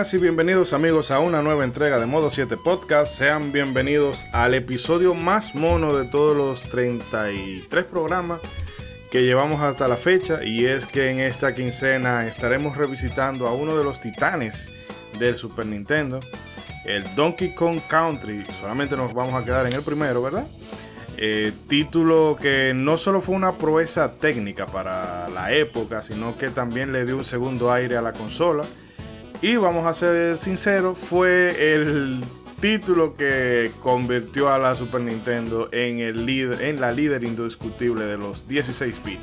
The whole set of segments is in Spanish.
Buenas y bienvenidos amigos a una nueva entrega de Modo 7 Podcast. Sean bienvenidos al episodio más mono de todos los 33 programas que llevamos hasta la fecha y es que en esta quincena estaremos revisitando a uno de los titanes del Super Nintendo, el Donkey Kong Country. Solamente nos vamos a quedar en el primero, ¿verdad? Eh, título que no solo fue una proeza técnica para la época, sino que también le dio un segundo aire a la consola y vamos a ser sinceros, fue el título que convirtió a la Super Nintendo en, el líder, en la líder indiscutible de los 16 bits.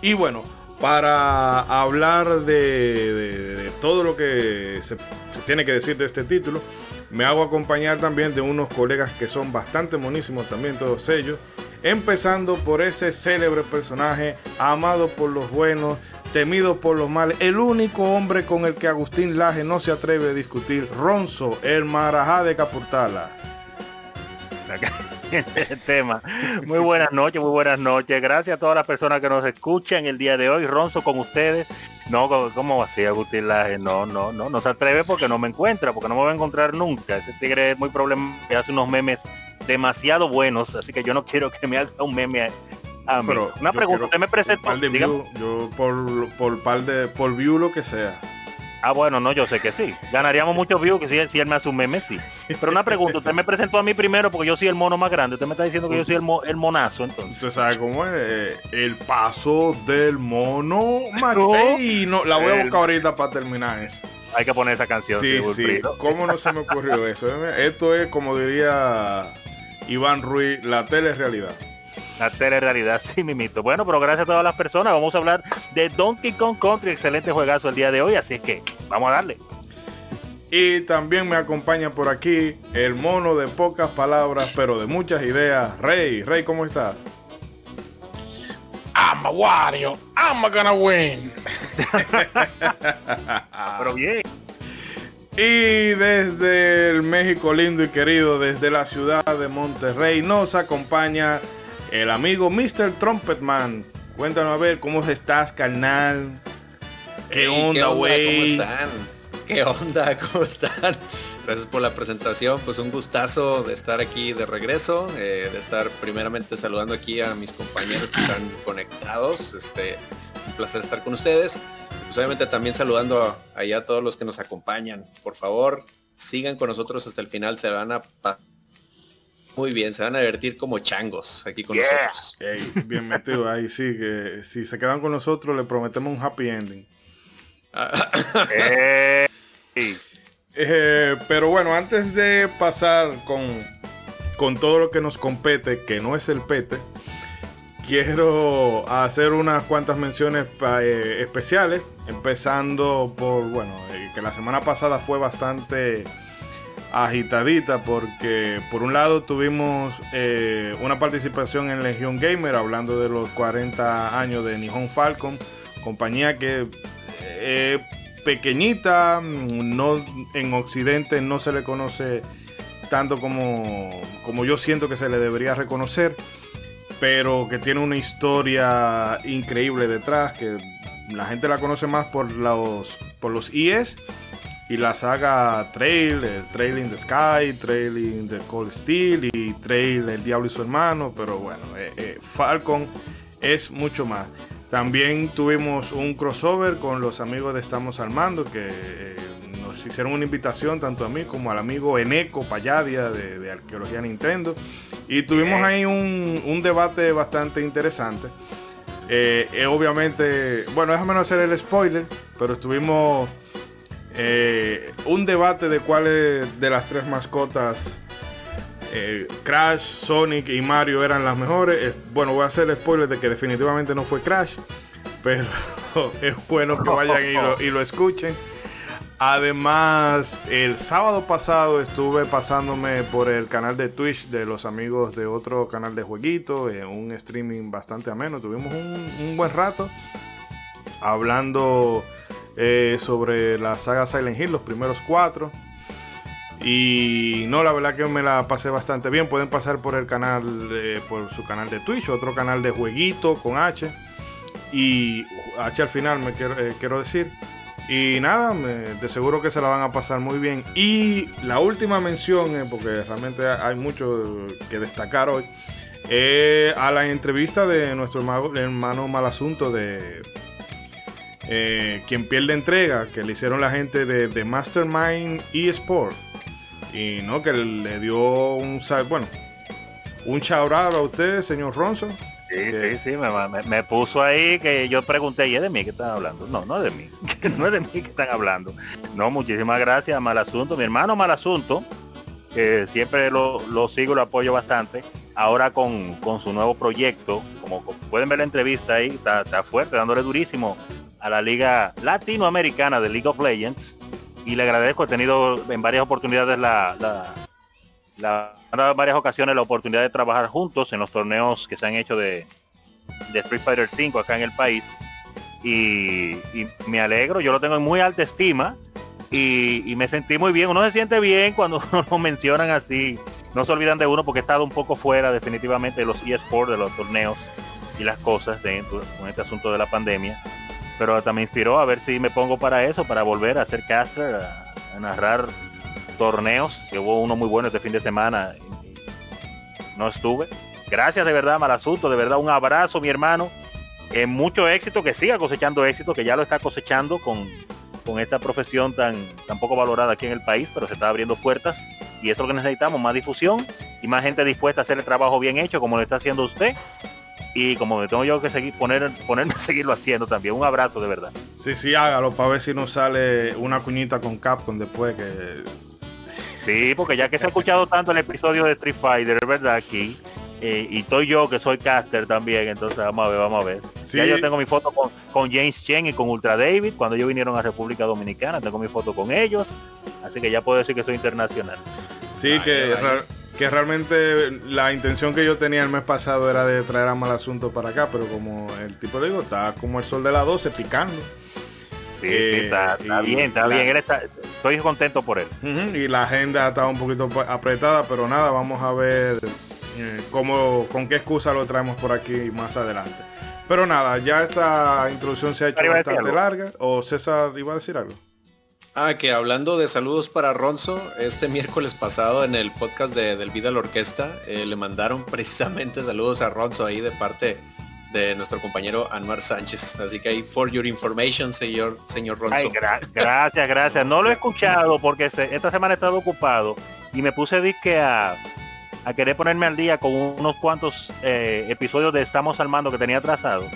Y bueno, para hablar de, todo lo que se, se, tiene que decir de este título, me hago acompañar también de unos colegas que son bastante monísimos también todos ellos. Empezando por ese célebre personaje amado por los buenos, temido por los males, el único hombre con el que Agustín Laje no se atreve a discutir, Ronzo, el marajá de Capurtala. tema. Muy buenas noches, muy buenas noches. Gracias a todas las personas que nos escuchan el día de hoy. Ronzo con ustedes. No, ¿cómo así, Agustín Laje? No, no, no, no se atreve porque no me encuentra, porque no me va a encontrar nunca. Ese tigre es muy problema, hace unos memes demasiado buenos, así que yo no quiero que me haga un meme Ah, pero una pregunta, usted me presentó. yo por, por par de por view lo que sea. Ah, bueno, no, yo sé que sí. Ganaríamos muchos views que si, si él me hace un meme, sí. Pero una pregunta, usted me presentó a mí primero porque yo soy el mono más grande. Usted me está diciendo que yo soy el, el monazo, entonces. Usted sabe cómo es. El paso del mono más y no, la voy a buscar ahorita para terminar eso. Hay que poner esa canción. Sí, sí. ¿Cómo no se me ocurrió eso? Esto es, como diría Iván Ruiz, la realidad la realidad sí mimito. Bueno, pero gracias a todas las personas. Vamos a hablar de Donkey Kong Country. Excelente juegazo el día de hoy. Así que vamos a darle. Y también me acompaña por aquí el mono de pocas palabras, pero de muchas ideas. Rey, Rey, ¿cómo estás? I'm a Wario. I'm gonna win. pero bien. Y desde el México lindo y querido, desde la ciudad de Monterrey, nos acompaña el amigo Mr. Trumpetman. Cuéntanos a ver cómo estás, carnal. ¿Qué onda, güey? ¿Cómo están? ¿Qué onda? ¿Cómo están? Gracias por la presentación. Pues un gustazo de estar aquí de regreso, eh, de estar primeramente saludando aquí a mis compañeros que están conectados. Este, un placer estar con ustedes. Pues obviamente también saludando allá a todos los que nos acompañan. Por favor, sigan con nosotros hasta el final. Se van a muy bien, se van a divertir como changos aquí con nosotros. bien metido ahí, sí, que si se quedan con nosotros le prometemos un happy ending. Eh, eh, pero bueno, antes de pasar con, con todo lo que nos compete, que no es el pete, quiero hacer unas cuantas menciones eh, especiales, empezando por, bueno, que la semana pasada fue bastante agitadita porque por un lado tuvimos eh, una participación en Legion Gamer hablando de los 40 años de Nihon Falcon, compañía que eh, pequeñita, no en Occidente no se le conoce tanto como, como yo siento que se le debería reconocer, pero que tiene una historia increíble detrás, que la gente la conoce más por los, por los IES y la saga Trail, el Trail in the Sky, Trail in the Cold Steel y Trail El Diablo y su hermano, pero bueno, eh, eh, Falcon es mucho más. También tuvimos un crossover con los amigos de Estamos al Mando que eh, nos hicieron una invitación tanto a mí como al amigo Eneco Payadia de, Arqueología Nintendo y tuvimos ahí un, un debate bastante interesante. obviamente, bueno, déjame no hacer el spoiler, pero estuvimos eh, un debate de cuáles de las tres mascotas eh, Crash, Sonic y Mario eran las mejores. Eh, bueno, voy a hacer spoiler de que definitivamente no fue Crash, pero es bueno que vayan y lo, escuchen. Además, el sábado pasado estuve pasándome por el canal de Twitch de los amigos de otro canal de jueguito, un streaming bastante ameno. Tuvimos un buen rato hablando eh, sobre la saga Silent Hill, los primeros cuatro. Y no, la verdad que me la pasé bastante bien. Pueden pasar por el canal, por su canal de Twitch, otro canal de jueguito con H. Y H al final me quiero, eh, quiero decir. Y nada, de seguro que se la van a pasar muy bien. Y la última mención, eh, porque realmente hay mucho que destacar hoy, a la entrevista de nuestro hermano Malasunto de eh, quien pierde entrega, que le hicieron la gente de, Mastermind eSport. Y no, que le dio un bueno, un chaurado a usted, señor Ronson. Sí, sí, sí, me, puso ahí que yo pregunté, ¿y es de mí que están hablando? No, no es de mí, no es de mí que están hablando. No, muchísimas gracias, mal asunto. Mi hermano mal asunto, que siempre lo, lo sigo, lo apoyo bastante ahora con, su nuevo proyecto, como pueden ver la entrevista ahí, está, fuerte, dándole durísimo a la liga latinoamericana de League of Legends. Y le agradezco, he tenido en varias oportunidades la, la, en varias ocasiones la oportunidad de trabajar juntos en los torneos que se han hecho de, de Street Fighter 5 acá en el país. Y, me alegro, yo lo tengo en muy alta estima y, me sentí muy bien. Uno se siente bien cuando lo mencionan así no se olvidan de uno porque he estado un poco fuera definitivamente de los eSports, de los torneos y las cosas con este asunto de la pandemia. Pero también me inspiró a ver si me pongo para eso, para volver a ser caster, a, narrar torneos, que hubo uno muy bueno este fin de semana. No estuve. Gracias de verdad, mal asunto, de verdad un abrazo, mi hermano. Eh, mucho éxito, que siga cosechando éxito, que ya lo está cosechando con, con esta profesión tan, tan poco valorada aquí en el país, pero se está abriendo puertas y eso es lo que necesitamos, más difusión y más gente dispuesta a hacer el trabajo bien hecho como lo está haciendo usted. Y como tengo yo que seguir poner, ponerme a seguirlo haciendo también. Un abrazo de verdad. Sí, sí, hágalo para ver si nos sale una cuñita con Capcom después que. Sí, porque ya que se ha escuchado tanto el episodio de Street Fighter, ¿verdad? Aquí. Eh, y estoy yo que soy caster también, entonces vamos a ver, vamos a ver. Ya yo tengo mi foto con, con, James Chen y con Ultra David, cuando ellos vinieron a República Dominicana, tengo mi foto con ellos, así que ya puedo decir que soy internacional. Sí, que, que realmente la intención que yo tenía el mes pasado era de traer a mal asunto para acá, pero como el tipo digo, está como el sol de las 12 picando. Sí, sí, eh, está, bien, está bien. estoy contento por él. y la agenda está un poquito apretada, pero nada, vamos a ver eh, cómo, con qué excusa lo traemos por aquí más adelante. Pero nada, ya esta introducción se ha hecho bastante larga. ¿O César iba a decir algo? Ah, que hablando de saludos para Ronzo, este miércoles pasado en el podcast de Del Vida la Orquesta eh, le mandaron precisamente saludos a Ronzo ahí de parte de nuestro compañero Anuar Sánchez. Así que ahí, for your information, señor, señor Ronzo. gracias, gracias. No lo he escuchado porque esta semana he estado ocupado y me puse disque a, a querer ponerme al día con unos cuantos eh, episodios de Estamos al Mando que tenía atrasado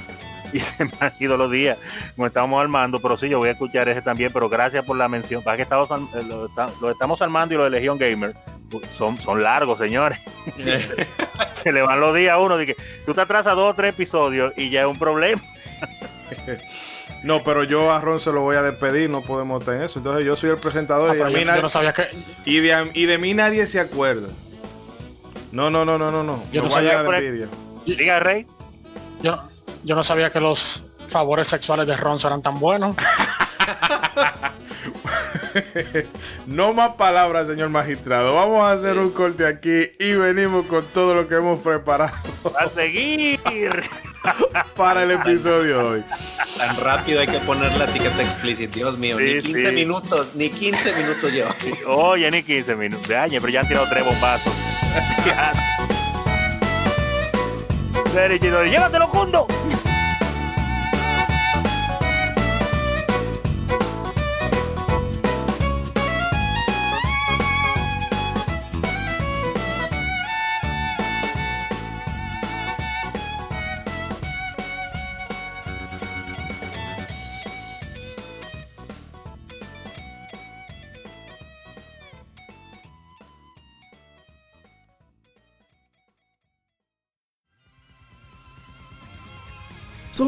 y se me han ido los días como estamos armando, pero sí, yo voy a escuchar ese también, pero gracias por la mención. Para que estamos, eh, lo, estamos armando y lo de Legion Gamer son, son largos, señores. se le van los días a uno de que tú te atrasas dos o tres episodios y ya es un problema. No, pero yo a Ron se lo voy a despedir, no podemos tener eso. Entonces yo soy el presentador y, de mí no sabía que... y, de, mí nadie se acuerda. No, no, no, no, no, no. Yo no sabía Diga, Rey. Yo, yo no sabía que los favores sexuales de Ron eran tan buenos. no más palabras, señor magistrado. Vamos a hacer un corte aquí y venimos con todo lo que hemos preparado. A seguir. para el episodio de hoy. Tan rápido hay que poner la etiqueta explícita, Dios mío, ni 15 minutos, ni 15 minutos lleva. Oye, ni 15 minutos. De año, pero ya han tirado tres bombazos. Llévatelo, Cundo.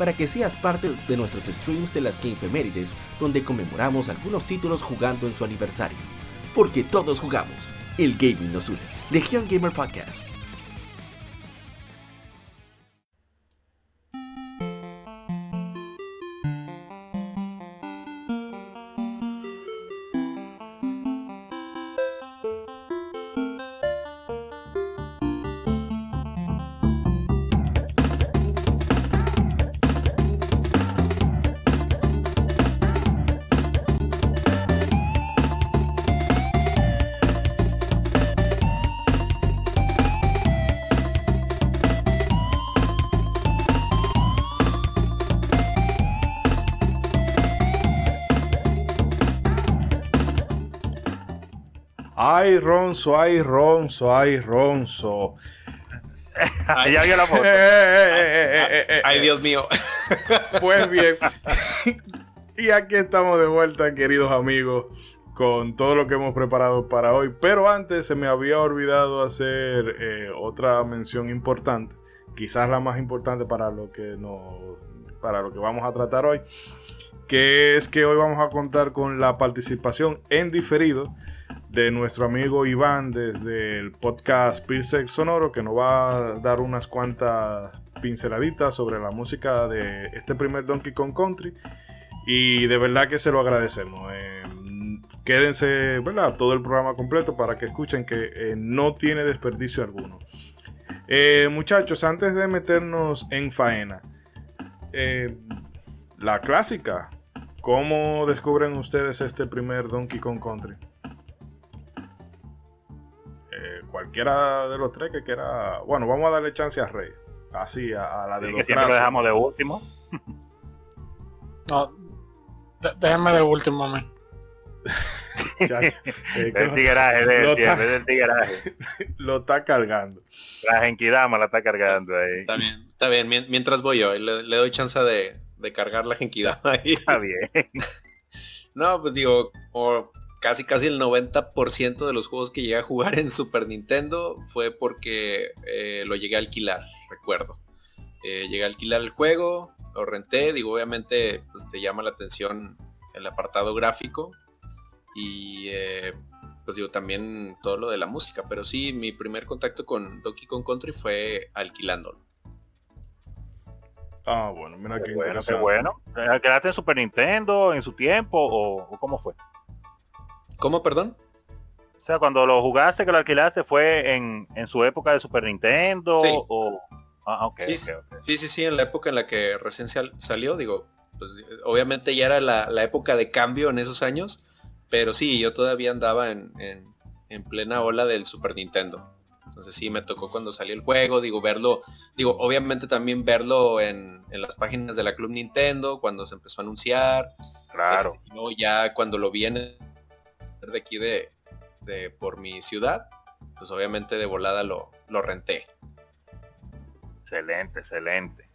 para que seas parte de nuestros streams de las Gamefemérides, donde conmemoramos algunos títulos jugando en su aniversario. porque todos jugamos. El gaming nos une. Legion Gamer Podcast. Ronzo, ay, Ronzo, ay, Ronzo. Ahí había la foto. Eh, eh, eh, Ay. Dios mío. Pues bien. y aquí estamos de vuelta, queridos amigos, con todo lo que hemos preparado para hoy. Pero antes se me había olvidado hacer eh, otra mención importante, quizás la más importante para lo que nos, para lo que vamos a tratar hoy, que es que hoy vamos a contar con la participación en diferido de nuestro amigo Iván desde el podcast Pilsec Sonoro, que nos va a dar unas cuantas pinceladitas sobre la música de este primer Donkey Kong Country. Y de verdad que se lo agradecemos. Eh, quédense, ¿verdad? Todo el programa completo para que escuchen que eh, no tiene desperdicio alguno. Eh, muchachos, antes de meternos en faena, la clásica. ¿Cómo descubren ustedes este primer Donkey Kong Country? Cualquiera de los tres que quiera. Bueno, vamos a darle chance a Rey. Así, a, a la de Sí, los que siempre lo dejamos de último. No, de- déjenme de último a mí. Ya, eh, El del tigueraje. lo está cargando. La genkidama la está cargando ahí. Está bien, está bien. Mien- Mientras voy yo, le, le doy chance de, de cargar la Genkidama ahí. Está bien. No, pues digo, o casi casi el 90% de los juegos que llegué a jugar en Super Nintendo fue porque eh, lo llegué a alquilar, recuerdo. Eh, llegué a alquilar el juego, lo renté, digo, obviamente pues, te llama la atención el apartado gráfico y eh, pues digo también todo lo de la música, pero sí, mi primer contacto con Donkey Kong Country fue alquilándolo. Ah, bueno, mira qué, Qué bueno, qué bueno. ¿Quedaste en Super Nintendo en su tiempo o, o cómo fue? ¿Cómo, perdón? O sea, cuando lo jugaste, que lo alquilaste, ¿fue en, en su época de Super Nintendo Sí. o...? Ah, ok, Sí. Sí, sí, sí, en la época en la que recién sal- salió, digo, pues obviamente ya era la, la época de cambio en esos años, pero sí, yo todavía andaba en, en- en plena ola del Super Nintendo. Entonces sí, me tocó cuando salió el juego, digo, verlo, digo, obviamente también verlo en, en las páginas de la Club Nintendo, cuando se empezó a anunciar. Claro. Este, ya cuando lo vi en de aquí de, de por mi ciudad, pues obviamente de volada lo, lo renté. Excelente, excelente.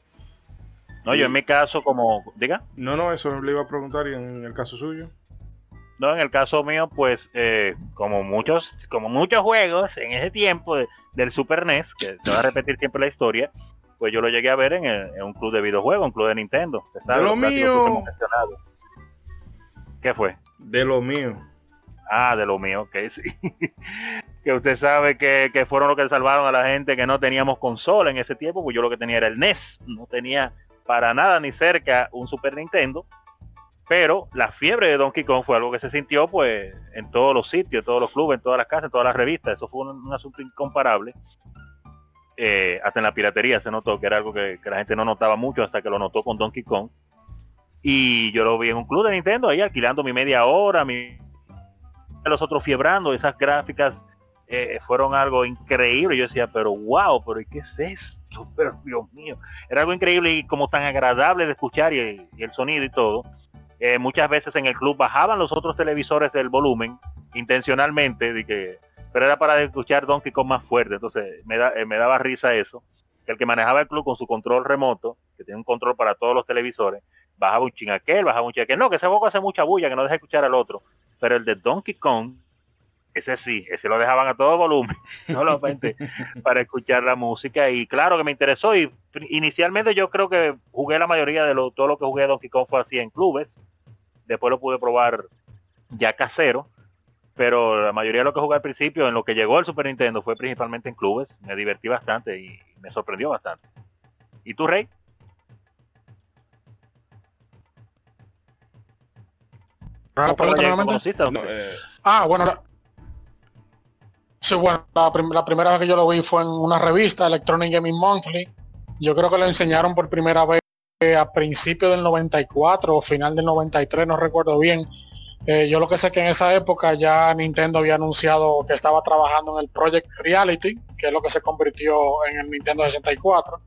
No, yo en mi caso como... Diga. No, no, eso le iba a preguntar y en el caso suyo. No, en el caso mío, pues, eh, como muchos, como muchos juegos en ese tiempo de- del Super NES, que se va a repetir siempre la historia, pues yo lo llegué a ver en, el- en un club de videojuegos, un club de Nintendo. Usted sabe, De lo mío. que hemos mencionado. ¿Qué fue? De lo mío. Ah, de lo mío, ok, sí. que usted sabe que, que fueron los que salvaron a la gente que no teníamos consola en ese tiempo, pues yo lo que tenía era el NES, no tenía para nada ni cerca un Super Nintendo, pero la fiebre de Donkey Kong fue algo que se sintió pues en todos los sitios, en todos los clubes, en todas las casas, en todas las revistas, eso fue un, un asunto incomparable. Eh, hasta en la piratería se notó que era algo que, que la gente no notaba mucho hasta que lo notó con Donkey Kong. Y yo lo vi en un club de Nintendo ahí alquilando mi media hora, mi los otros fiebrando, esas gráficas eh, fueron algo increíble. Yo decía, pero wow, pero ¿y qué es esto? Pero Dios mío, era algo increíble y como tan agradable de escuchar y, el sonido y todo. Eh, muchas veces en el club bajaban los otros televisores del volumen intencionalmente, de que, pero era para escuchar Donkey Kong más fuerte. Entonces me, da, eh, me daba risa eso. El que manejaba el club con su control remoto, que tiene un control para todos los televisores, bajaba un ching aquel, bajaba un ching aquel. No, que ese juego hace mucha bulla, que no deja escuchar al otro pero el de Donkey Kong, ese sí, ese lo dejaban a todo volumen, solamente para escuchar la música. Y claro que me interesó. Y inicialmente yo creo que jugué la mayoría de lo, todo lo que jugué de Donkey Kong fue así en clubes. Después lo pude probar ya casero. pero la mayoría de lo que jugué al principio, en lo que llegó el Super Nintendo, fue principalmente en clubes. Me divertí bastante y me sorprendió bastante. ¿Y tú, Rey? Eh, ah, bueno. La... Sí, bueno, la, primera vez que yo lo vi fue en una revista, Electronic Gaming Monthly. Yo creo que lo enseñaron por primera vez a principios del 94 o final del 93, no recuerdo bien. Eh, yo lo que sé que en esa época ya Nintendo había anunciado que estaba trabajando en el Project Reality, que es lo que se convirtió en el Nintendo 64.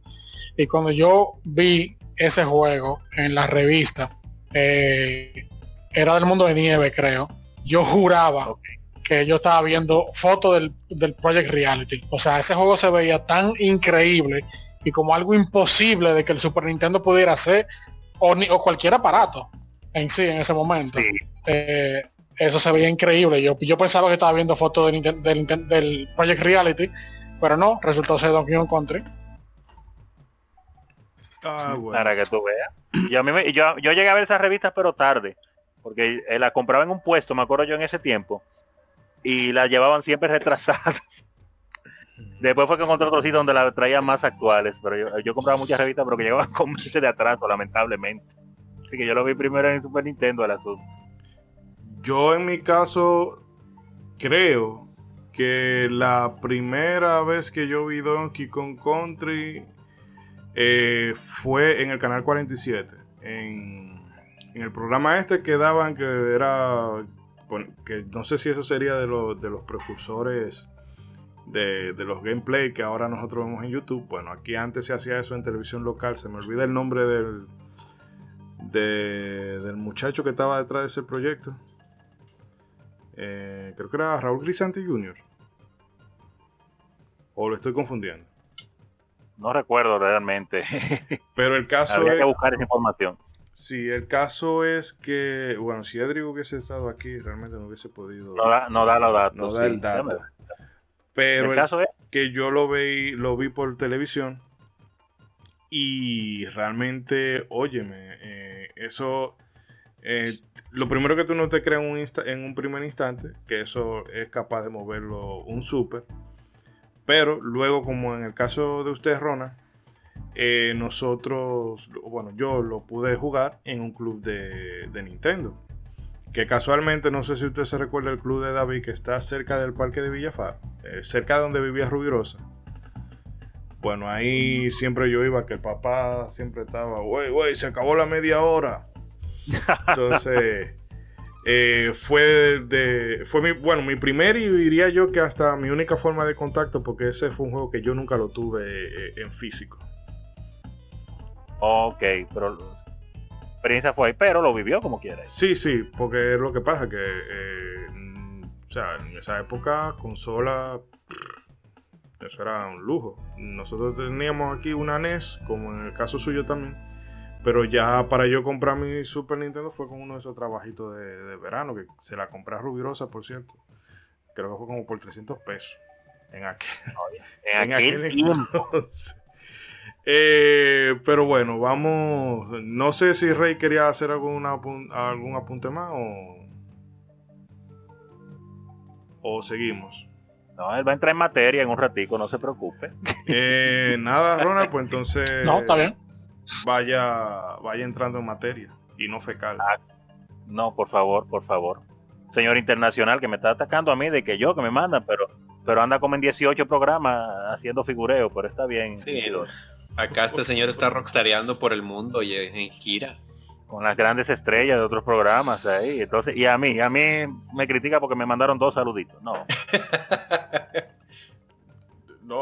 Y cuando yo vi ese juego en la revista, eh, era del mundo de nieve, creo. Yo juraba que yo estaba viendo fotos del, Project Reality. O sea, ese juego se veía tan increíble y como algo imposible de que el Super Nintendo pudiera hacer o, o cualquier aparato en sí en ese momento. Eh, eso se veía increíble. Yo, yo pensaba que estaba viendo fotos del, del, Project Reality, pero no, resultó ser Donkey Kong Country. Ah, Para que tú veas. Yo, a mí yo, yo llegué a ver esas revistas pero tarde porque eh, la compraba en un puesto, me acuerdo yo en ese tiempo, y la llevaban siempre retrasadas. Después fue que encontré otro sitio donde la traían más actuales, pero yo, compraba muchas revistas, pero que llegaban con meses de atraso, lamentablemente. Así que yo lo vi primero en el Super Nintendo el asunto. Yo en mi caso creo que la primera vez que yo vi Donkey Kong Country eh, fue en el canal 47, en en el programa este que daban que era que no sé si eso sería de, los, de los precursores de, los gameplay que ahora nosotros vemos en YouTube. Bueno, aquí antes se hacía eso en televisión local. Se me olvida el nombre del, del muchacho que estaba detrás de ese proyecto. Eh, creo que era Raúl Grisante Jr. ¿O lo estoy confundiendo? No recuerdo realmente. Pero el caso Habría que buscar esa información. Sí, el caso es que, bueno, si Edric hubiese estado aquí, realmente no hubiese podido. No da, no da los datos. No da el dato. Pero el, caso es que yo lo vi, lo vi por televisión y realmente, óyeme, eh, eso, eh, lo primero que tú no te creas en un, en un primer instante, que eso es capaz de moverlo un super, pero luego, como en el caso de usted, Rona, eh, nosotros, bueno, yo lo pude jugar en un club de, Nintendo. Que casualmente, no sé si usted se recuerda el club de David que está cerca del parque de Villafar, eh, cerca de donde vivía Rubirosa. Bueno, ahí siempre yo iba, que el papá siempre estaba, wey, wey, se acabó la media hora. Entonces, eh, fue de, fue mi, bueno, mi primer y diría yo que hasta mi única forma de contacto, porque ese fue un juego que yo nunca lo tuve en físico. Ok, pero la experiencia fue ahí, pero lo vivió como quiera. Sí, sí, porque es lo que pasa, que eh, o sea, en esa época consola, eso era un lujo. Nosotros teníamos aquí una NES, como en el caso suyo también, pero ya para yo comprar mi Super Nintendo fue con uno de esos trabajitos de, verano, que se la compré a Rubirosa, por cierto. Creo que fue como por 300 pesos. En aquel, en, aquel, tiempo. Eh, pero bueno, vamos. No sé si Rey quería hacer alguna, algún apunte más o. O seguimos. No, él va a entrar en materia en un ratico, no se preocupe. Eh, nada, Ronald, pues entonces. No, está bien. Vaya, vaya entrando en materia y no fecal. Ah, no, por favor, por favor. Señor internacional que me está atacando a mí de que yo, que me mandan, pero pero anda como en 18 programas haciendo figureo, pero está bien. Sí, Acá este señor está rockstareando por el mundo y en gira. Con las grandes estrellas de otros programas ahí. Entonces, y a mí, a mí me critica porque me mandaron dos saluditos. No.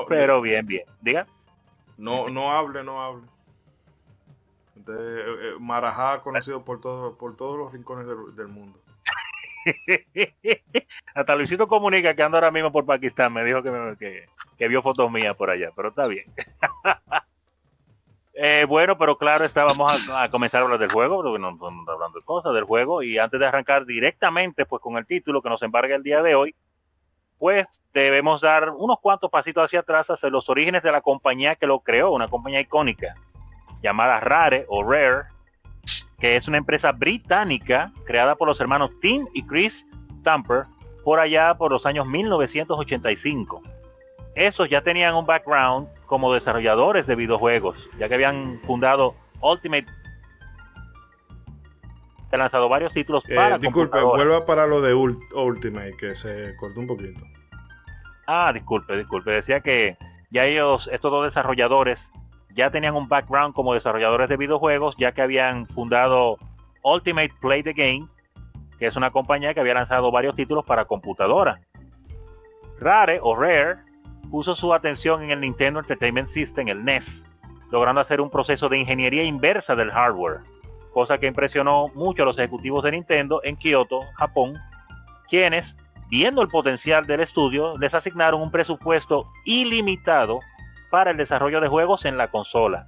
Pero bien, bien. Diga. No, no hable, no hable. Eh, eh, Marajá conocido por todo, por todos los rincones del, mundo. Hasta Luisito Comunica que anda ahora mismo por Pakistán me dijo que, que, que vio fotos mías por allá, pero está bien. Eh, bueno, pero claro, estábamos a, comenzar a hablar del juego, porque no estamos hablando de cosas del juego, y antes de arrancar directamente pues con el título que nos embarga el día de hoy, pues debemos dar unos cuantos pasitos hacia atrás hacia los orígenes de la compañía que lo creó, una compañía icónica llamada Rare o Rare, que es una empresa británica creada por los hermanos Tim y Chris Tamper por allá por los años 1985. Esos ya tenían un background como desarrolladores de videojuegos, ya que habían fundado Ultimate ha lanzado varios títulos Eh, para disculpe, vuelva para lo de Ult- Ultimate, que se cortó un poquito. Ah, disculpe, disculpe. Decía que ya ellos, estos dos desarrolladores, ya tenían un background como desarrolladores de videojuegos, ya que habían fundado Ultimate Play the Game, que es una compañía que había lanzado varios títulos para computadora. Rare o Rare puso su atención en el Nintendo Entertainment System, el NES, logrando hacer un proceso de ingeniería inversa del hardware, cosa que impresionó mucho a los ejecutivos de Nintendo en Kioto, Japón, quienes viendo el potencial del estudio, les asignaron un presupuesto ilimitado para el desarrollo de juegos en la consola,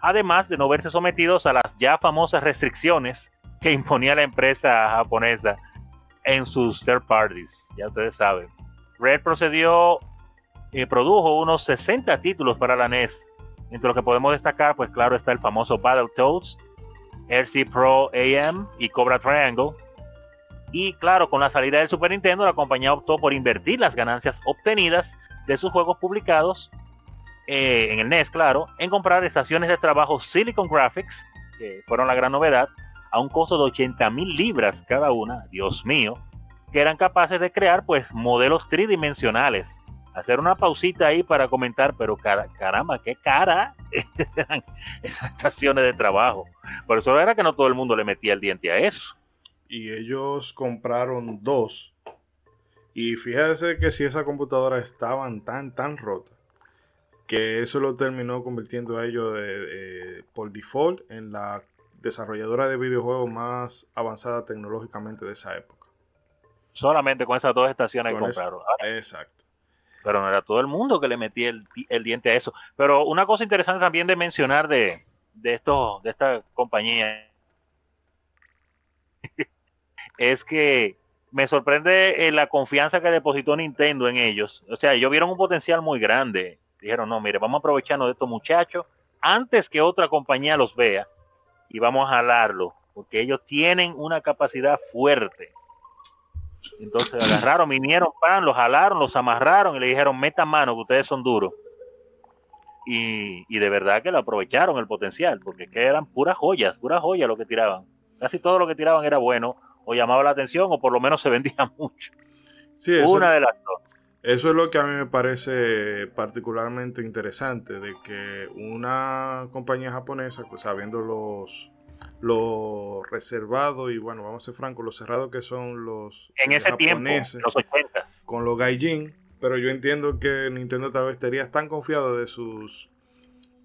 además de no verse sometidos a las ya famosas restricciones que imponía la empresa japonesa en sus third parties, ya ustedes saben. Red procedió y produjo unos 60 títulos para la NES, entre los que podemos destacar, pues claro, está el famoso Battletoads, RC Pro AM y Cobra Triangle, y claro, con la salida del Super Nintendo, la compañía optó por invertir las ganancias obtenidas de sus juegos publicados eh, en el NES, claro, en comprar estaciones de trabajo Silicon Graphics, que fueron la gran novedad, a un costo de 80 mil libras cada una, Dios mío, que eran capaces de crear pues modelos tridimensionales. Hacer una pausita ahí para comentar, pero cara- caramba, qué cara eran esas estaciones de trabajo. Por eso era que no todo el mundo le metía el diente a eso. Y ellos compraron dos. Y fíjese que si esa computadora estaban tan, tan rota, que eso lo terminó convirtiendo a ellos de- por default en la desarrolladora de videojuegos más avanzada tecnológicamente de esa época. Solamente con esas dos estaciones que Con eso. compraron. Exacto. Pero no era todo el mundo que le metía el, el diente a eso. Pero una cosa interesante también de mencionar de, de esto, de esta compañía es que me sorprende eh, la confianza que depositó Nintendo en ellos. O sea, ellos vieron un potencial muy grande. Dijeron, no, mire, vamos a aprovecharnos de estos muchachos antes que otra compañía los vea y vamos a jalarlo, porque ellos tienen una capacidad fuerte. Entonces agarraron, vinieron, pan, los jalaron, los amarraron y le dijeron, metan mano, que ustedes son duros. Y, y de verdad que lo aprovecharon el potencial, porque que eran puras joyas, puras joyas lo que tiraban. Casi todo lo que tiraban era bueno, o llamaba la atención, o por lo menos se vendía mucho. Sí, eso, Una de las dos. eso es lo que a mí me parece particularmente interesante, de que una compañía japonesa, pues, sabiendo los, lo reservado y bueno, vamos a ser francos, lo cerrado que son los En ese tiempo, japoneses los ochentas. con los gaijin, pero yo entiendo que Nintendo tal vez estaría tan confiado de sus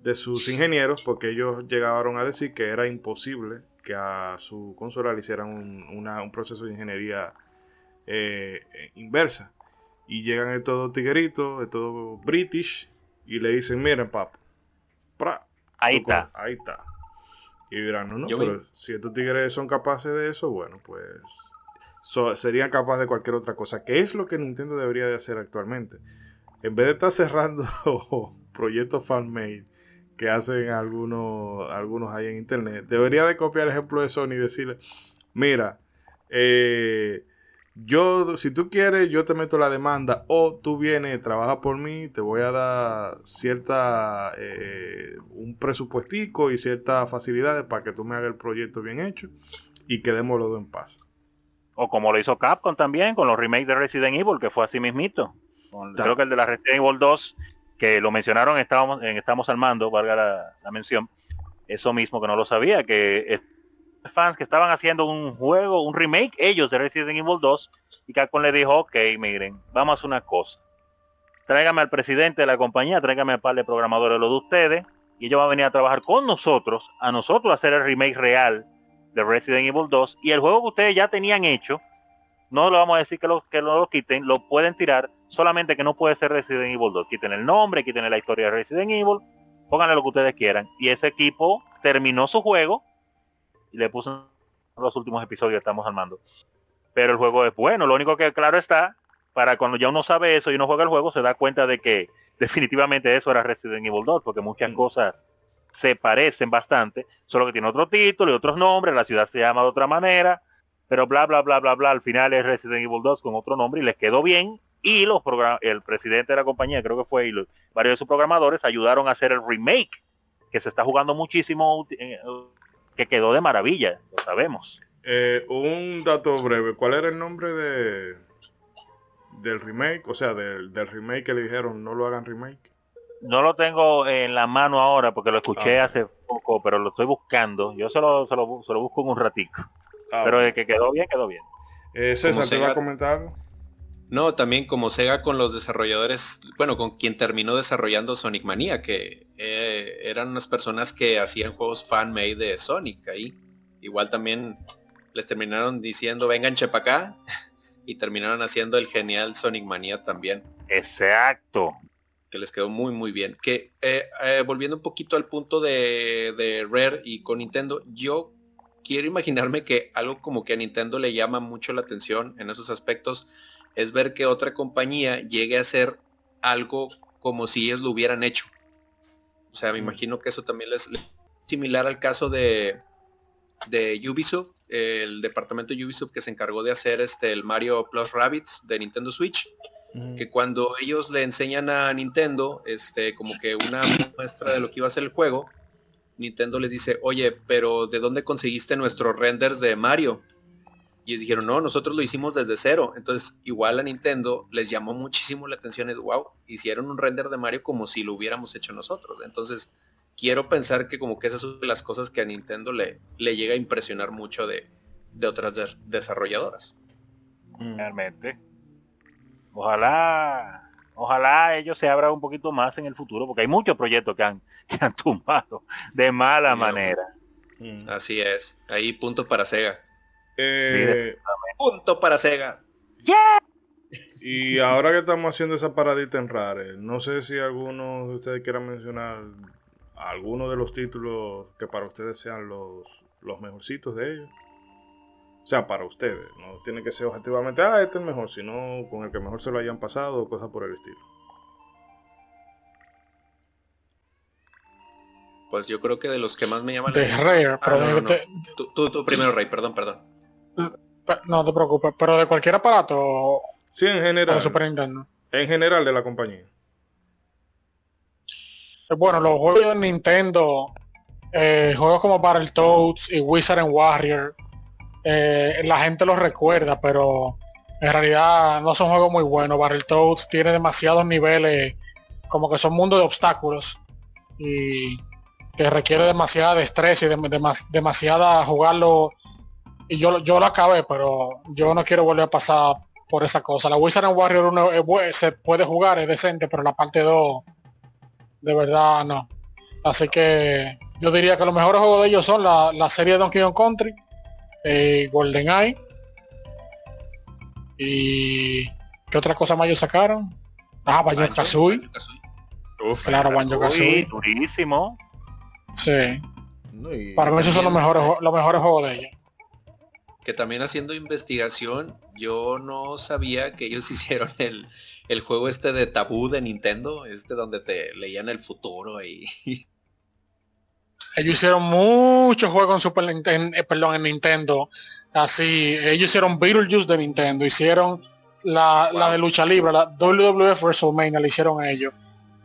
de sus ingenieros porque ellos llegaron a decir que era imposible que a su consola le hicieran un, una- un proceso de ingeniería eh, inversa y llegan estos dos tigueritos, estos british y le dicen miren pap pra, Ahí está. ahí está y dirán no no Yo pero si estos tigres son capaces de eso bueno pues so- serían capaces de cualquier otra cosa, que es lo que Nintendo debería de hacer actualmente. En vez de estar cerrando proyectos fan-made que hacen algunos, algunos ahí en internet, debería de copiar el ejemplo de Sony y decirle, mira, eh, yo, si tú quieres, yo te meto la demanda o tú vienes, trabaja por mí, te voy a dar cierta, eh, un presupuestico y ciertas facilidades para que tú me hagas el proyecto bien hecho y quedemos los dos en paz. O como lo hizo Capcom también con los remakes de Resident Evil, que fue así mismito. Con- creo que el de la Resident Evil 2, que lo mencionaron en Estamos, en Estamos al Mando, valga la, la mención, eso mismo que no lo sabía, que es- fans que estaban haciendo un juego, un remake, ellos de Resident Evil 2, y Capcom le dijo, ok, miren, vamos a hacer una cosa. Tráigame al presidente de la compañía, tráigame al par de programadores, lo de ustedes, y ellos van a venir a trabajar con nosotros, a nosotros hacer el remake real de Resident Evil 2 y el juego que ustedes ya tenían hecho, no lo vamos a decir que lo, que lo quiten, lo pueden tirar, solamente que no puede ser Resident Evil 2. Quiten el nombre, quiten la historia de Resident Evil, pónganle lo que ustedes quieran. Y ese equipo terminó su juego y le puso los últimos episodios que estamos armando. Pero el juego es bueno, lo único que claro está, para cuando ya uno sabe eso y uno juega el juego, se da cuenta de que definitivamente eso era Resident Evil 2, porque muchas Mm. cosas se parecen bastante, solo que tiene otro título y otros nombres, la ciudad se llama de otra manera, pero bla, bla, bla, bla, bla, al final es Resident Evil 2 con otro nombre y les quedó bien y los el presidente de la compañía, creo que fue, y varios de sus programadores ayudaron a hacer el remake, que se está jugando muchísimo, eh, que quedó de maravilla, lo sabemos. Eh, un dato breve, ¿cuál era el nombre de del remake? O sea, del, remake que le dijeron no lo hagan remake. No lo tengo en la mano ahora porque lo escuché ah. hace poco, pero lo estoy buscando. Yo se lo, se lo, busco en un ratico. Ah, pero de que quedó bien, quedó bien. Eh, César, ¿te va a comentar no, también como Sega con los desarrolladores, bueno, con quien terminó desarrollando Sonic Mania, que eh, eran unas personas que hacían juegos fan-made de Sonic ahí. Igual también les terminaron diciendo, vengan chepa acá, y terminaron haciendo el genial Sonic Mania también. Exacto. Que les quedó muy, muy bien. Que eh, eh, volviendo un poquito al punto de, de Rare y con Nintendo, yo quiero imaginarme que algo como que a Nintendo le llama mucho la atención en esos aspectos es ver que otra compañía llegue a hacer algo como si ellos lo hubieran hecho. O sea, me imagino que eso también es similar al caso de, de Ubisoft, el departamento de Ubisoft que se encargó de hacer este el Mario Plus Rabbits de Nintendo Switch. Que cuando ellos le enseñan a Nintendo, este, como que una muestra de lo que iba a ser el juego, Nintendo les dice, oye, pero ¿de dónde conseguiste nuestros renders de Mario? Y ellos dijeron, no, nosotros lo hicimos desde cero. Entonces, igual a Nintendo les llamó muchísimo la atención, es wow, hicieron un render de Mario como si lo hubiéramos hecho nosotros. Entonces, quiero pensar que como que esas son las cosas que a Nintendo le, le llega a impresionar mucho de, otras desarrolladoras. Realmente. Ojalá, ojalá ellos se abran un poquito más en el futuro, porque hay muchos proyectos que han, que han tumbado de mala manera. Así es. Ahí punto para Sega. Eh, punto para Sega. Y ahora que estamos haciendo esa paradita en Rare, no sé si alguno de ustedes quiera mencionar alguno de los títulos que para ustedes sean los, los mejorcitos de ellos. O sea, para ustedes. No tiene que ser objetivamente, ah, este es el mejor, sino con el que mejor se lo hayan pasado o cosas por el estilo. Pues yo creo que de los que más me llaman... De Rare, ah, tú, primero, Rey, perdón, perdón. No te preocupes, pero de cualquier aparato. Sí, en general. De Super Nintendo. En general de la compañía. Eh, bueno, los juegos de Nintendo, eh, juegos como Battletoads y Wizard and Warrior, eh, la gente los recuerda, pero en realidad no son juegos muy buenos. Battletoads tiene demasiados niveles, como que son mundos de obstáculos y que requiere demasiada destreza y demasiada jugarlo y yo, yo lo acabé, pero yo no quiero volver a pasar por esa cosa. La Wizard and Warrior 1 se puede jugar, es decente, pero la parte 2, de verdad no. Así que yo diría que los mejores juegos de ellos son la, la serie de Donkey Kong Country, eh, Golden Eye y ¿qué otra cosa más ellos sacaron? Ah, Banjo Kazooie. Claro, Banjo Kazooie. Durísimo. Sí. Para mí esos son los mejores, los mejores juegos de ellos que también haciendo investigación, yo no sabía que ellos hicieron el, el juego este de tabú de Nintendo, este donde te leían el futuro y... Ellos hicieron muchos juegos en Super Nintendo, eh, perdón, en Nintendo. Así, ellos hicieron Beetlejuice de Nintendo, hicieron la, la de lucha libre, la WWF WrestleMania, la hicieron ellos.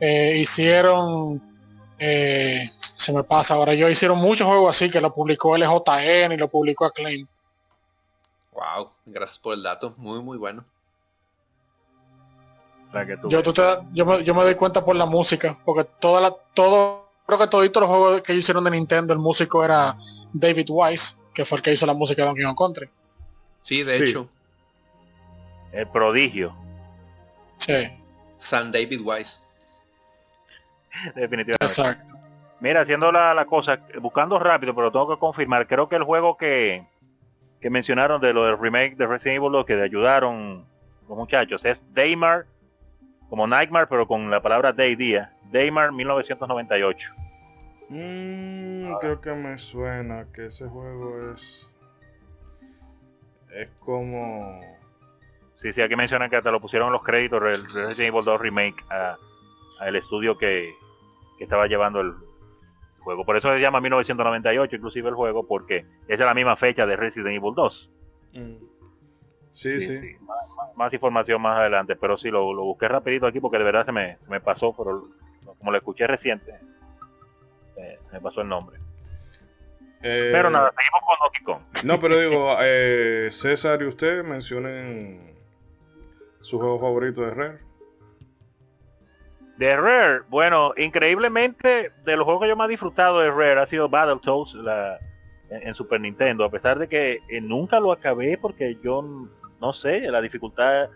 Eh, hicieron eh, se me pasa ahora yo hicieron muchos juegos así que lo publicó LJN y lo publicó Acclaim Wow, gracias por el dato, muy muy bueno. yo, yo, me, yo, me, doy cuenta por la música, porque toda la, todo, creo que todos los juegos que hicieron de Nintendo, el músico era David Wise, que fue el que hizo la música de Donkey Kong Country. Sí, de hecho. El prodigio. Sí. San David Wise. Definitivamente. Exacto. Mira, haciendo la, la, cosa, buscando rápido, pero tengo que confirmar, creo que el juego que, que mencionaron de lo del remake de Resident Evil, lo que ayudaron los muchachos, es Daymar, como Nightmare, pero con la palabra Day día. Daymar 1998. Mm, creo que me suena que ese juego es. Es como. Sí, sí, aquí mencionan que hasta lo pusieron los créditos del Resident Evil 2 Remake al estudio que, que estaba llevando el, juego. Por eso se llama 1998 inclusive el juego, porque es de la misma fecha de Resident Evil 2. Mm. Sí, sí. Más, información más adelante, pero sí, lo, busqué rapidito aquí porque de verdad se me, me pasó, pero como lo escuché reciente, eh, me pasó el nombre. Eh, pero nada, seguimos con Donkey Kong. No, pero digo, eh, César y usted mencionen su juego favorito de Rare. De Rare, bueno, increíblemente, de los juegos que yo más disfrutado de Rare ha sido Battletoads la, en, Super Nintendo, a pesar de que eh, nunca lo acabé porque yo no sé, la dificultad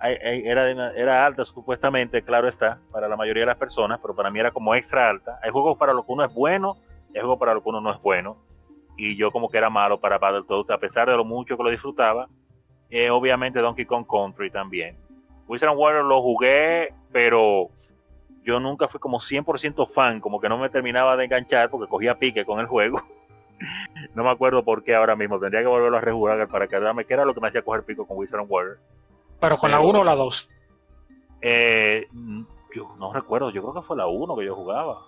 era, era alta supuestamente, claro está, para la mayoría de las personas, pero para mí era como extra alta. Hay juegos para los que uno es bueno, hay juegos para los que uno no es bueno. Y yo como que era malo para Battletoads, a pesar de lo mucho que lo disfrutaba. Eh, obviamente Donkey Kong Country también. Wizard Warrior lo jugué, pero yo nunca fui como 100% fan, como que no me terminaba de enganchar porque cogía pique con el juego. no me acuerdo por qué ahora mismo, tendría que volverlo a rejugar para quedarme, que era lo que me hacía coger pico con Wizard Warrior. Pero con la 1 o la 2. Eh, yo no recuerdo, yo creo que fue la 1 que yo jugaba.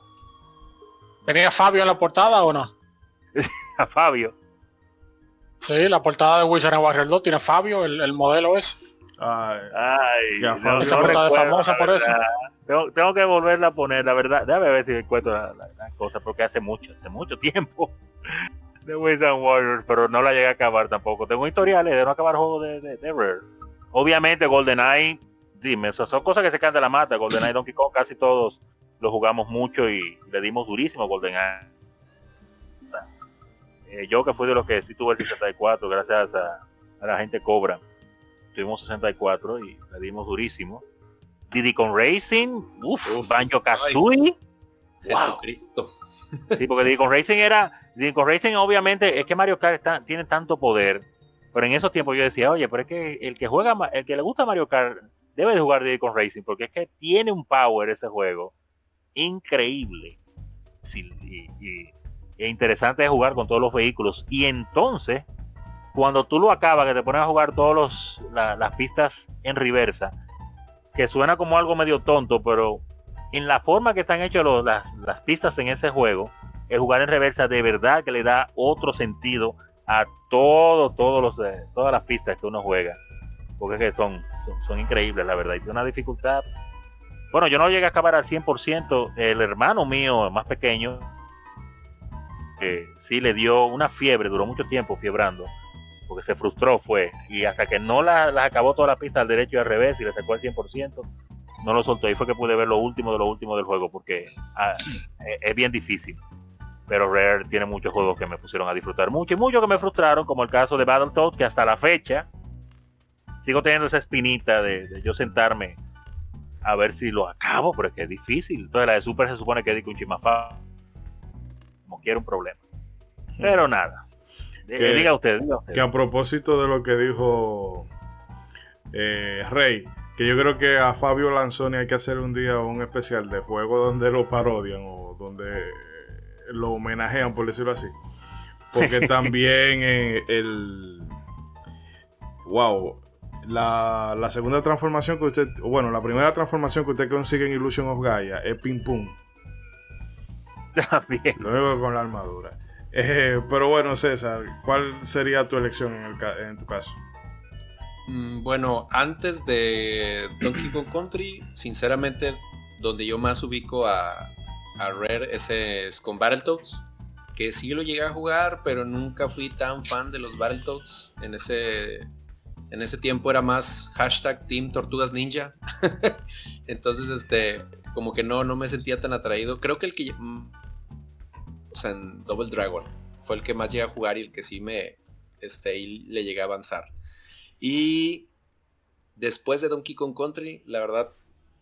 ¿Tenía Fabio en la portada o no? a Fabio. Sí, la portada de Wizard Warrior 2 tiene Fabio, el, modelo es. Ay, Ay Fabio. esa portada es famosa por eso. Tengo, que volverla a poner, la verdad. Déjame ver si encuentro las la, cosas, porque hace mucho, hace mucho tiempo de Wizard Warrior, pero no la llegué a acabar tampoco. Tengo historiales de no acabar juegos de, de, Rare. Obviamente GoldenEye, dime, son cosas que se caen de la mata. GoldenEye, Donkey Kong, casi todos lo jugamos mucho y le dimos durísimo GoldenEye. Eh, yo que fui de los que sí tuve el 64, gracias a, la gente Cobra. Tuvimos 64 y le dimos durísimo. Diddy con Racing, uff, Banjo Kazooie. Jesucristo. Sí, porque Diddy con Racing era, Diddy con Racing obviamente es que Mario Kart tiene tanto poder, pero en esos tiempos yo decía, oye, pero es que el que juega, el que le gusta Mario Kart debe de jugar Diddy con Racing, porque es que tiene un power ese juego increíble. y, es interesante de jugar con todos los vehículos. Y entonces, cuando tú lo acabas, que te pones a jugar todas las pistas en reversa, que suena como algo medio tonto, pero en la forma que están hechas las, pistas en ese juego, el jugar en reversa de verdad que le da otro sentido a todo, todos los, eh, todas las pistas que uno juega. Porque es que son, son, increíbles, la verdad. Y tiene una dificultad. Bueno, yo no llegué a acabar al 100%. El hermano mío más pequeño que sí le dio una fiebre, duró mucho tiempo fiebrando, porque se frustró fue, y hasta que no las la acabó toda la pista al derecho y al revés y le sacó el 100%, no lo soltó. Y fue que pude ver lo último de lo último del juego, porque ah, e, es bien difícil. Pero Rare tiene muchos juegos que me pusieron a disfrutar mucho y muchos que me frustraron, como el caso de Battletoads, que hasta la fecha sigo teniendo esa espinita de, yo sentarme a ver si lo acabo, pero es que es difícil. Entonces la de Super se supone que es un chimafa como quiera un problema. Pero nada. Diga, usted, Que a propósito de lo que dijo eh, Rey, que yo creo que a Fabio Lanzoni hay que hacer un día un especial de juego donde lo parodian o donde lo homenajean, por decirlo así. Porque también el... Wow, la, la, segunda transformación que usted, bueno, la primera transformación que usted consigue en Illusion of Gaia es Ping Pum. Luego con la armadura. Eh, pero bueno, César, ¿cuál sería tu elección en, tu caso? Mm, bueno, antes de Donkey Kong Country, sinceramente, donde yo más ubico a, a Rare es, con Battletoads, que sí lo llegué a jugar, pero nunca fui tan fan de los Battletoads. En ese, en ese tiempo era más hashtag Team Tortugas Ninja. Entonces, este, como que no, no me sentía tan atraído. Creo que el que en Double Dragon. Fue el que más llegué a jugar y el que sí me, este, le llegué a avanzar. Y después de Donkey Kong Country, la verdad,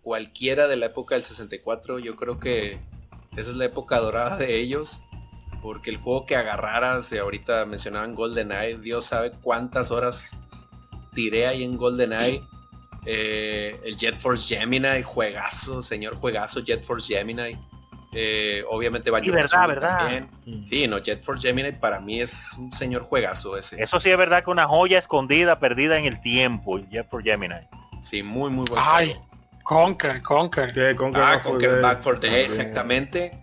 cualquiera de la época del 64, yo creo que esa es la época dorada de ellos. Porque el juego que agarraras, y ahorita mencionaban GoldenEye, Dios sabe cuántas horas tiré ahí en GoldenEye. Eh, el Jet Force Gemini, juegazo, señor juegazo Jet Force Gemini. Eh, obviamente va sí, verdad, verdad. Mm. Sí, no, Jet Force Gemini para mí es un señor juegazo ese. Eso sí es verdad que una joya escondida, perdida en el tiempo, Jet Force Gemini. Sí, muy, muy bueno. Ay, Conquer, Conquer. Ah, Conquer Back for Day, exactamente.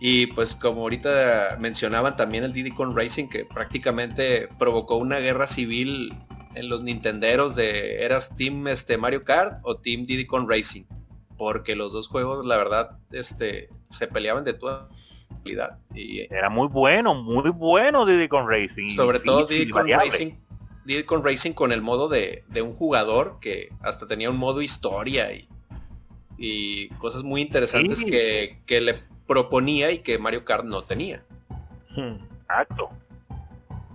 Y pues como ahorita mencionaban también el Diddy Con Racing, que prácticamente provocó una guerra civil en los Nintenderos de eras Team este, Mario Kart o Team Diddy Con Racing. Porque los dos juegos, la verdad, este, se peleaban de toda calidad. Y era muy bueno, muy bueno Diddy Con Racing. Sobre todo Diddy Con Racing. Diddy Con Racing con el modo de, de, un jugador que hasta tenía un modo historia y, y cosas muy interesantes que, que le proponía y que Mario Kart no tenía. Exacto.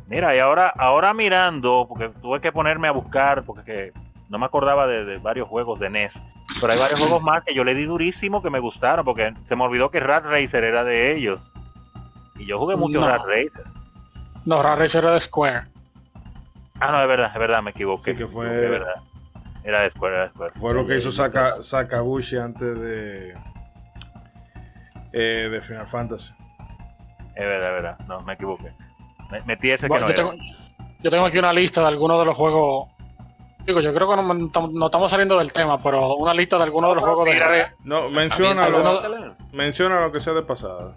Mira, y ahora, ahora mirando, porque tuve que ponerme a buscar, porque no me acordaba de, varios juegos de NES. Pero hay varios juegos más que yo le di durísimo que me gustaron, porque se me olvidó que Rat Racer era de ellos. Y yo jugué mucho Rat Racer. No, Rat Racer era de Square. Ah, no, es verdad, es verdad, me equivoqué. que fue... verdad. Era de Square, era de Square. Fue lo que hizo Saka, Sakaguchi antes de eh, de Final Fantasy. Es verdad, es verdad. No, me equivoqué. metí ese que no yo, tengo, yo tengo aquí una lista de algunos de los juegos Digo, yo creo que no, estamos saliendo del tema, pero una lista de algunos de los juegos de Rare. No, menciona lo, menciona lo que sea de pasada.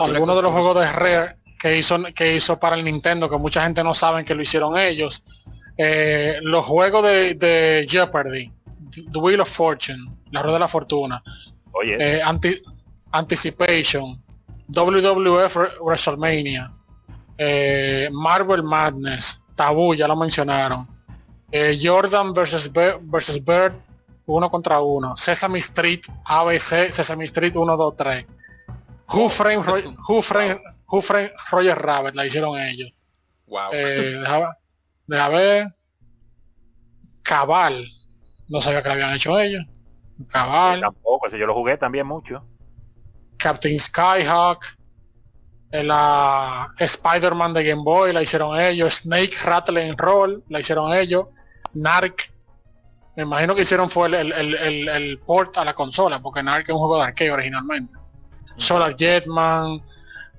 Algunos de los juegos de Rare que hizo, que hizo para el Nintendo, que mucha gente no sabe que lo hicieron ellos. Eh, los juegos de, de, Jeopardy, The Wheel of Fortune, La Rueda de la Fortuna. Oye. Eh, anti, Anticipation, WWF WrestleMania, eh, Marvel Madness, Tabú, ya lo mencionaron. Eh, Jordan versus, versus Bird, uno contra uno. Sesame Street, ABC, Sesame Street 1, 2, 3. Who Frame, Who Frame, Who Frame Roger Rabbit, la hicieron ellos. Wow. Eh, deja, ver. Cabal. No sabía que lo habían hecho ellos. Cabal. tampoco, yo lo jugué también mucho. Captain Skyhawk, la Spider-Man de Game Boy la hicieron ellos, Snake Rattle and Roll la hicieron ellos, Narc, me imagino que hicieron fue el, port a la consola, porque Narc es un juego de arcade originalmente. Solar Jetman,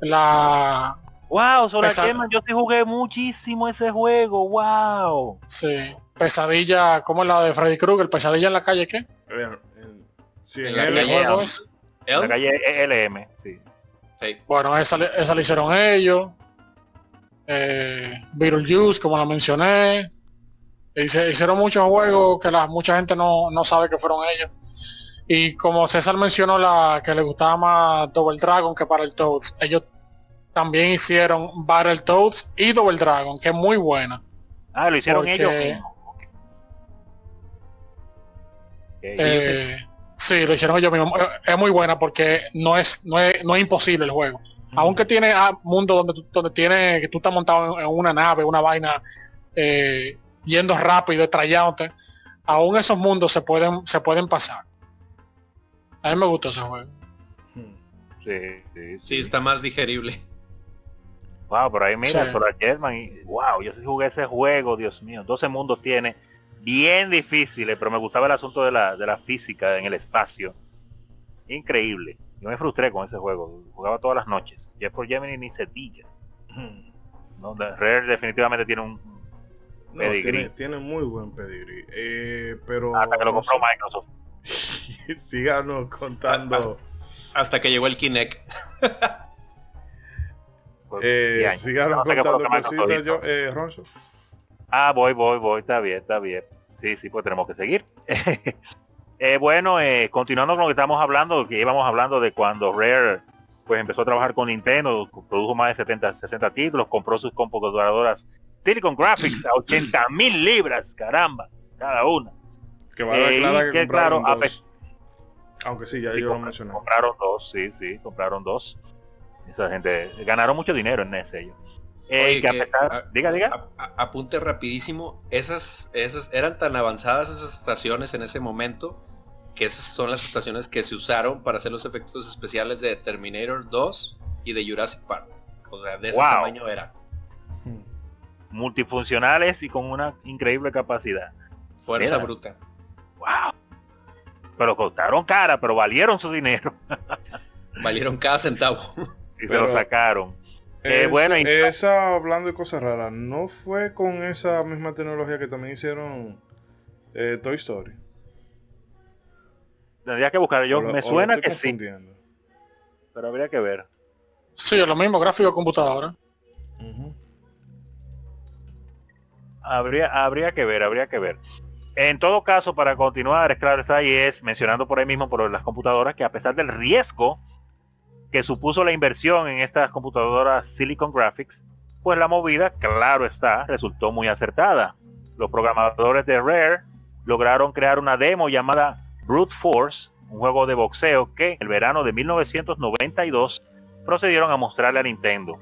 la... Wow, Solar Jetman, yo te jugué muchísimo ese juego, wow. Sí, Pesadilla, ¿cómo es la de Freddy Krueger? ¿Pesadilla en la calle qué? Sí, en, el. La calle LM, sí. Bueno, esa, esa la hicieron ellos. Eh, Beetlejuice, como la mencioné. Hicieron muchos juegos que la, mucha gente no, sabe que fueron ellos. Y como César mencionó la que le gustaba más Double Dragon que para el Toads, ellos también hicieron Battle Toads y Double Dragon, que es muy buena. Ah, lo hicieron ellos. Eh, Sí, lo hicieron ellos mismos. Es muy buena porque no es, no es, no es imposible el juego. Aunque tiene ah, mundo donde donde tiene, que tú estás montado en, una nave, una vaina, eh, yendo rápido, estrellándote, aún esos mundos se pueden, se pueden pasar. A mí me gustó ese juego. Sí, sí, sí. está más digerible. Wow, por ahí mira, Solar Jetman y wow, yo sí jugué ese juego, Dios mío, 12 mundos tiene bien difíciles, pero me gustaba el asunto de la, de la física en el espacio. Increíble. Yo me frustré con ese juego. Jugaba todas las noches. Jeffrey Gemini ni setilla. No, Rare definitivamente tiene un pedigrí. tiene, muy buen pedigrí. Eh, pero hasta que lo compró Microsoft. Síganos contando. Hasta, que llegó el Kinect. eh, síganos contando cositas, yo, eh, Ronzo. Ah, voy, voy, voy, está bien, está bien. Sí, sí, pues tenemos que seguir. eh, bueno, eh, continuando con lo que estamos hablando, que íbamos hablando de cuando Rare pues empezó a trabajar con Nintendo, produjo más de 70, 60 títulos, compró sus computadoras Silicon Graphics a 80 mil libras, caramba, cada una. Que va a eh, que, claro, aunque sí, ya yo lo mencioné. Compraron dos, sí, sí, compraron dos. Esa gente ganaron mucho dinero en ese ellos. Eh, diga, diga. apunte rapidísimo. Esas, esas eran tan avanzadas esas estaciones en ese momento que esas son las estaciones que se usaron para hacer los efectos especiales de Terminator 2 y de Jurassic Park. O sea, de ese tamaño era. Multifuncionales y con una increíble capacidad. Fuerza bruta. Wow. Pero costaron cara, pero valieron su dinero. valieron cada centavo. Y se lo sacaron. Eh, bueno, esa, hablando de cosas raras, ¿no fue con esa misma tecnología que también hicieron eh, Toy Story? Tendría que buscar, yo me suena que sí. pero habría que ver. Sí, es lo mismo, gráfico de computadora. Habría, habría que ver, habría que ver. En todo caso, para continuar, es claro está y es mencionando por ahí mismo por las computadoras que a pesar del riesgo que supuso la inversión en estas computadoras Silicon Graphics, pues la movida, claro está, resultó muy acertada. Los programadores de Rare lograron crear una demo llamada Brute Force, un juego de boxeo que en el verano de 1992 procedieron a mostrarle a Nintendo,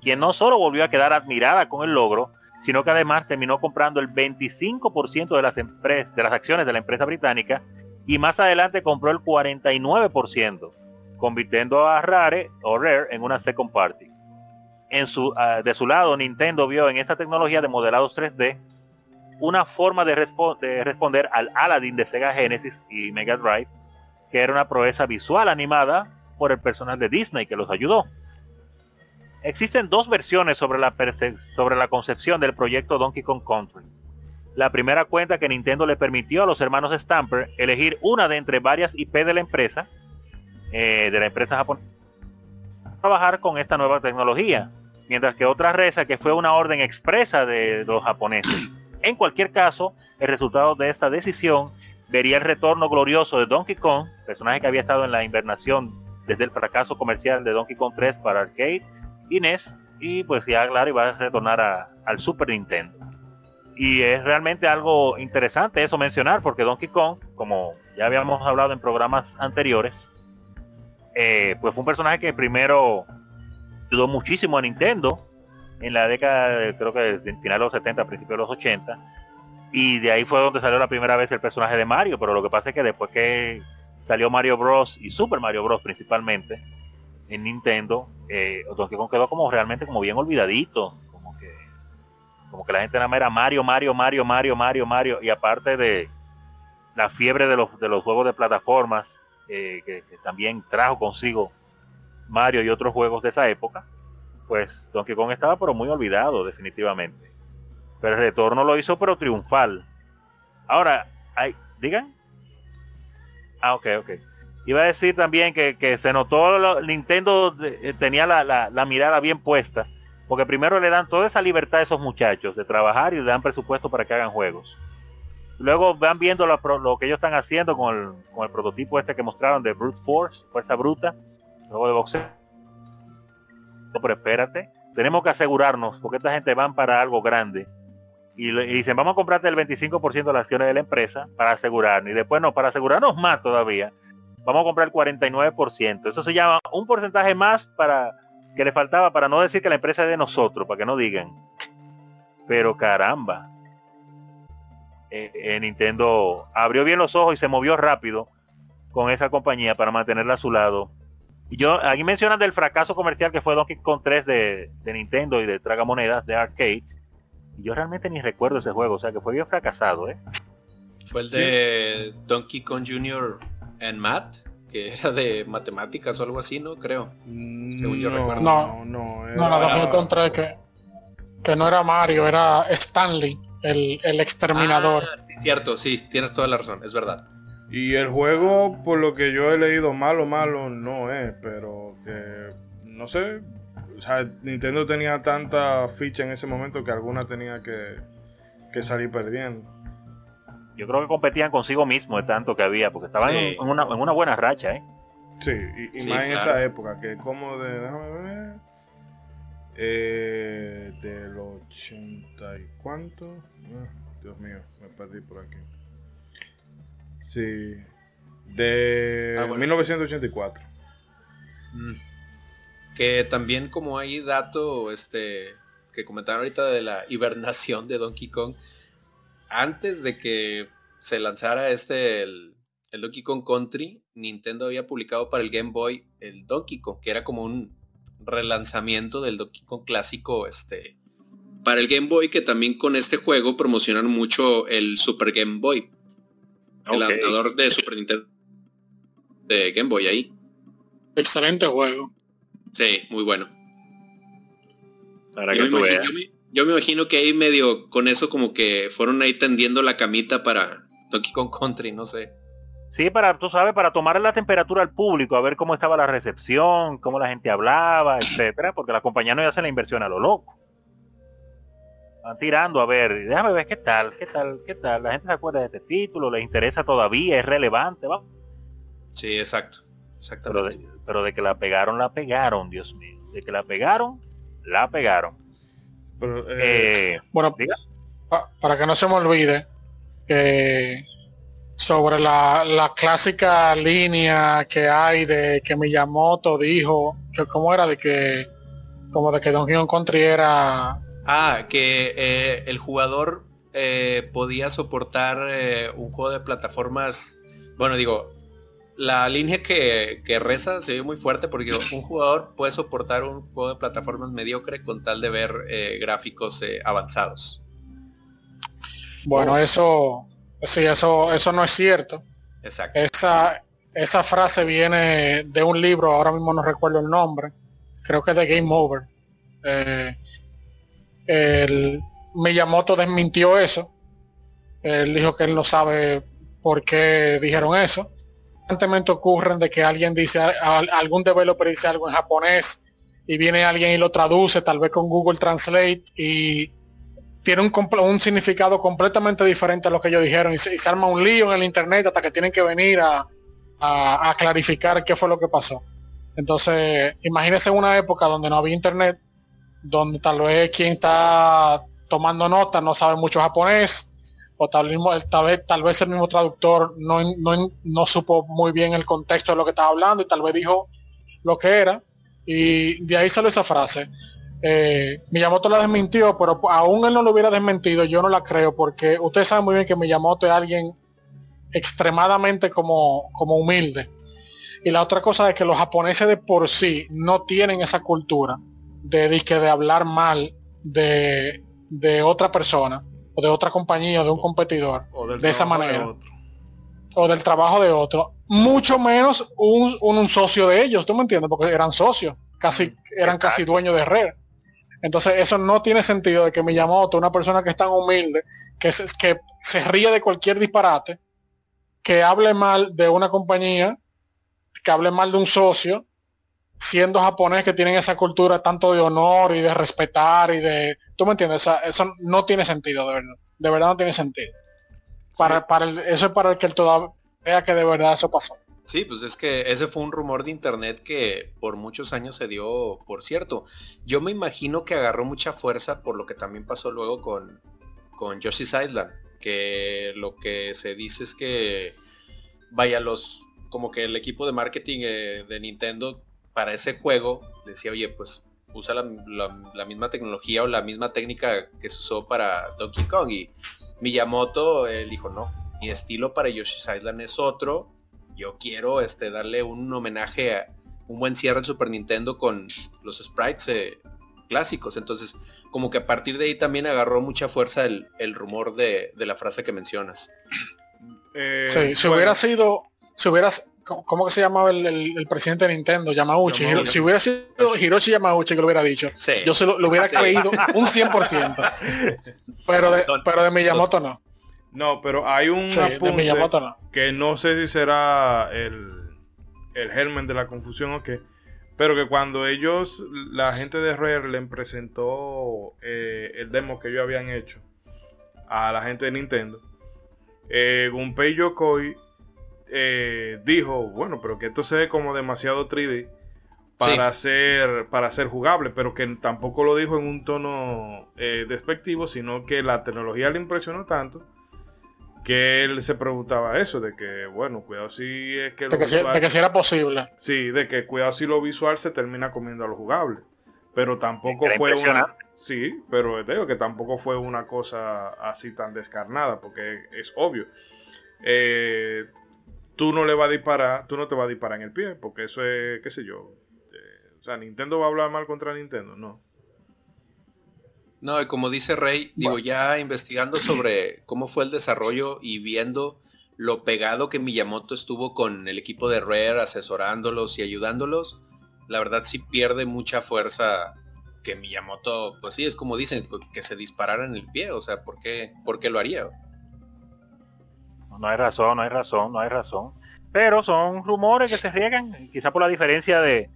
quien no solo volvió a quedar admirada con el logro, sino que además terminó comprando el 25% de las, acciones de la empresa británica y más adelante compró el 49%, convirtiendo a Rare o Rare en una second party. Ah, de su lado, Nintendo vio en esta tecnología de modelados 3D una forma de, de responder al Aladdin de Sega Genesis y Mega Drive, que era una proeza visual animada por el personal de Disney que los ayudó. Existen dos versiones sobre la, sobre la concepción del proyecto Donkey Kong Country. La primera cuenta que Nintendo le permitió a los hermanos Stamper elegir una de entre varias IP de la empresa, eh, de la empresa japonesa, trabajar con esta nueva tecnología, mientras que otra reza que fue una orden expresa de los japoneses. En cualquier caso, el resultado de esta decisión vería el retorno glorioso de Donkey Kong, personaje que había estado en la invernación desde el fracaso comercial de Donkey Kong 3 para arcade Inés y pues ya claro iba a retornar al Super Nintendo. Y es realmente algo interesante eso mencionar porque Donkey Kong, como ya habíamos hablado en programas anteriores, eh, pues fue un personaje que primero ayudó muchísimo a Nintendo en la década, de, creo que de final de los 70, principios de los 80. Y de ahí fue donde salió la primera vez el personaje de Mario, pero lo que pasa es que después que salió Mario Bros. y Super Mario Bros. principalmente, en Nintendo, eh, Donkey Kong quedó como realmente como bien olvidadito, como que, como que la gente nada más era Mario, Mario, Mario, Mario, Mario, Mario, y aparte de la fiebre de los, de los juegos de plataformas, eh, que, también trajo consigo Mario y otros juegos de esa época, pues Donkey Kong estaba pero muy olvidado definitivamente. Pero el retorno lo hizo pero triunfal. Ahora, hay, digan. Ah, ok, ok. Iba a decir también que, se notó, Nintendo eh, tenía la, mirada bien puesta, porque primero le dan toda esa libertad a esos muchachos de trabajar y le dan presupuesto para que hagan juegos. Luego van viendo lo, que ellos están haciendo con el, prototipo este que mostraron de Brute Force, Fuerza Bruta, luego de boxeo. Pero espérate, tenemos que asegurarnos, porque esta gente van para algo grande. Y dicen, vamos a comprarte el 25% de las acciones de la empresa para asegurarnos. Y después no, para asegurarnos más todavía vamos a comprar el 49%. Eso se llama un porcentaje más para que le faltaba para no decir que la empresa es de nosotros, para que no digan. Pero caramba. Eh, eh, Nintendo abrió bien los ojos y se movió rápido con esa compañía para mantenerla a su lado. Y yo, aquí mencionan del fracaso comercial que fue Donkey Kong 3 de, Nintendo y de Tragamonedas de Arcades. Y yo realmente ni recuerdo ese juego, o sea que fue bien fracasado, ¿eh? Fue el de Donkey Kong Jr en Math, que era de matemáticas o algo así, ¿no? Creo. Según yo recuerdo. No, no, no, no, contra que, que no era Mario, era Stanley, el, el exterminador. Ah, sí, cierto, sí, tienes toda la razón, es verdad. Y el juego, por lo que yo he leído, malo, malo no es, pero que, no sé, o sea, Nintendo tenía tanta ficha en ese momento que alguna tenía que, que salir perdiendo yo creo que competían consigo mismo de tanto que había, porque estaban en, una, buena racha, ¿eh? Sí, y, más en esa época, que como de, déjame ver, eh, del 80 y cuánto, ah, Dios mío, me perdí por aquí. Sí, de 1984. Ah, mm. Que también como hay dato, este, que comentaron ahorita de la hibernación de Donkey Kong, antes de que se lanzara este, el, Donkey Kong Country, Nintendo había publicado para el Game Boy el Donkey Kong, que era como un relanzamiento del Donkey Kong clásico, este, para el Game Boy, que también con este juego promocionan mucho el Super Game Boy. El adaptador de Super Nintendo de Game Boy ahí. Excelente juego. Sí, muy bueno. Para que tú veas yo me imagino que ahí medio con eso como que fueron ahí tendiendo la camita para Donkey Kong Country, no sé. Sí, para, tú sabes, para tomar la temperatura al público, a ver cómo estaba la recepción, cómo la gente hablaba, etcétera, porque la compañía no hace la inversión a lo loco. Van tirando a ver, déjame ver qué tal, qué tal, qué tal. La gente se acuerda de este título, les interesa todavía, es relevante, va. Sí, exacto. Pero de, pero de que la pegaron, la pegaron, Dios mío. De que la pegaron, la pegaron. Eh, bueno, para que no se me olvide, que sobre la, clásica línea que hay de que Miyamoto dijo que cómo era de que como de que Don Country era ah que eh, el jugador eh, podía soportar eh, un juego de plataformas bueno digo la línea que, que, reza se ve muy fuerte porque un jugador puede soportar un juego de plataformas mediocre con tal de ver gráficos avanzados bueno eso Sí, eso, eso no es cierto. Exacto. Esa, esa frase viene de un libro, ahora mismo no recuerdo el nombre, creo que es de Game Over. Eh, el, Miyamoto desmintió eso. Él dijo que él no sabe por qué dijeron eso. Constantemente ocurren de que alguien dice, algún developer dice algo en japonés y viene alguien y lo traduce, tal vez con Google Translate y tiene un, un, significado completamente diferente a lo que ellos dijeron y se, arma un lío en el internet hasta que tienen que venir a, clarificar qué fue lo que pasó. Entonces, imagínense una época donde no había internet, donde tal vez quien está tomando nota no sabe mucho japonés, o tal, vez, tal vez el mismo traductor no, no, no supo muy bien el contexto de lo que estaba hablando y tal vez dijo lo que era. Y de ahí salió esa frase. Eh, Miyamoto la desmintió, pero aún él no lo hubiera desmentido, yo no la creo, porque ustedes saben muy bien que Miyamoto es alguien extremadamente como, como humilde. Y la otra cosa es que los japoneses de por sí no tienen esa cultura de, de hablar mal de, de, otra persona o de otra compañía o de un competidor de esa manera. o del trabajo de otro. Mucho menos un, un, socio de ellos, ¿tú me entiendes? Porque eran socios, casi, eran casi dueños de red. Entonces eso no tiene sentido de que Miyamoto, una persona que es tan humilde, que se, que se ríe de cualquier disparate, que hable mal de una compañía, que hable mal de un socio, siendo japonés que tienen esa cultura tanto de honor y de respetar y de... ¿Tú me entiendes? eso no tiene sentido, de verdad. De verdad no tiene sentido. Para, para eso es para el que él todavía vea que de verdad eso pasó. Sí, pues es que ese fue un rumor de internet que por muchos años se dio, por cierto. Yo me imagino que agarró mucha fuerza por lo que también pasó luego con, con Yoshi's Island, que lo que se dice es que, vaya, los, como que el equipo de marketing eh, de Nintendo para ese juego decía, oye, pues usa la, misma tecnología o la misma técnica que se usó para Donkey Kong. Y Miyamoto, él dijo, no, mi estilo para Yoshi's Island es otro yo quiero este, darle un homenaje a un buen cierre al Super Nintendo con los sprites eh, clásicos. Entonces, como que a partir de ahí también agarró mucha fuerza el, rumor de, la frase que mencionas. Eh, sí, si hubiera sido, si hubieras, ¿cómo que se llamaba el, presidente de Nintendo? Yamauchi. Si hubiera sido Hiroshi Yamauchi que lo hubiera dicho, yo se lo, hubiera creído un 100%. pero de, pero de Miyamoto no. No, pero hay un apunte que no sé si será el, el germen de la confusión o qué. Pero que cuando ellos, la gente de Rare le presentó eh, el demo que ellos habían hecho a la gente de Nintendo, eh, Gunpei Yokoi eh, dijo, bueno, pero que esto se ve como demasiado 3D para, ser, para ser jugable, pero que tampoco lo dijo en un tono eh, despectivo, sino que la tecnología le impresionó tanto que él se preguntaba eso, de que, bueno, cuidado si es que... De, que, si, era posible. Sí, de que cuidado si lo visual se termina comiendo a lo jugable. Pero tampoco fue una... Sí, pero digo que tampoco fue una cosa así tan descarnada, porque es obvio. Eh, tú no le vas a disparar, tú no te vas a disparar en el pie, porque eso es, qué sé yo. Eh, o sea, Nintendo va a hablar mal contra Nintendo, no. No, y como dice Rey, digo, ya investigando sobre cómo fue el desarrollo y viendo lo pegado que Miyamoto estuvo con el equipo de Rare, asesorándolos y ayudándolos, la verdad sí pierde mucha fuerza que Miyamoto, pues sí, es como dicen, que se disparara en el pie, o sea, ¿por qué, por qué lo haría? No hay razón, no hay razón, no hay razón. Pero son rumores que se riegan, quizá por la diferencia de,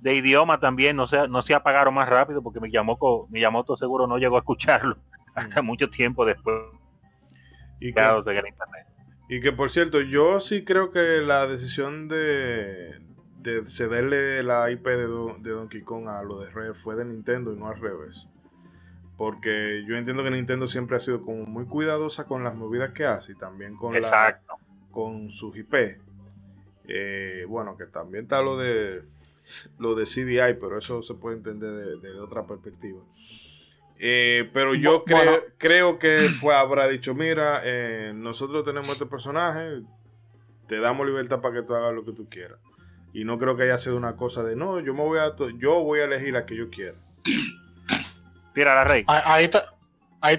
de idioma también no se, no se apagaron más rápido porque mi Miyamoto seguro no llegó a escucharlo hasta mucho tiempo después. Y que, y que por cierto, yo sí creo que la decisión de, de cederle la IP de, de, Donkey Kong a lo de Red fue de Nintendo y no al revés. Porque yo entiendo que Nintendo siempre ha sido como muy cuidadosa con las movidas que hace y también con, la, con sus IP. Eh, bueno, que también está lo de lo de CDI, pero eso se puede entender de, otra perspectiva. Eh, pero yo creo, creo que fue, habrá dicho, mira, eh, nosotros tenemos este personaje, te damos libertad para que tú hagas lo que tú quieras. Y no creo que haya sido una cosa de, no, yo me voy a, yo voy a elegir la que yo quiera. Tira la rey. Ahí,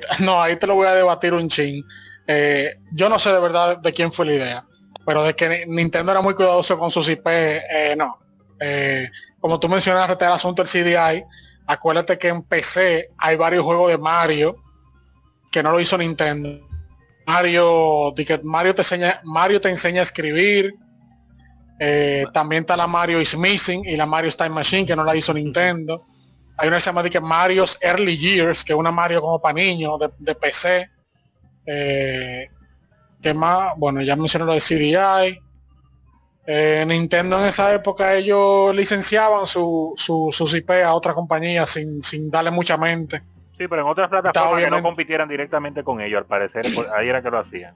no, ahí te lo voy a debatir un ching. Eh, yo no sé de verdad de quién fue la idea, pero de que Nintendo era muy cuidadoso con sus IP, no. Eh, como tú mencionaste, el asunto del CDI. Acuérdate que en PC hay varios juegos de Mario que no lo hizo Nintendo. Mario, Mario te enseña, Mario te enseña a escribir. Eh, también está la Mario is Missing y la Mario Time Machine que no la hizo Nintendo. Hay una que se llama que Mario's Early Years, que es una Mario como para niños de, PC. Eh, más? Bueno, ya mencioné lo de CDI. Eh, Nintendo en esa época ellos licenciaban su, su, sus IP a otra compañía sin, sin darle mucha mente. Sí, pero en otras plataformas que no compitieran directamente con ellos, al parecer, pues, ahí era que lo hacían.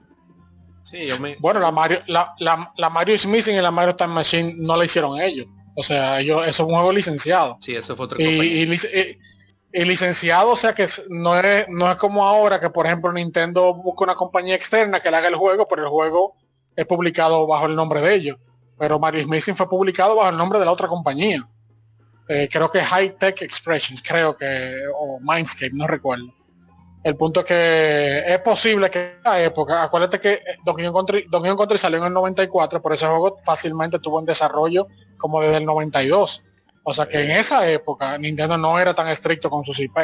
Sí, Bueno, la Mario, la, la, Mario is Missing y la Mario Time Machine no la hicieron ellos. O sea, ellos, eso es un juego licenciado. Sí, eso fue otro y, y, licenciado, o sea que no es, no es como ahora que por ejemplo Nintendo busca una compañía externa que le haga el juego, pero el juego es publicado bajo el nombre de ellos. Pero Mario Missing fue publicado bajo el nombre de la otra compañía. Eh, creo que High Tech Expressions, creo que, o Mindscape, no recuerdo. El punto es que es posible que en esa época, acuérdate que Donkey Kong Country, Donkey Kong Country salió en el 94, pero ese juego fácilmente tuvo en desarrollo como desde el 92. O sea que en esa época Nintendo no era tan estricto con sus IP.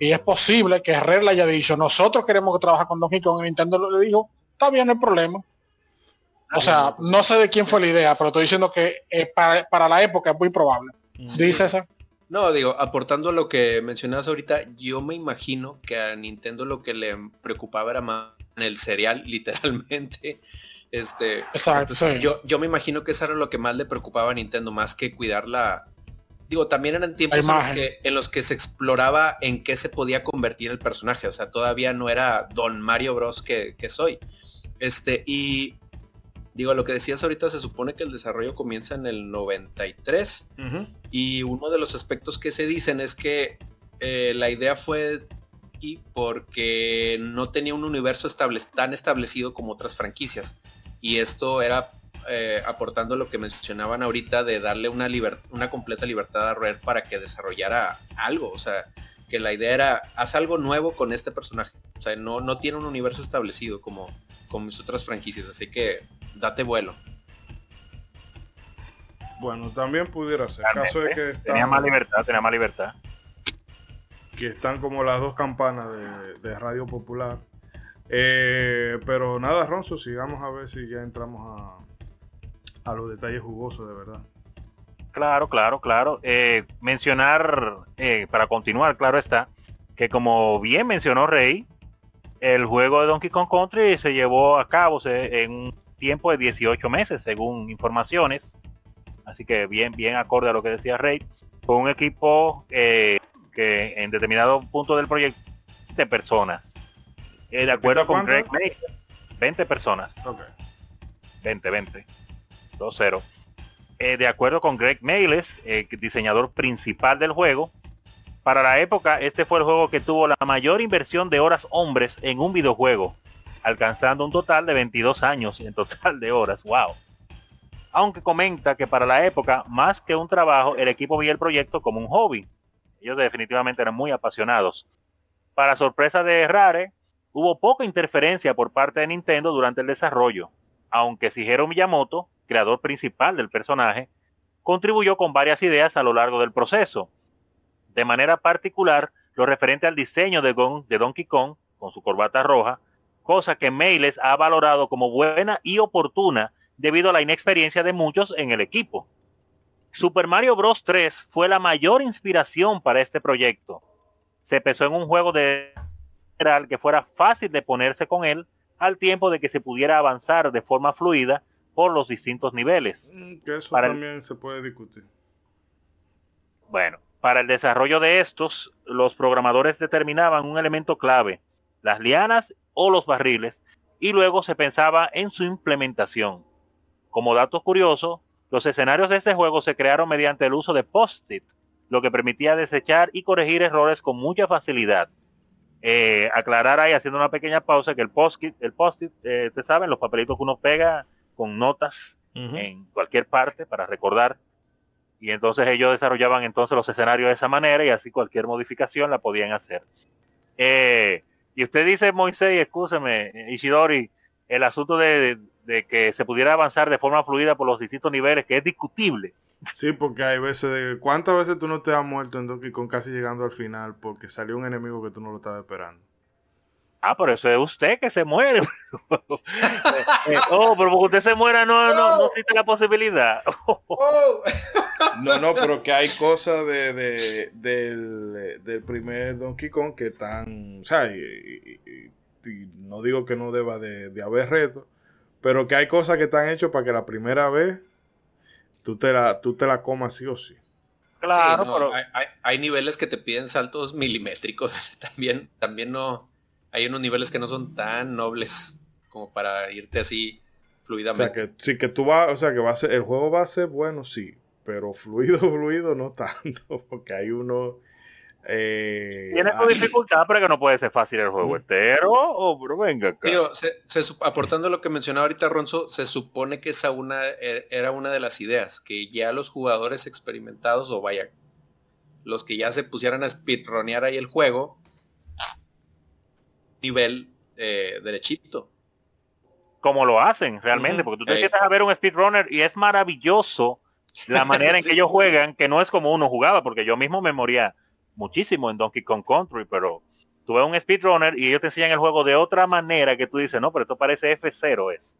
Y es posible que Rare le haya dicho, nosotros queremos que trabaje con Donkey Kong y Nintendo le dijo, está bien el problema. O sea, no sé de quién fue la idea, pero estoy diciendo que eh, para, la época es muy probable. ¿Sí, César? No, digo, aportando a lo que mencionabas ahorita, yo me imagino que a Nintendo lo que le preocupaba era más en el cereal, literalmente. Este, Exacto, sí. yo, yo me imagino que eso era lo que más le preocupaba a Nintendo, más que cuidar la... Digo, también eran tiempos en los, que, en los, que, se exploraba en qué se podía convertir el personaje. O sea, todavía no era Don Mario Bros. que, que soy. Este, y Digo, lo que decías ahorita se supone que el desarrollo comienza en el 93 y uno de los aspectos que se dicen es que eh, la idea fue porque no tenía un universo tan establecido como otras franquicias y esto era eh, aportando lo que mencionaban ahorita de darle una, una completa libertad a Rare para que desarrollara algo, o sea, que la idea era, haz algo nuevo con este personaje, o sea, no, no tiene un universo establecido como, como mis otras franquicias, así que date vuelo. Bueno, también pudiera ser. Caso de que tenía más libertad, tenía más libertad. Que están como las dos campanas de, Radio Popular. Eh, pero nada, Ronzo, sigamos a ver si ya entramos a, a los detalles jugosos de verdad. Claro, claro, claro. Eh, mencionar, eh, para continuar, claro está, que como bien mencionó Rey, el juego de Donkey Kong Country se llevó a cabo en un tiempo de 18 meses, según informaciones. Así que bien, bien acorde a lo que decía Rey. Con un equipo eh, que en determinado punto del proyecto de personas. Eh, de acuerdo con Greg May, 20 personas. 20, 20. 2-0. de acuerdo con Greg Mayles, eh, diseñador principal del juego, para la época este fue el juego que tuvo la mayor inversión de horas hombres en un videojuego alcanzando un total de 22 años en total de horas. ¡Wow! Aunque comenta que para la época, más que un trabajo, el equipo veía el proyecto como un hobby. Ellos definitivamente eran muy apasionados. Para sorpresa de Rare, hubo poca interferencia por parte de Nintendo durante el desarrollo, aunque Shigeru Miyamoto, creador principal del personaje, contribuyó con varias ideas a lo largo del proceso. De manera particular, lo referente al diseño de, de Donkey Kong, con su corbata roja, cosa que Meiles ha valorado como buena y oportuna debido a la inexperiencia de muchos en el equipo. Super Mario Bros. 3 fue la mayor inspiración para este proyecto. Se pensó en un juego de que fuera fácil de ponerse con él al tiempo de que se pudiera avanzar de forma fluida por los distintos niveles. Mm, que eso también se puede discutir. Bueno, para el desarrollo de estos, los programadores determinaban un elemento clave, las lianas o los barriles, y luego se pensaba en su implementación. Como dato curioso, los escenarios de este juego se crearon mediante el uso de post-it, lo que permitía desechar y corregir errores con mucha facilidad. Eh, aclarar ahí, haciendo una pequeña pausa, que el post-it, el post-it, eh, te saben, los papelitos que uno pega con notas en cualquier parte para recordar. Y entonces ellos desarrollaban entonces los escenarios de esa manera y así cualquier modificación la podían hacer. Eh, y usted dice, Moisés, escúcheme, Ishidori, el asunto de, de, que se pudiera avanzar de forma fluida por los distintos niveles, que es discutible. Sí, porque hay veces de... ¿Cuántas veces tú no te has muerto en Donkey Kong casi llegando al final porque salió un enemigo que tú no lo estabas esperando? Ah, pero eso es usted que se muere. Eh, oh, pero porque usted se muera no, no, no existe la posibilidad. no, no, pero que hay cosas de, de, del, del, primer Donkey Kong que están... O sea, y, no digo que no deba de, de haber reto, pero que hay cosas que están hechas para que la primera vez tú te la, tú te la comas sí o sí. Claro, pero... Hay, niveles que te piden saltos milimétricos. también, también no. Hay unos niveles que no son tan nobles como para irte así fluidamente. O sea que sí que tú vas, o sea que va a ser, el juego va a ser bueno, sí, pero fluido, fluido no tanto, porque hay uno eh, Tiene tu dificultad, pero que no puede ser fácil el juego entero. O, pero venga acá. aportando lo que mencionaba ahorita Ronzo, se supone que esa una e, era una de las ideas, que ya los jugadores experimentados, o vaya, los que ya se pusieran a speedronear ahí el juego, nivel eh, derechito. Como lo hacen realmente, porque tú te sientas a ver un speedrunner y es maravilloso la manera en que ellos juegan, que no es como uno jugaba, porque yo mismo me moría muchísimo en Donkey Kong Country, pero tú ves un speedrunner y ellos te enseñan el juego de otra manera que tú dices, no, pero esto parece F0 es.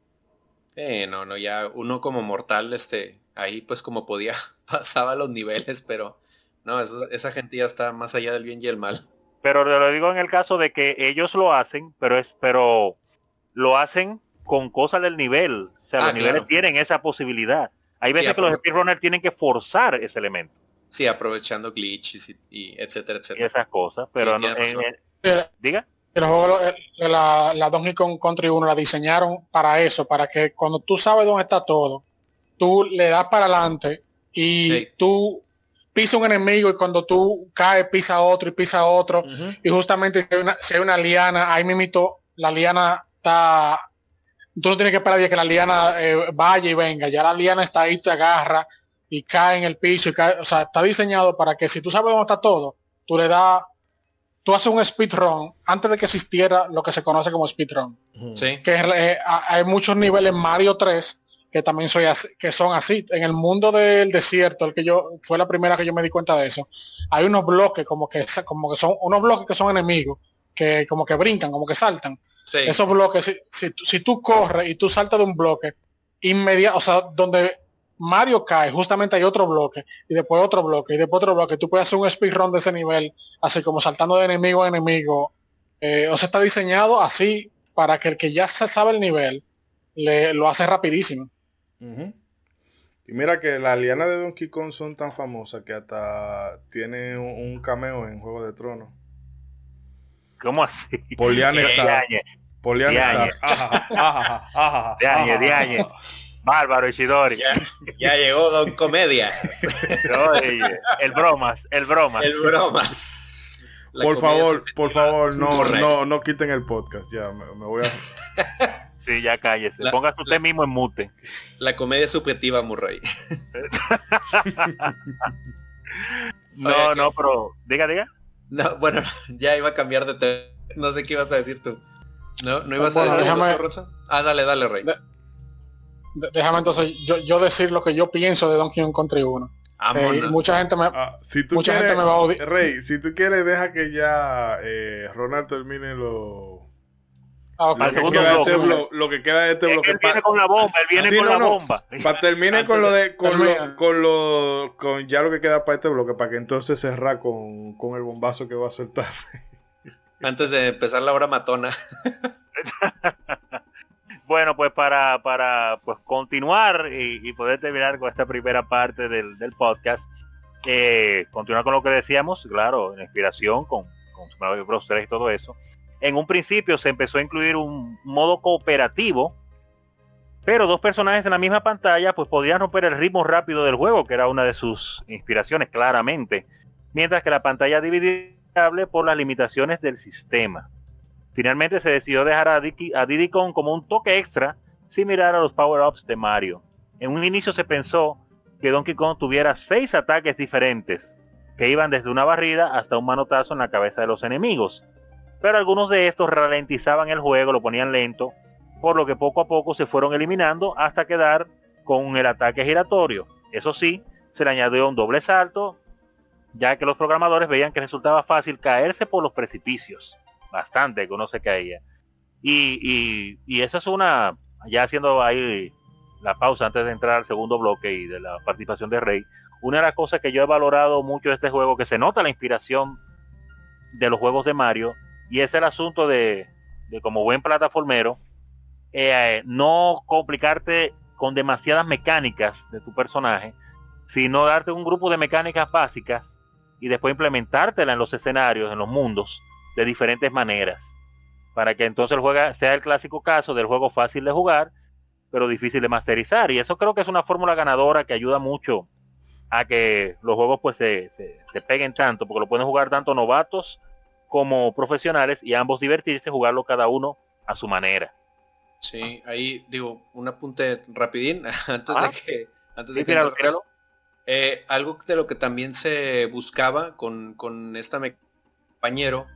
Eh, no, no, ya uno como mortal, este, ahí pues como podía, pasaba los niveles, pero no, esa gente ya está más allá del bien y el mal. Pero lo digo en el caso de que ellos lo hacen, pero es, pero lo hacen con cosas del nivel. O sea, los ah, niveles tienen esa posibilidad. Hay veces que los speedrunners tienen que forzar ese elemento. Sí, aprovechando glitches y, etcétera, etcétera. Y esas cosas, pero no, diga. El juego, la, la Donkey Kong Country 1 la diseñaron para eso, para que cuando tú sabes dónde está todo, tú le das para adelante y tú pisas un enemigo y cuando tú caes pisa otro y pisa otro y justamente si hay, una, si hay una liana, ahí mimito, la liana está, tú no tienes que esperar a que la liana eh, vaya y venga, ya la liana está ahí, te agarra, y cae en el piso y cae, o sea, está diseñado para que si tú sabes dónde está todo, tú le das, tú haces un speedrun antes de que existiera lo que se conoce como speedrun. Sí. Que eh, hay muchos niveles Mario 3 que también soy que son así. En el mundo del desierto, el que yo fue la primera que yo me di cuenta de eso. Hay unos bloques como que como que son unos bloques que son enemigos que como que brincan, como que saltan. Esos bloques, si, si, si, tú corres y tú saltas de un bloque, inmediato, o sea, donde Mario cae, justamente hay otro bloque, y después otro bloque, y después otro bloque. Tú puedes hacer un speedrun de ese nivel, así como saltando de enemigo a enemigo. Eh, o sea, está diseñado así para que el que ya se sabe el nivel, le, lo hace rapidísimo. Y mira que las lianas de Donkey Kong son tan famosas que hasta tiene un, cameo en Juego de Tronos. ¿Cómo así? Poliana está. Poliana Bárbaro Ishidori. Ya, llegó Don Comedia. el bromas, el bromas. El bromas. por favor, por favor, no, no, no quiten el podcast. Ya, me, voy a. Sí, ya cállese. Póngase usted mismo en mute. La comedia subjetiva, Murray. no, no, pero. Diga, diga. No, bueno, ya iba a cambiar de tema. No sé qué ibas a decir tú. No, no ibas a decir. Déjame... Ah, dale, dale, Rey déjame entonces yo, decir lo que yo pienso de Donkey Kong Country 1. Eh, mucha gente me, ah, mucha gente me va a odiar. Rey, si tú quieres, deja que ya eh, Ronald termine lo, Ah, lo, que queda este bloque, lo que queda de este bloque. Él viene con la bomba, él viene con la bomba. Para terminar con lo de con lo, con lo con ya lo que queda para este bloque, para que entonces cerrar con, con el bombazo que va a soltar. Antes de empezar la hora matona. bueno, pues para, para pues continuar y, poder terminar con esta primera parte del, del podcast, eh, continuar con lo que decíamos, claro, en inspiración con, con Super Bros. 3 y todo eso en un principio se empezó a incluir un modo cooperativo, pero dos personajes en la misma pantalla pues podían romper el ritmo rápido del juego, que era una de sus inspiraciones claramente, mientras que la pantalla dividible por las limitaciones del sistema. Finalmente se decidió dejar a, Diddy Kong como un toque extra similar a los power-ups de Mario. En un inicio se pensó que Donkey Kong tuviera seis ataques diferentes, que iban desde una barrida hasta un manotazo en la cabeza de los enemigos, pero algunos de estos ralentizaban el juego, lo ponían lento, por lo que poco a poco se fueron eliminando hasta quedar con el ataque giratorio. Eso sí, se le añadió un doble salto, ya que los programadores veían que resultaba fácil caerse por los precipicios. Bastante que uno se caía. Y, y, eso es una, ya haciendo ahí la pausa antes de entrar al segundo bloque y de la participación de Rey, una de las cosas que yo he valorado mucho de este juego, que se nota la inspiración de los juegos de Mario, y es el asunto de, como buen plataformero, eh, no complicarte con demasiadas mecánicas de tu personaje, sino darte un grupo de mecánicas básicas y después implementártela en los escenarios, en los mundos, de diferentes maneras. Para que entonces el juego sea el clásico caso del juego fácil de jugar, pero difícil de masterizar. Y eso creo que es una fórmula ganadora que ayuda mucho a que los juegos pues se, se peguen tanto, porque lo pueden jugar tanto novatos como profesionales y ambos divertirse, jugarlo cada uno a su manera. Sí, ahí digo, un apunte rapidín antes de ah. que... Antes de que eh, algo de lo que también se buscaba con, con esta compañero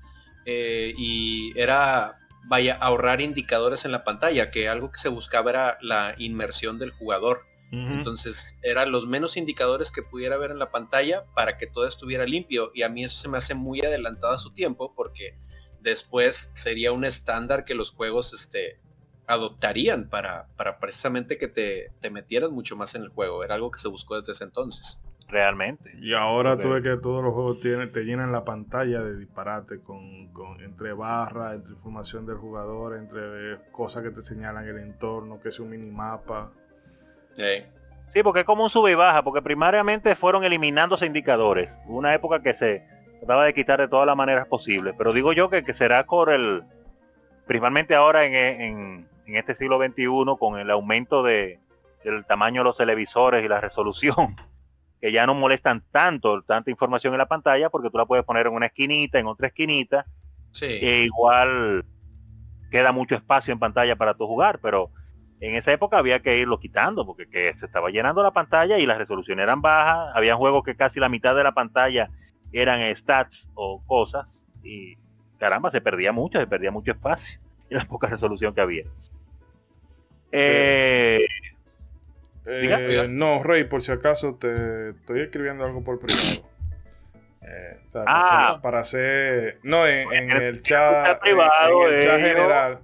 eh, y era vaya ahorrar indicadores en la pantalla, que algo que se buscaba era la inmersión del jugador. Entonces eran los menos indicadores que pudiera ver en la pantalla para que todo estuviera limpio. Y a mí eso se me hace muy adelantado a su tiempo porque después sería un estándar que los juegos este, adoptarían para, para precisamente que te, te metieras mucho más en el juego. Era algo que se buscó desde ese entonces. Realmente. Y ahora tú ves que todos los juegos tienen, te llenan la pantalla de disparate con, entre barras, entre información del jugador, entre cosas que te señalan el entorno, que es un minimapa. Sí. porque es como un sube y baja, porque primariamente fueron eliminándose indicadores. Una época que se trataba de quitar de todas las maneras posibles. Pero digo yo que, que será por el, principalmente ahora en, este siglo XXI, con el aumento de, del tamaño de los televisores y la resolución, que ya no molestan tanto, tanta información en la pantalla, porque tú la puedes poner en una esquinita, en otra esquinita, sí. e igual queda mucho espacio en pantalla para tu jugar, pero en esa época había que irlo quitando porque que se estaba llenando la pantalla y las resoluciones eran bajas. Había juegos que casi la mitad de la pantalla eran stats o cosas y caramba, se perdía mucho, se perdía mucho espacio y la poca resolución que había. Eh, eh, no, Rey, por si acaso te estoy escribiendo algo por privado. Eh, ah. para, hacer, no en, el chat, privado, en el chat general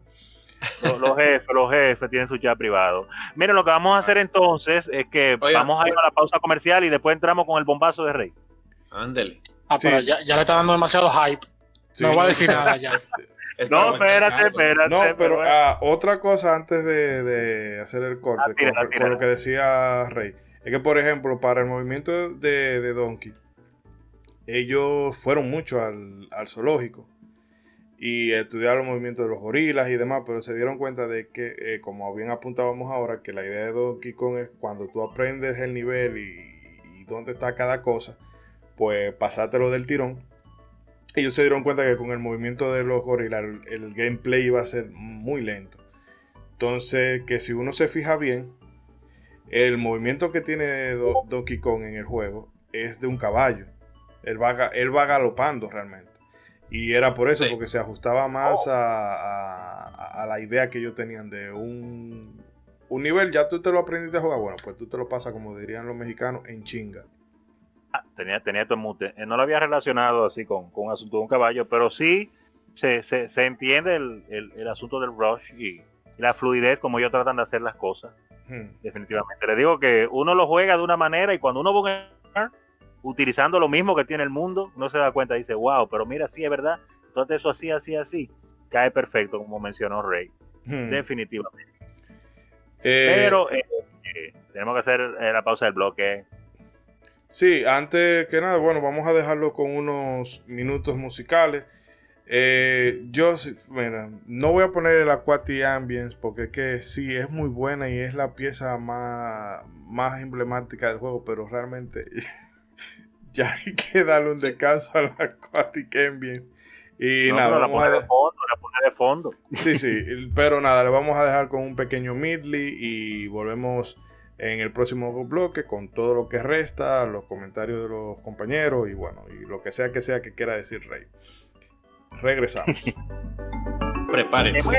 los, jefes, los jefes tienen su chat privado. Miren, lo que vamos a hacer entonces es que vamos a ir a la pausa comercial y después entramos con el bombazo de Rey. Ándele. Ah, pero ya, le está dando demasiado hype. No voy a decir nada ya. no, espérate, espérate. No, pero ah, otra cosa antes de, hacer el corte, ah, con, lo que decía Rey, es que por ejemplo, para el movimiento de, Donkey, ellos fueron mucho al, al zoológico y estudiar los movimientos de los gorilas y demás, pero se dieron cuenta de que, eh, como bien apuntábamos ahora, que la idea de Donkey Kong es cuando tú aprendes el nivel y, dónde está cada cosa, pues pasártelo del tirón. Ellos se dieron cuenta que con el movimiento de los gorilas el, gameplay iba a ser muy lento. Entonces, que si uno se fija bien, el movimiento que tiene Donkey Kong en el juego es de un caballo. Él va, él va galopando realmente. Y era por eso, porque se ajustaba más oh. a, la idea que ellos tenían de un, un nivel, ya tú te lo aprendiste a jugar, bueno, pues tú te lo pasas, como dirían los mexicanos, en chinga. Ah, tenía, tenía tu mute. Eh, no lo había relacionado así con, con un asunto de un caballo, pero sí se, se, entiende el, el, asunto del rush y, la fluidez como ellos tratan de hacer las cosas. Hmm. Definitivamente. Le digo que uno lo juega de una manera y cuando uno va utilizando lo mismo que tiene el mundo, no se da cuenta, dice, wow, pero mira, sí es verdad, entonces eso así, así, así, cae perfecto, como mencionó Rey. Hmm. Definitivamente. Eh, pero eh, eh, tenemos que hacer la pausa del bloque. Sí, antes que nada, bueno, vamos a dejarlo con unos minutos musicales. yo, bueno, no voy a poner el Aquati Ambience porque es que sí, es muy buena y es la pieza más, más emblemática del juego, pero realmente ya hay que darle un descanso al Aquatic Ambience. Y nada, la pone, de fondo, la pone de fondo. Sí, sí, pero nada, le vamos a dejar con un pequeño midley y volvemos en el próximo bloque con todo lo que resta, los comentarios de los compañeros y bueno, y lo que sea que sea que quiera decir Rey. Regresamos. Prepárense.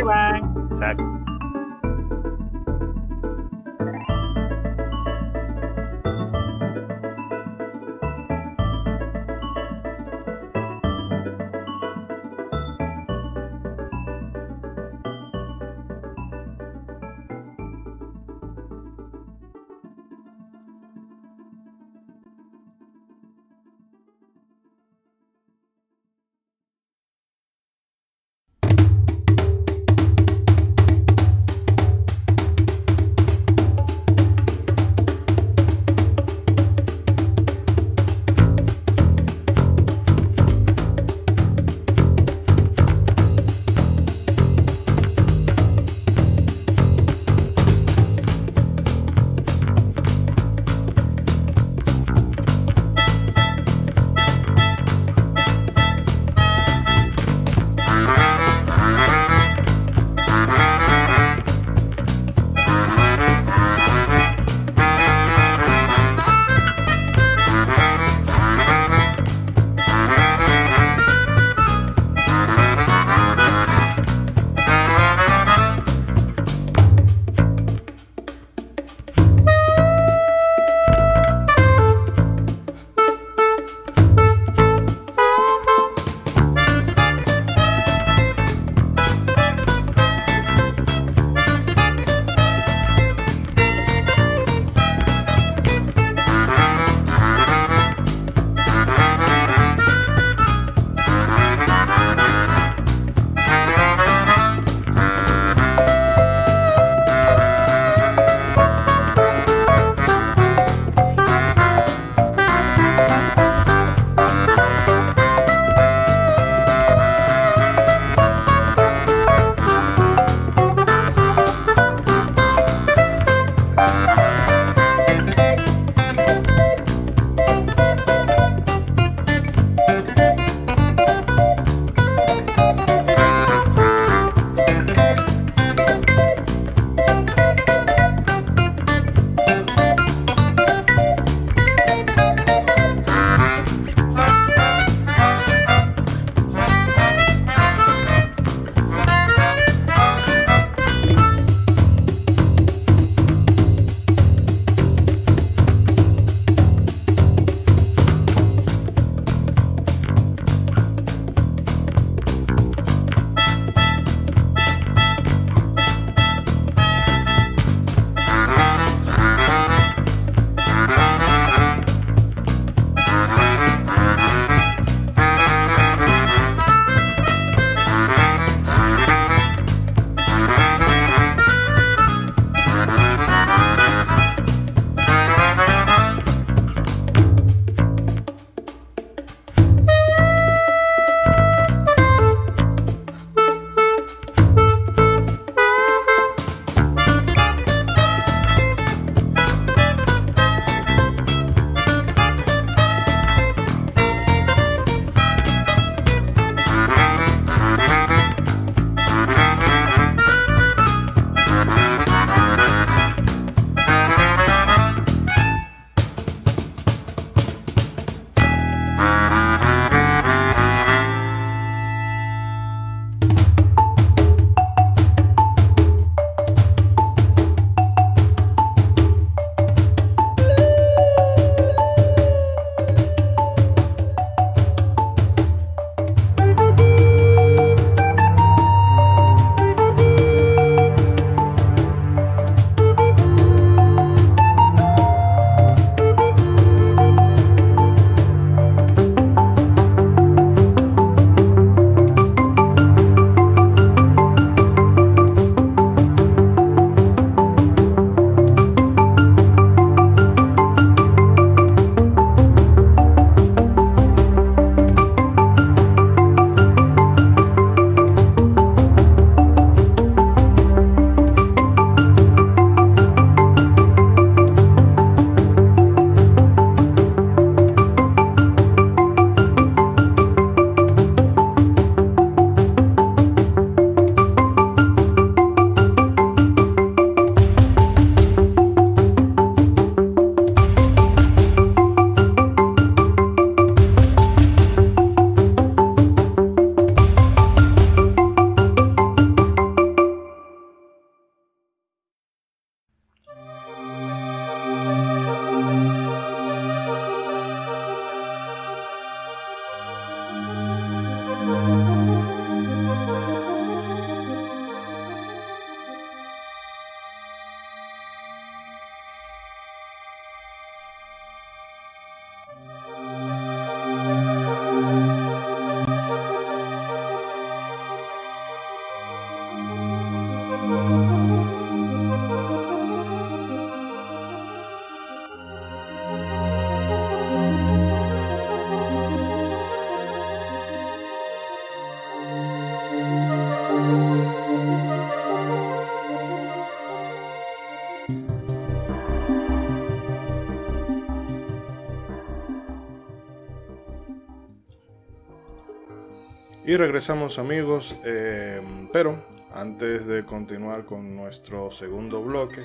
Y regresamos amigos, eh, pero antes de continuar con nuestro segundo bloque,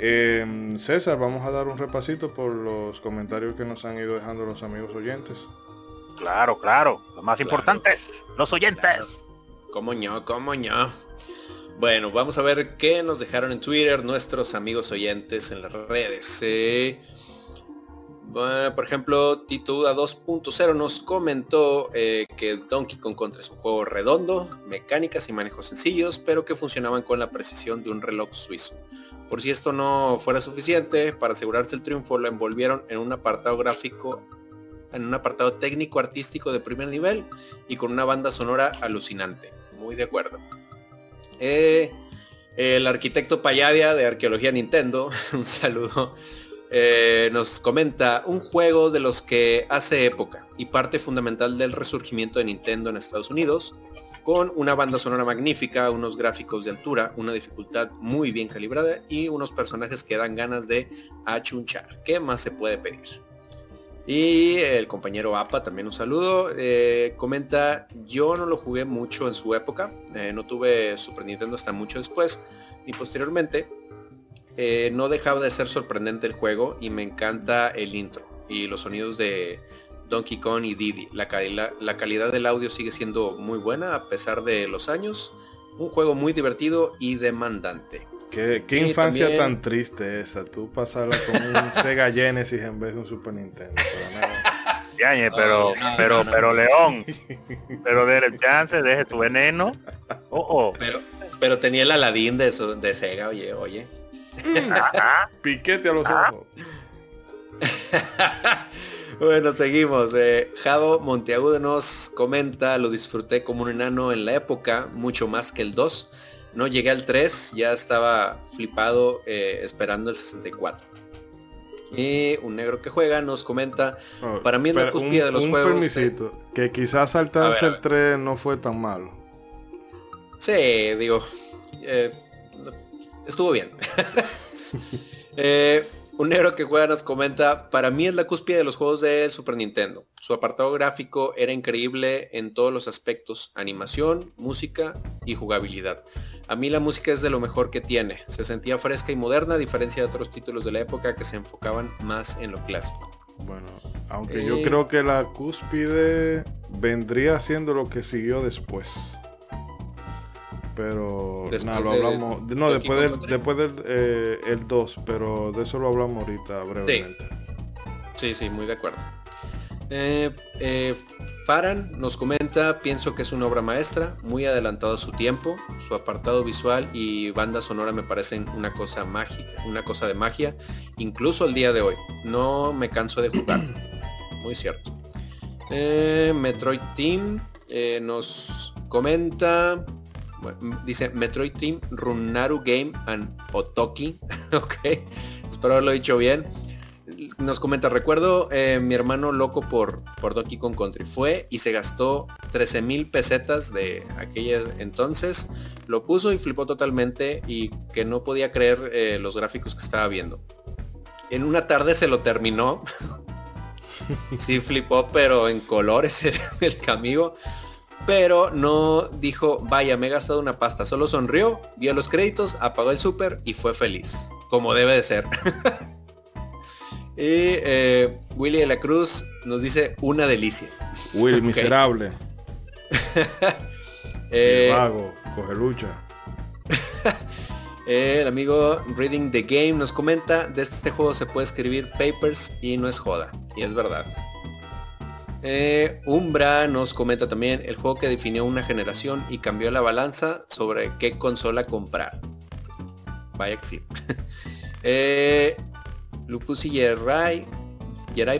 eh, César, vamos a dar un repasito por los comentarios que nos han ido dejando los amigos oyentes. Claro, claro, lo más importante es los oyentes. Como ño, como ño. Bueno, vamos a ver qué nos dejaron en Twitter nuestros amigos oyentes en las redes. Eh, por ejemplo, Tituda 2.0 nos comentó eh, que Donkey Kong Country es un juego redondo, mecánicas y manejos sencillos, pero que funcionaban con la precisión de un reloj suizo. Por si esto no fuera suficiente, para asegurarse el triunfo lo envolvieron en un apartado gráfico, en un apartado técnico artístico de primer nivel y con una banda sonora alucinante. Muy de acuerdo. Eh, el arquitecto Payadia de Arqueología Nintendo, un saludo eh, nos comenta un juego de los que hace época y parte fundamental del resurgimiento de Nintendo en Estados Unidos, con una banda sonora magnífica, unos gráficos de altura, una dificultad muy bien calibrada y unos personajes que dan ganas de achunchar. ¿Qué más se puede pedir? Y el compañero APA, también un saludo, eh, comenta, yo no lo jugué mucho en su época, eh, no tuve Super Nintendo hasta mucho después y posteriormente, eh, no dejaba de ser sorprendente el juego y me encanta el intro y los sonidos de Donkey Kong y Diddy. La, la calidad del audio sigue siendo muy buena a pesar de los años. Un juego muy divertido y demandante. Qué, infancia tan triste esa. Tú pasarla con un Sega Genesis en vez de un Super Nintendo. pero, pero, pero, León, pero el chance, deje tu veneno. Oh, oh. Pero, pero tenía el Aladín de, de Sega, oye, oye. Piquete a los ojos. bueno, seguimos. Eh, Javo Monteagudo nos comenta, lo disfruté como un enano en la época, mucho más que el 2. No llegué al 3, ya estaba flipado eh, esperando el 64. Y un negro que juega nos comenta, oh, para mí es la cúspide de los juegos. Permisito, que quizás saltarse el 3 no fue tan malo. Sí, digo, eh, estuvo bien. Eh, un negro que juega nos comenta, para mí es la cúspide de los juegos del Super Nintendo. Su apartado gráfico era increíble en todos los aspectos, animación, música y jugabilidad. A mí la música es de lo mejor que tiene. Se sentía fresca y moderna a diferencia de otros títulos de la época que se enfocaban más en lo clásico. Bueno, aunque yo eh, creo que la cúspide vendría siendo lo que siguió después. Pero nada, lo hablamos. no, después del, después del eh, el 2, pero de eso lo hablamos ahorita brevemente. Sí, sí, muy de acuerdo. Eh, eh, Faran nos comenta, pienso que es una obra maestra, muy adelantado a su tiempo, su apartado visual y banda sonora me parecen una cosa mágica, una cosa de magia, incluso el día de hoy. No me canso de jugar. Muy cierto. Metroid Team nos comenta, dice Metroid Team, Runaru Game and Otoki. ok, espero haberlo dicho bien. Nos comenta, recuerdo eh, mi hermano loco por, por Donkey Kong Country. Fue y se gastó 13 mil pesetas de aquellas entonces. Lo puso y flipó totalmente y que no podía creer eh, los gráficos que estaba viendo. En una tarde se lo terminó. sí flipó, pero en colores el camigo pero no dijo, vaya, me he gastado una pasta. Solo sonrió, vio los créditos, apagó el súper y fue feliz, como debe de ser. y eh, Willy de la Cruz nos dice una delicia. Will, miserable. eh, vago, coge lucha. el amigo Reading the Game nos comenta, de este juego se puede escribir papers y no es joda. Y es verdad. Eh, Umbra nos comenta también el juego que definió una generación y cambió la balanza sobre qué consola comprar. Vaya que sí. eh, Lupus y Yerai,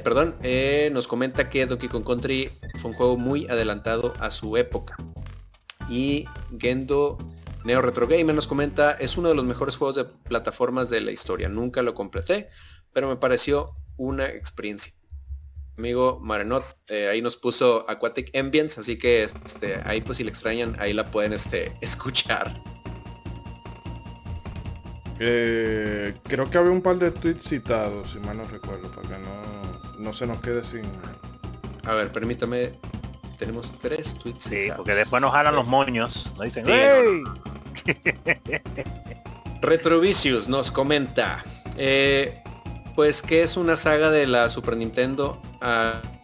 perdón, eh, nos comenta que Donkey Kong Country fue un juego muy adelantado a su época. Y Gendo Neo Retro Gamer nos comenta, es uno de los mejores juegos de plataformas de la historia. Nunca lo completé, pero me pareció una experiencia amigo Marenot, eh, ahí nos puso Aquatic Ambience, así que este, ahí pues si le extrañan, ahí la pueden este, escuchar. Eh, creo que había un par de tweets citados, si mal no recuerdo, para que no, no se nos quede sin... A ver, permítame. tenemos tres tweets. Sí, porque después nos jalan los moños. Nos dicen, Retrovicius nos comenta. Eh, pues que es una saga de la Super Nintendo.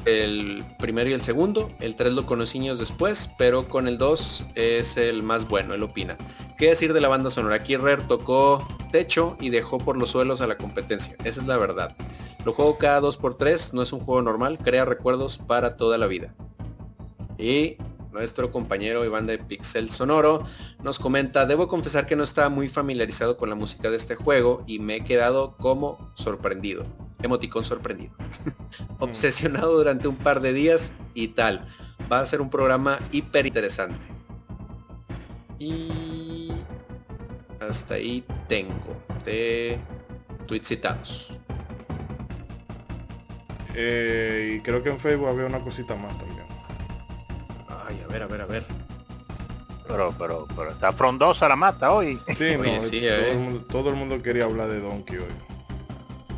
El primero y el segundo. El 3 lo conocimos después, pero con el 2 es el más bueno, él opina. ¿Qué decir de la banda sonora? Aquí Rare tocó techo y dejó por los suelos a la competencia. Esa es la verdad. Lo juego cada 2x3, no es un juego normal, crea recuerdos para toda la vida. Y nuestro compañero Iván de Pixel Sonoro nos comenta, debo confesar que no estaba muy familiarizado con la música de este juego y me he quedado como sorprendido. Emoticón sorprendido. Obsesionado durante un par de días y tal. Va a ser un programa hiper interesante. Y hasta ahí tengo de tweets citados. Eh, y creo que en Facebook había una cosita más también. Ay, a ver, a ver, a ver. Pero, pero, pero está frondosa la mata hoy. Sí, no, eh. todo, el mundo, quería hablar de Donkey hoy.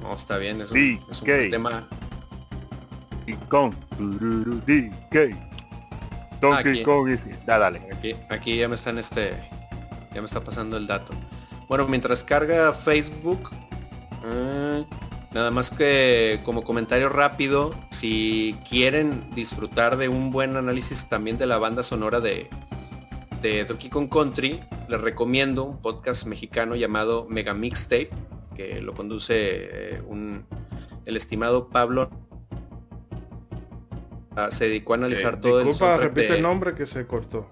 No, está bien, es un, es un tema. Y con Donkey Kong. Da, dale. Aquí, aquí ya me están este. Ya me está pasando el dato. Bueno, mientras carga Facebook. Eh, Nada más que como comentario rápido, si quieren disfrutar de un buen análisis también de la banda sonora de, de Donkey Kong Country, les recomiendo un podcast mexicano llamado Mega Mixtape, que lo conduce eh, el estimado Pablo. Ah, se dedicó a analizar eh, todo disculpa, repite el nombre que se cortó.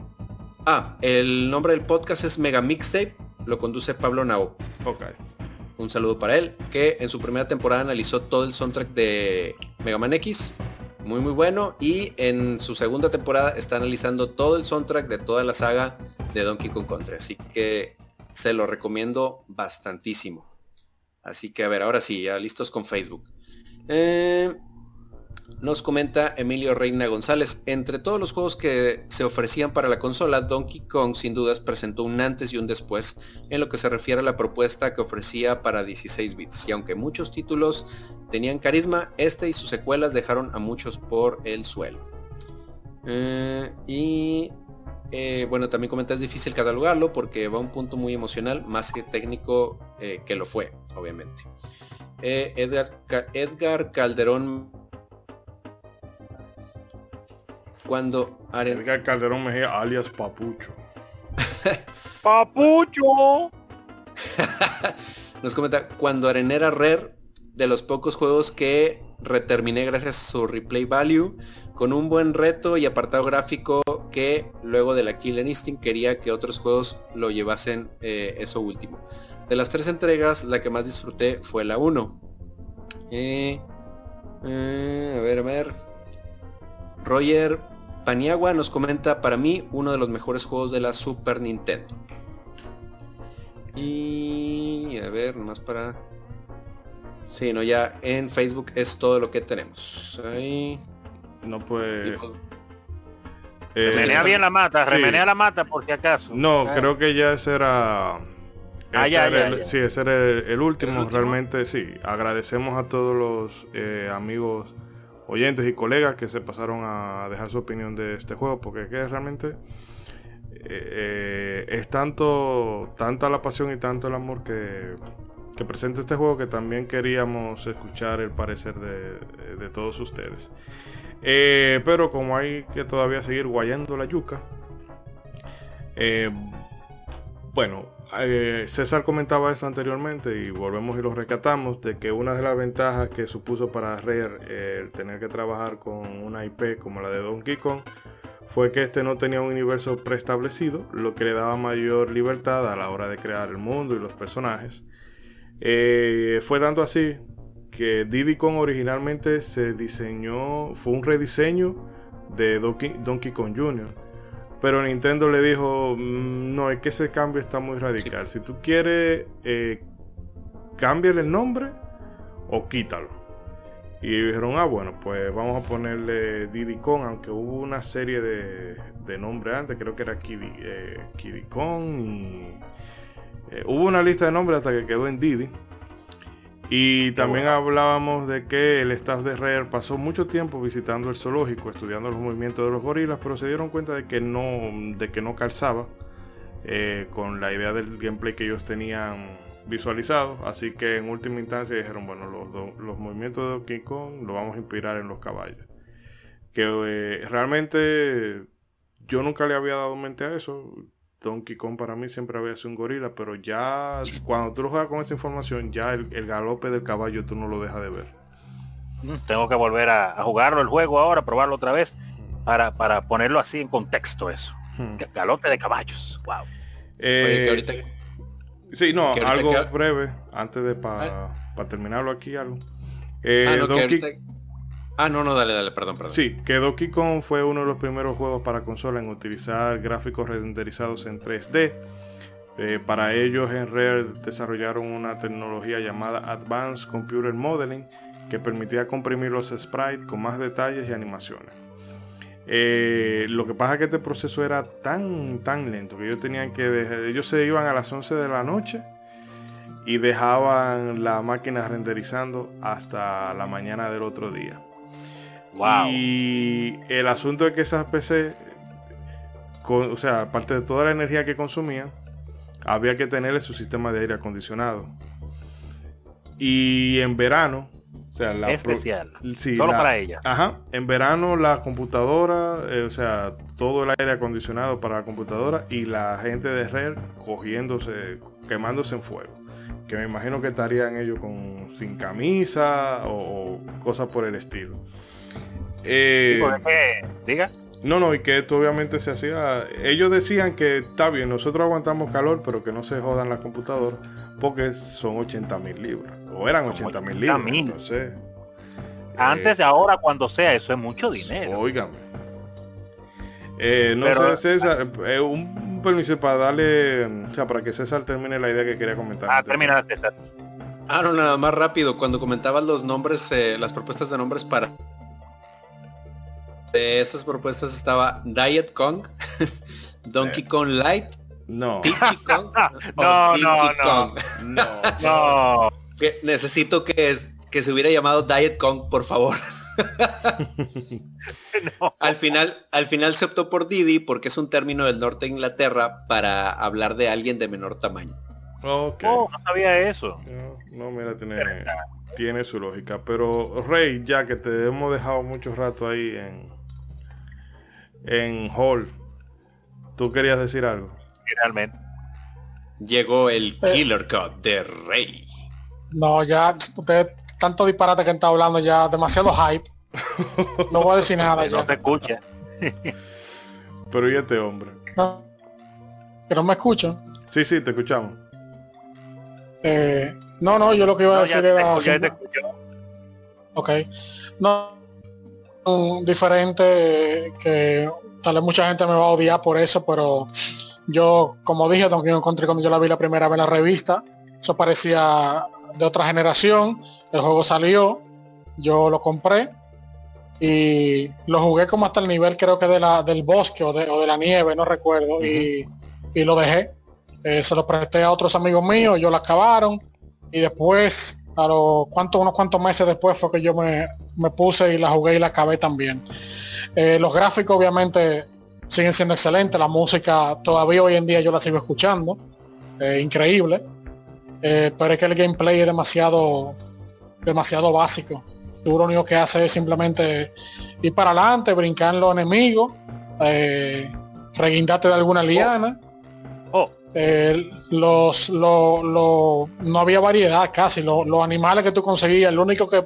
Ah, el nombre del podcast es Mega Mixtape, lo conduce Pablo Nao. Ok un saludo para él, que en su primera temporada analizó todo el soundtrack de Mega Man X, muy muy bueno, y en su segunda temporada está analizando todo el soundtrack de toda la saga de Donkey Kong Country, así que se lo recomiendo bastantísimo. Así que a ver, ahora sí, ya listos con Facebook. Eh, nos comenta Emilio Reina González, entre todos los juegos que se ofrecían para la consola, Donkey Kong sin dudas presentó un antes y un después en lo que se refiere a la propuesta que ofrecía para 16 bits. Y aunque muchos títulos tenían carisma, este y sus secuelas dejaron a muchos por el suelo. Eh, y eh, bueno, también comenta es difícil catalogarlo porque va a un punto muy emocional, más que técnico eh, que lo fue, obviamente. Edgar, Edgar Calderón cuando Edgar Calderón Mejía, alias Papucho. ¡Papucho! Nos comenta, cuando Arenera Rare, de los pocos juegos que reterminé gracias a su replay value, con un buen reto y apartado gráfico que luego de la Killer Instinct quería que otros juegos lo llevasen eh, eso último. De las tres entregas, la que más disfruté fue la 1. Eh, eh, a ver, a ver. Roger Paniagua nos comenta, para mí, uno de los mejores juegos de la Super Nintendo. Y a ver, más para... Sí, no, ya en Facebook es todo lo que tenemos. Ahí... No puede... Eh, remenea bien la mata, remenea la mata por si acaso. No, ah. creo que ya ese era... Ah, ya, el, Sí, ese era el, último. Realmente sí. Agradecemos a todos los eh, amigos oyentes y colegas que se pasaron a dejar su opinión de este juego, porque que realmente eh, eh, es tanto tanta la pasión y tanto el amor que, que, presenta este juego que también queríamos escuchar el parecer de, todos ustedes. Eh, pero como hay que todavía seguir guayando la yuca, bueno, eh, César comentaba eso anteriormente y volvemos y lo rescatamos de que una de las ventajas que supuso para Rare el tener que trabajar con una IP como la de Donkey Kong fue que este no tenía un universo preestablecido, lo que le daba mayor libertad a la hora de crear el mundo y los personajes. Eh, fue tanto así que Diddy Kong originalmente se diseñó, fue un rediseño de Donkey Kong Jr pero Nintendo le dijo, mm, no, es que ese cambio está muy radical. Si tú quieres, eh, cámbiale el nombre o quítalo. Y dijeron, ah, bueno, pues vamos a ponerle Diddy Kong, aunque hubo una serie de, de nombres antes, creo que era Kiddy, eh, Kong y... Eh, hubo una lista de nombres hasta que quedó en Diddy. Y también hablábamos de que el staff de Rare pasó mucho tiempo visitando el zoológico, estudiando los movimientos de los gorilas, pero se dieron cuenta de que no, de que no calzaba eh, con la idea del gameplay que ellos tenían visualizado. Así que en última instancia dijeron, bueno, los, los movimientos de Donkey Kong lo vamos a inspirar en los caballos. Que eh, realmente yo nunca le había dado mente a eso. Donkey Kong para mí siempre había sido un gorila, pero ya cuando tú lo juegas con esa información, ya el, galope del caballo tú no lo dejas de ver. Tengo que volver a, jugarlo el juego ahora, probarlo otra vez, para, para ponerlo así en contexto eso. Galope de caballos, wow. Eh, sí, no, algo breve, antes de para terminarlo aquí algo. Eh, ah, Donkey... Ah, no, no, dale, dale, perdón, perdón. Sí, que Donkey fue uno de los primeros juegos para consola en utilizar gráficos renderizados en 3D. Eh, para ellos en Rare desarrollaron una tecnología llamada Advanced Computer Modeling que permitía comprimir los sprites con más detalles y animaciones. Eh, lo que pasa es que este proceso era tan, tan lento que ellos tenían que ellos se iban a las 11 de la noche y dejaban la máquina renderizando hasta la mañana del otro día. Y el asunto es que esas PC, o sea, aparte de toda la energía que consumían, había que tenerle su sistema de aire acondicionado. Y en verano, o sea, la especial, solo para ella. Ajá, en verano la computadora, eh, o sea, todo el aire acondicionado para la computadora y la gente de Red cogiéndose, quemándose en fuego. Que me imagino que estarían ellos con sin camisa o cosas por el estilo. Eh, diga. No, no, y que esto obviamente se hacía. Ellos decían que está bien, nosotros aguantamos calor, pero que no se jodan las computadoras porque son 80 mil libras. O eran 80 mil libras. No sé. Antes de ahora, cuando sea, eso es mucho dinero. Óigame. Eh, no sé, César, eh, un permiso para darle, o sea, para que César termine la idea que quería comentar. Ah, termina César. Ah, no, nada más rápido. Cuando comentabas los nombres, las propuestas de nombres para de esas propuestas estaba Diet Kong, Donkey Kong Light, no. Kong, no, no, no, no, no, necesito que, que se hubiera llamado Diet Kong, por favor. Al final, al final se optó por Didi porque es un término del norte de Inglaterra para hablar de alguien de menor tamaño. Oh, no sabía eso. No, mira, tiene, tiene su lógica. Pero Rey, ya que te hemos dejado mucho rato ahí en, en Hall. ¿Tú querías decir algo? Finalmente. Llegó el eh. Killer Cut de Rey. No, ya, usted, tanto disparate que está hablando ya, demasiado hype. No voy a decir nada ya. No te escucha. Pero ¿y este hombre? No, que no me escucho Sí, sí, te escuchamos. Eh, no, no, yo lo que iba a decir era... Ok. No, diferente que tal vez mucha gente me va a odiar por eso, pero yo, como dije, Donkey Kong Country cuando yo la vi la primera vez en la revista, eso parecía de otra generación, el juego salió, yo lo compré y lo jugué como hasta el nivel creo que de la, del bosque o de, la nieve, no recuerdo, y, lo dejé. Eh, se lo presté a otros amigos míos, ellos lo acabaron y después a los cuantos, unos cuantos meses después fue que yo me, puse y la jugué y la acabé también. Eh, los gráficos obviamente siguen siendo excelentes, la música todavía hoy en día yo la sigo escuchando, eh, increíble, eh, pero es que el gameplay es demasiado, demasiado básico. Tú lo único que hace es simplemente ir para adelante, brincar en los enemigos, reguindarte de alguna liana. Oh los, no había variedad casi. los animales que tú conseguías, el único que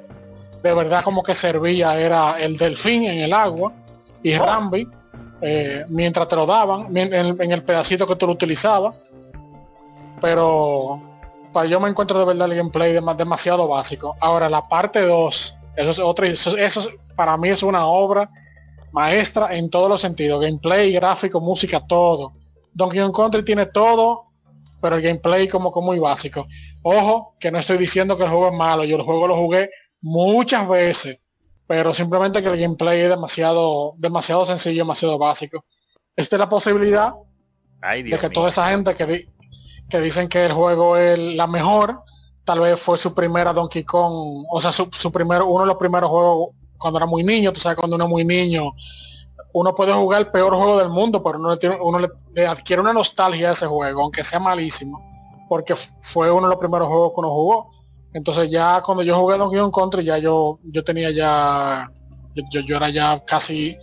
de verdad como que servía era el delfín en el agua y oh. Rambi, eh, mientras te lo daban, en, el pedacito que tú lo utilizabas. Pero para yo me encuentro de verdad el gameplay demasiado básico. Ahora la parte 2, eso es otra, eso, eso para mí es una obra maestra en todos los sentidos, gameplay, gráfico, música, todo Donkey Kong Country tiene todo, pero el gameplay como que muy básico. Ojo, que no estoy diciendo que el juego es malo, yo el juego lo jugué muchas veces, pero simplemente que el gameplay es demasiado, demasiado sencillo, demasiado básico. Esta es la posibilidad de que toda esa gente que, que dicen que el juego es la mejor, tal vez fue su primera Donkey Kong, o sea, su, su primero, uno de los primeros juegos cuando era muy niño, tú sabes, cuando uno es muy niño, uno puede jugar el peor juego del mundo, pero uno, le, tiene, uno le, adquiere una nostalgia a ese juego, aunque sea malísimo, porque fue uno de los primeros juegos que uno jugó. Entonces ya cuando yo jugué Donkey Kong Country, ya yo, yo tenía ya, yo, yo era ya casi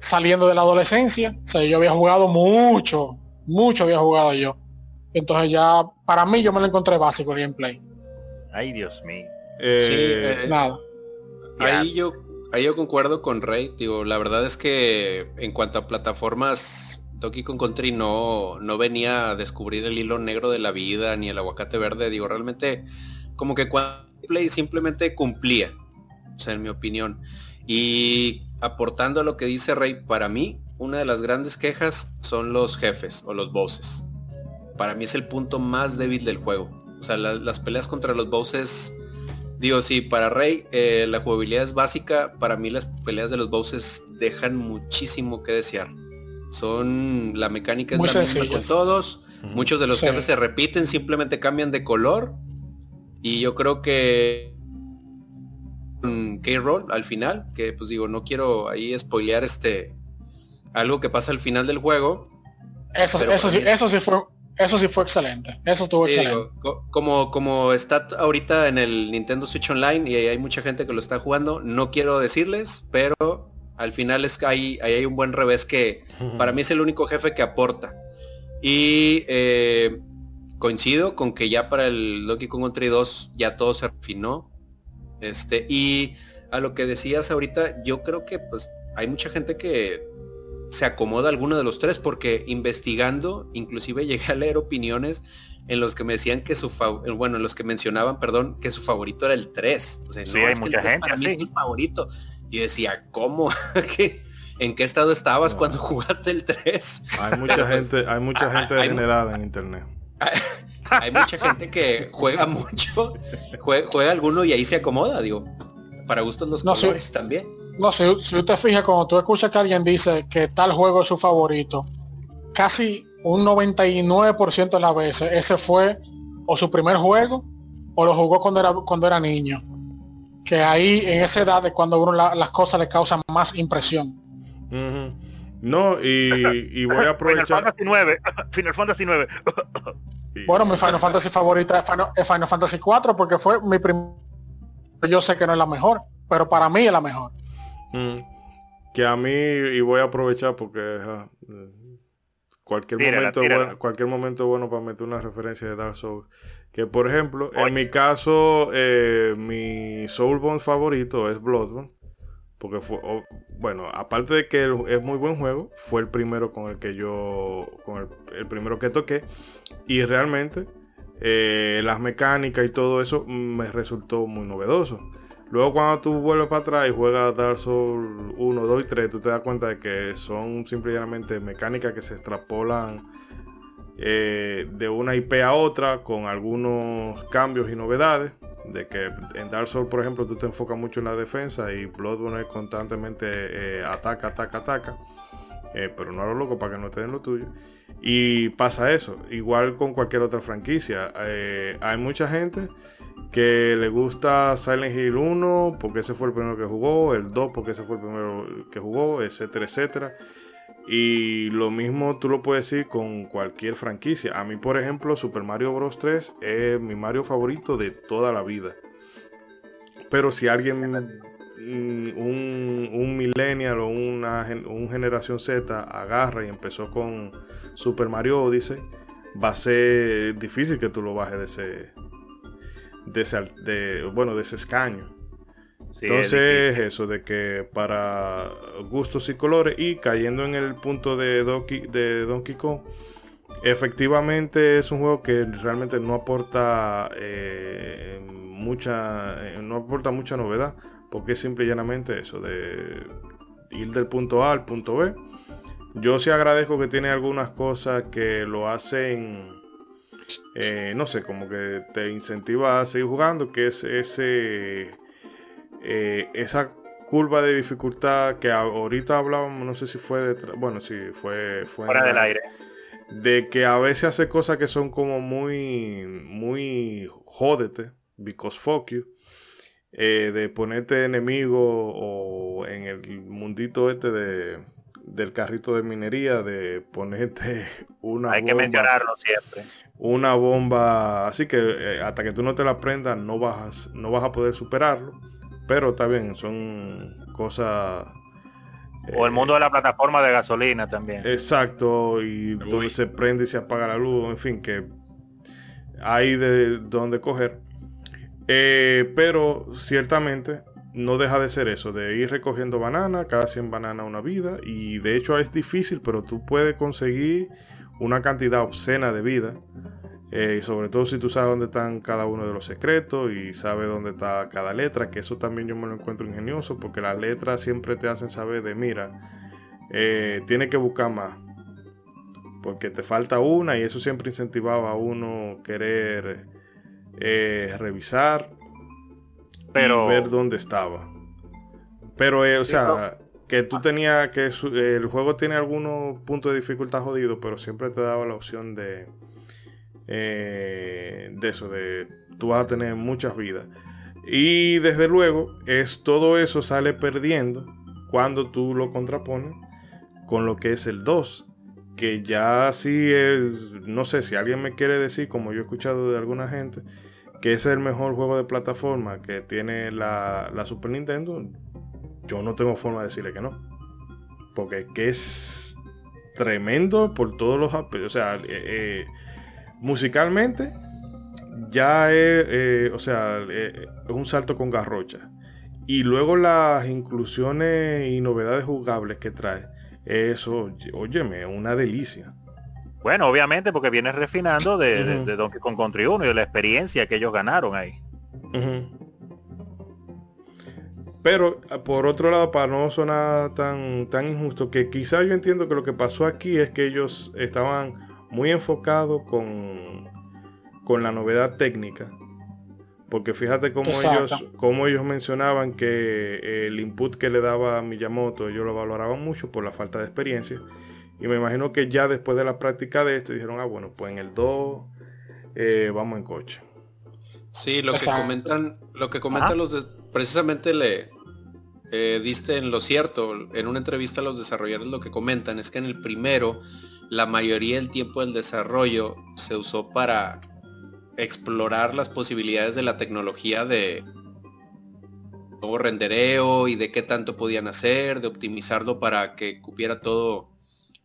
saliendo de la adolescencia, o sea, yo había jugado mucho, mucho había jugado yo. Entonces ya, para mí yo me lo encontré básico el gameplay. Ay, Dios mío. Eh, sí, eh, nada. Ahí yo, ahí yo concuerdo con Rey, digo, la verdad es que en cuanto a plataformas, Donkey Kong Country no, no venía a descubrir el hilo negro de la vida ni el aguacate verde, digo, realmente como que cuando Play simplemente cumplía, o sea, en mi opinión. Y aportando a lo que dice Rey, para mí, una de las grandes quejas son los jefes o los bosses. Para mí es el punto más débil del juego. O sea, las peleas contra los bosses Digo, sí, para Rey eh, la jugabilidad es básica. Para mí las peleas de los bosses dejan muchísimo que desear. Son la mecánica es la misma con todos. Muchos de los jefes se repiten, simplemente cambian de color. Y yo creo que K-Roll al final, que pues digo, no quiero ahí spoilear este algo que pasa al final del juego. Eso, eso, sí, eso sí fue eso sí fue excelente. Eso estuvo excelente. como, como está ahorita en el Nintendo Switch Online y hay mucha gente que lo está jugando, no quiero decirles, pero al final es que hay, hay un buen revés que para mí es el único jefe que aporta. Y eh, coincido con que ya para el Donkey Kong Country 2 ya todo se refinó. Este, y a lo que decías ahorita, yo creo que pues hay mucha gente que se acomoda alguno de los tres, porque investigando, inclusive llegué a leer opiniones en los que me decían que su bueno, en los que mencionaban, perdón, que su favorito era el 3. O sea, no, hay mucha gente. Para mí es mi favorito. Y decía, ¿cómo? ¿En qué estado estabas cuando jugaste el 3? Hay mucha gente, hay mucha gente degenerada en internet. Hay, mucha gente que juega mucho, juega, alguno y ahí se acomoda, digo. Para gustos los colores también. No, si, si usted fija, cuando tú escuchas que alguien dice que tal juego es su favorito, casi un 99% de las veces ese fue o su primer juego o lo jugó cuando era, cuando era niño. Que ahí en esa edad es cuando uno las cosas le causan más impresión. No, y, voy a aprovechar. Final Fantasy 9. Final Fantasy 9. Bueno, mi Final Fantasy favorita es Final, Fantasy 4 porque fue mi primer. Yo sé que no es la mejor, pero para mí es la mejor. Mm. Que a mí, y voy a aprovechar porque cualquier, momento Bueno, cualquier momento bueno para meter una referencia de Dark Souls. Que por ejemplo, en mi caso, eh, mi Soulbone favorito es Bloodborne. Porque fue, bueno, aparte de que es muy buen juego, fue el primero con el que yo, con el, primero que toqué. Y realmente eh, las mecánicas y todo eso me resultó muy novedoso. Luego cuando tú vuelves para atrás y juegas Dark Souls 1, 2 y 3, tú te das cuenta de que son simplemente mecánicas que se extrapolan eh, de una IP a otra con algunos cambios y novedades. De que en Dark Souls, por ejemplo, tú te enfocas mucho en la defensa y Bloodborne constantemente eh, ataca, ataca, ataca. Eh, pero no a lo loco para que no te den lo tuyo. Y pasa eso, igual con cualquier otra franquicia. hay mucha gente que le gusta Silent Hill 1 porque ese fue el primero que jugó, el 2 porque ese fue el primero que jugó, etcétera, etcétera. Y lo mismo tú lo puedes decir con cualquier franquicia. A mí, por ejemplo, Super Mario Bros. 3 es mi Mario favorito de toda la vida. Pero si alguien, un, un millennial o una un generación Z agarra y empezó con Super Mario Odyssey, va a ser difícil que tú lo bajes de ese, de bueno, de ese escaño. Entonces, eso de que para gustos y colores y cayendo en el punto de Donkey, de Donkey Kong, efectivamente es un juego que realmente no aporta eh, mucha, eh, no aporta mucha novedad, porque es simple y llanamente eso de ir del punto A al punto B. Yo sí agradezco que tiene algunas cosas que lo hacen eh, no sé, como que te incentiva a seguir jugando, que es ese, eh, esa curva de dificultad que ahorita hablábamos, no sé si fue de, bueno, si fue, fue fuera del aire. de que a veces hace cosas que son como muy, muy jódete, because fuck you. Eh, de ponerte enemigo o en el mundito este de, del carrito de minería, de ponerte una Hay que mencionarlo siempre. Una bomba, así que eh, hasta que tú no te la prendas no vas, no vas a poder superarlo. Pero está bien, son cosas o el mundo de la plataforma de gasolina también. Exacto, y donde se prende y se apaga la luz, en fin, que hay de donde coger. Eh, pero ciertamente no deja de ser eso, de ir recogiendo banana, cada 100 bananas una vida, y de hecho es difícil, pero tú puedes conseguir una cantidad obscena de vida eh, sobre todo si tú sabes dónde están cada uno de los secretos y sabes dónde está cada letra, que eso también yo me lo encuentro ingenioso, porque las letras siempre te hacen saber de, mira, eh, tienes que buscar más, porque te falta una y eso siempre incentivaba a uno querer eh, revisar Pero... y ver dónde estaba. Pero, o sea, que tú tenías que el juego tiene algunos puntos de dificultad jodido, pero siempre te daba la opción de eh, de eso, de tú vas a tener muchas vidas. Y desde luego, es todo eso sale perdiendo cuando tú lo contrapones con lo que es el 2. Que ya sí es, no sé si alguien me quiere decir, como yo he escuchado de alguna gente, que es el mejor juego de plataforma que tiene la, Super Nintendo, yo no tengo forma de decirle que no. Porque que es tremendo por todos los. O sea, eh, eh, musicalmente ya es, eh, o sea, es un salto con garrocha. Y luego las inclusiones y novedades jugables que trae, eso, óyeme, una delicia. Bueno, obviamente porque viene refinando de, Donkey Kong Country 1 y de la experiencia que ellos ganaron ahí. Pero por otro lado, para no sonar tan, tan injusto, que quizá yo entiendo que lo que pasó aquí es que ellos estaban muy enfocado con, con la novedad técnica. Porque fíjate cómo ellos, cómo ellos mencionaban que el input que le daba a Miyamoto, ellos lo valoraban mucho por la falta de experiencia. Y me imagino que ya después de la práctica de esto dijeron, ah, bueno, pues en el 2 eh, vamos en coche. Sí, lo que comentan, lo que comentan los precisamente le eh, diste en lo cierto. En una entrevista a los desarrolladores lo que comentan es que en el primero la mayoría del tiempo del desarrollo se usó para explorar las posibilidades de la tecnología de nuevo rendereo y de qué tanto podían hacer, de optimizarlo para que cupiera todo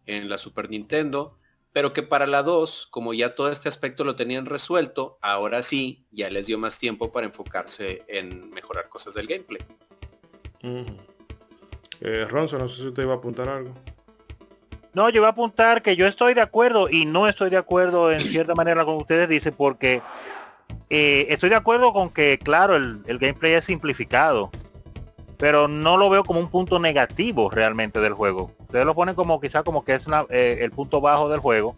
en la Super Nintendo, pero que para la 2, como ya todo este aspecto lo tenían resuelto, ahora sí, ya les dio más tiempo para enfocarse en mejorar cosas del gameplay. Ronzo, no sé si usted iba a apuntar algo. No, yo voy a apuntar que yo estoy de acuerdo y no estoy de acuerdo en cierta manera con ustedes dicen porque eh, estoy de acuerdo con que, claro, el, gameplay es simplificado, pero no lo veo como un punto negativo realmente del juego. Ustedes lo ponen como quizá como que es eh, el punto bajo del juego.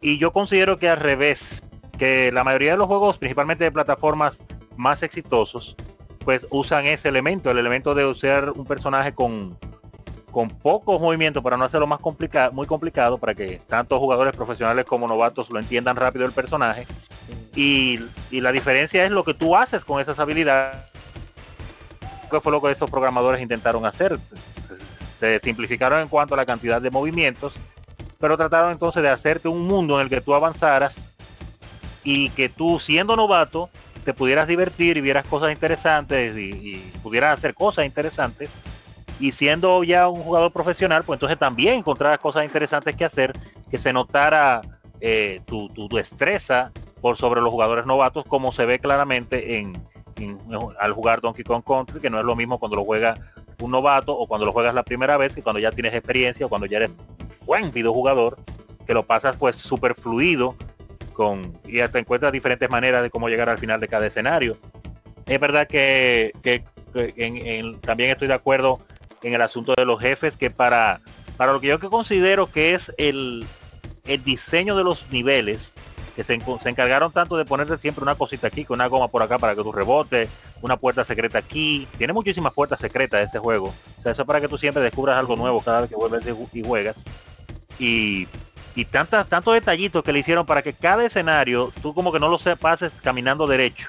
Y yo considero que al revés, que la mayoría de los juegos, principalmente de plataformas más exitosos, pues usan ese elemento, el elemento de usar un personaje con con pocos movimientos para no hacerlo más complicado, muy complicado para que tanto jugadores profesionales como novatos lo entiendan rápido el personaje. Y, la diferencia es lo que tú haces con esas habilidades. Que fue lo que esos programadores intentaron hacer. Se simplificaron en cuanto a la cantidad de movimientos, pero trataron entonces de hacerte un mundo en el que tú avanzaras y que tú siendo novato te pudieras divertir y vieras cosas interesantes y, y pudieras hacer cosas interesantes y siendo ya un jugador profesional, pues entonces también encontrar cosas interesantes que hacer, que se notara eh, tu, tu, destreza por sobre los jugadores novatos, como se ve claramente en, al jugar Donkey Kong Country, que no es lo mismo cuando lo juega un novato o cuando lo juegas la primera vez, que cuando ya tienes experiencia o cuando ya eres buen videojugador, que lo pasas pues súper fluido con, y te encuentras diferentes maneras de cómo llegar al final de cada escenario. Es verdad que, también estoy de acuerdo en el asunto de los jefes, que para, para lo que yo que considero que es el, el diseño de los niveles, que se, encargaron tanto de ponerte siempre una cosita aquí, con una goma por acá para que tú rebote, una puerta secreta aquí. Tiene muchísimas puertas secretas este juego. O sea, eso es para que tú siempre descubras algo nuevo cada vez que vuelves y juegas. Y, y tantas, tantos detallitos que le hicieron para que cada escenario, tú como que no lo pases caminando derecho,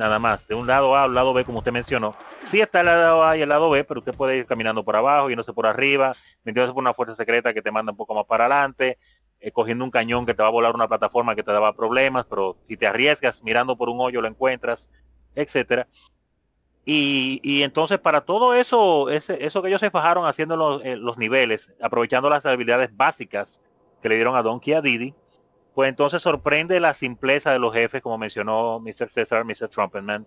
nada más, de un lado A al lado B, como usted mencionó. Sí está el lado A y el lado B, pero usted puede ir caminando por abajo, y no sé por arriba, metiéndose por una fuerza secreta que te manda un poco más para adelante, eh, cogiendo un cañón que te va a volar una plataforma que te daba problemas, pero si te arriesgas mirando por un hoyo lo encuentras, etcétera. Y, entonces para todo eso, eso que ellos se fajaron haciendo los, eh, los niveles, aprovechando las habilidades básicas que le dieron a Donkey a Didi, pues entonces sorprende la simpleza de los jefes, como mencionó Mr. César, Mr. Trumpetman,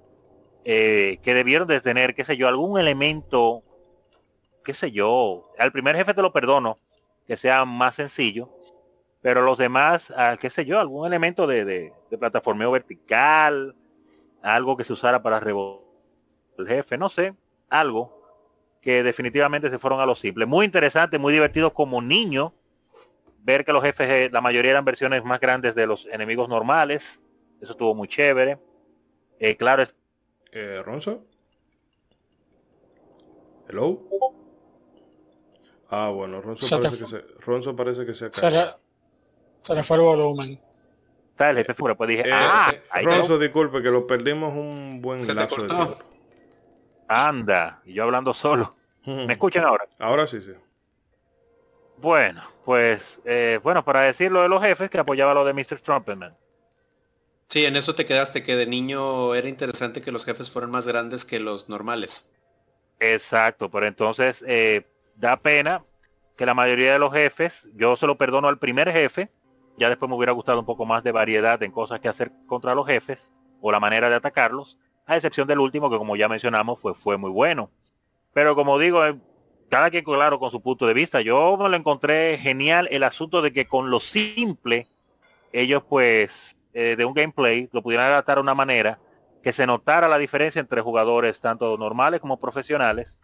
eh, que debieron de tener, qué sé yo, algún elemento, qué sé yo, al primer jefe te lo perdono, que sea más sencillo, pero los demás, ah, qué sé yo, algún elemento de, de, de plataformeo vertical, algo que se usara para rebotar el jefe, no sé, algo que definitivamente se fueron a lo simple. Muy interesante, muy divertido como niño ver que los jefes, eh, la mayoría eran versiones más grandes de los enemigos normales. Eso estuvo muy chévere. Eh, claro. Es... Eh, Ronzo. Hello. Ah, bueno, Ronzo, parece, que se, Ronzo parece que se acaba. Se le, fue el volumen. Está el jefe fuera, pues dije, eh, ah, Ronzo, disculpe que lo perdimos un buen lapso de tiempo. Anda, y yo hablando solo. ¿Me escuchan ahora? Ahora sí, sí. Bueno, pues, eh, bueno, para decir lo de los jefes, que apoyaba lo de Mr. Trumpetman. Sí, en eso te quedaste, que de niño era interesante que los jefes fueran más grandes que los normales. Exacto, pero entonces eh, da pena que la mayoría de los jefes, yo se lo perdono al primer jefe, ya después me hubiera gustado un poco más de variedad en cosas que hacer contra los jefes o la manera de atacarlos, a excepción del último que como ya mencionamos fue, fue muy bueno. Pero como digo, eh, cada quien claro con su punto de vista. Yo me lo encontré genial el asunto de que con lo simple ellos pues eh, de un gameplay lo pudieran adaptar a una manera que se notara la diferencia entre jugadores tanto normales como profesionales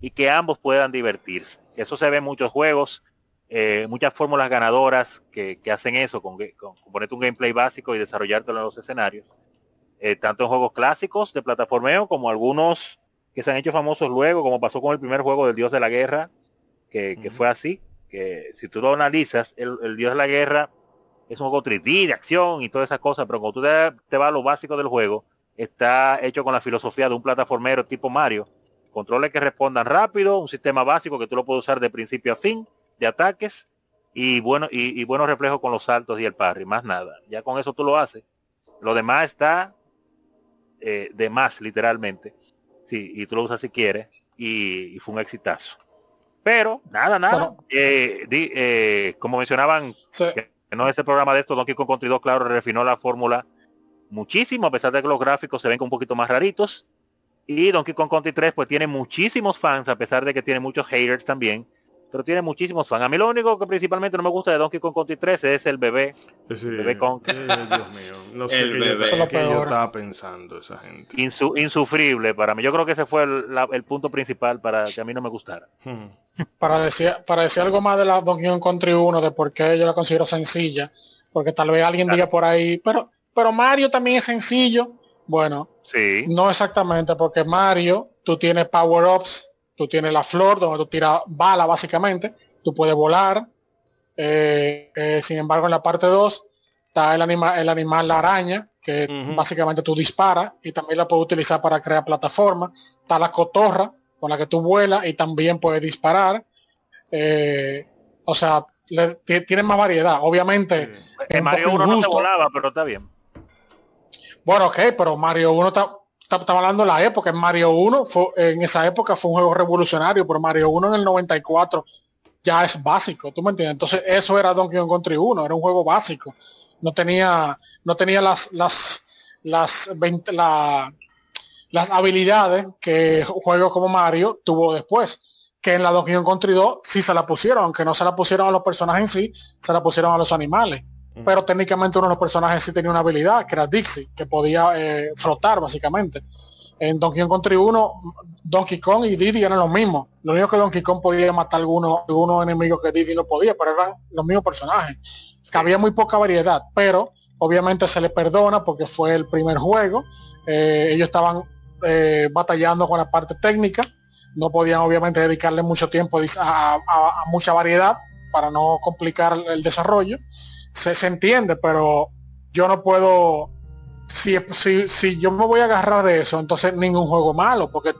y que ambos puedan divertirse. Eso se ve en muchos juegos, eh, muchas fórmulas ganadoras que, hacen eso, con, con, ponerte un gameplay básico y desarrollártelo en los escenarios. Eh, tanto en juegos clásicos de plataformeo como algunos que se han hecho famosos luego, como pasó con el primer juego del Dios de la Guerra, que, fue así, que si tú lo analizas, el, Dios de la Guerra es un juego 3D de acción y todas esas cosas, pero cuando tú te, vas a lo básico del juego, está hecho con la filosofía de un plataformero tipo Mario, controles que respondan rápido, un sistema básico que tú lo puedes usar de principio a fin, de ataques, y bueno, y, buenos reflejos con los saltos y el parry, más nada. Ya con eso tú lo haces. Lo demás está eh, de más, literalmente y tú lo usas si quieres, y, fue un exitazo. Pero, nada, nada. Eh, eh, como mencionaban, que no es el programa de esto, Donkey Kong Country 2, claro, refinó la fórmula muchísimo, a pesar de que los gráficos se ven un poquito más raritos. Y Donkey Kong Country 3 pues tiene muchísimos fans, a pesar de que tiene muchos haters también pero tiene muchísimos fans. A mí lo único que principalmente no me gusta de Donkey Kong Country 3 es el bebé. el bebé Kong. Eh, Dios mío, no sé el bebé. Yo, qué yo estaba pensando esa gente. insufrible para mí. Yo creo que ese fue el, punto principal para que a mí no me gustara. Hmm. Para decir, para decir algo más de la Donkey Kong Country 1, de por qué yo la considero sencilla, porque tal vez alguien diga por ahí, pero, pero Mario también es sencillo. Bueno, sí. no exactamente, porque Mario, tú tienes power-ups tú tienes la flor donde tú tiras bala básicamente, tú puedes volar. Eh, eh, sin embargo, en la parte 2 está el animal, el animal la araña, que básicamente tú disparas y también la puedes utilizar para crear plataformas. Está la cotorra con la que tú vuelas y también puedes disparar. Eh, o sea, tiene más variedad. Obviamente. En Mario 1 no se volaba, pero está bien. Bueno, ok, pero Mario 1 está, estaba hablando de la época, en Mario 1, fue, en esa época fue un juego revolucionario, pero Mario 1 en el 94 ya es básico, ¿tú me entiendes? Entonces eso era Donkey Kong Country 1, era un juego básico. No tenía, no tenía las, las, las, las habilidades que juegos como Mario tuvo después. Que en la Donkey Kong Country 2 sí se la pusieron, aunque no se la pusieron a los personajes en sí, se la pusieron a los animales pero técnicamente uno de los personajes sí tenía una habilidad, que era Dixie, que podía eh, frotar básicamente. En Donkey Kong Country 1, Donkey Kong y Diddy eran los mismos. Lo único que Donkey Kong podía matar algunos, algunos enemigos que Diddy no podía, pero eran los mismos personajes. había muy poca variedad, pero obviamente se le perdona porque fue el primer juego. Eh, ellos estaban eh, batallando con la parte técnica. No podían obviamente dedicarle mucho tiempo a mucha variedad para no complicar el desarrollo. Se, se entiende, pero yo no puedo si, si, si yo me voy a agarrar de eso, entonces ningún juego malo, porque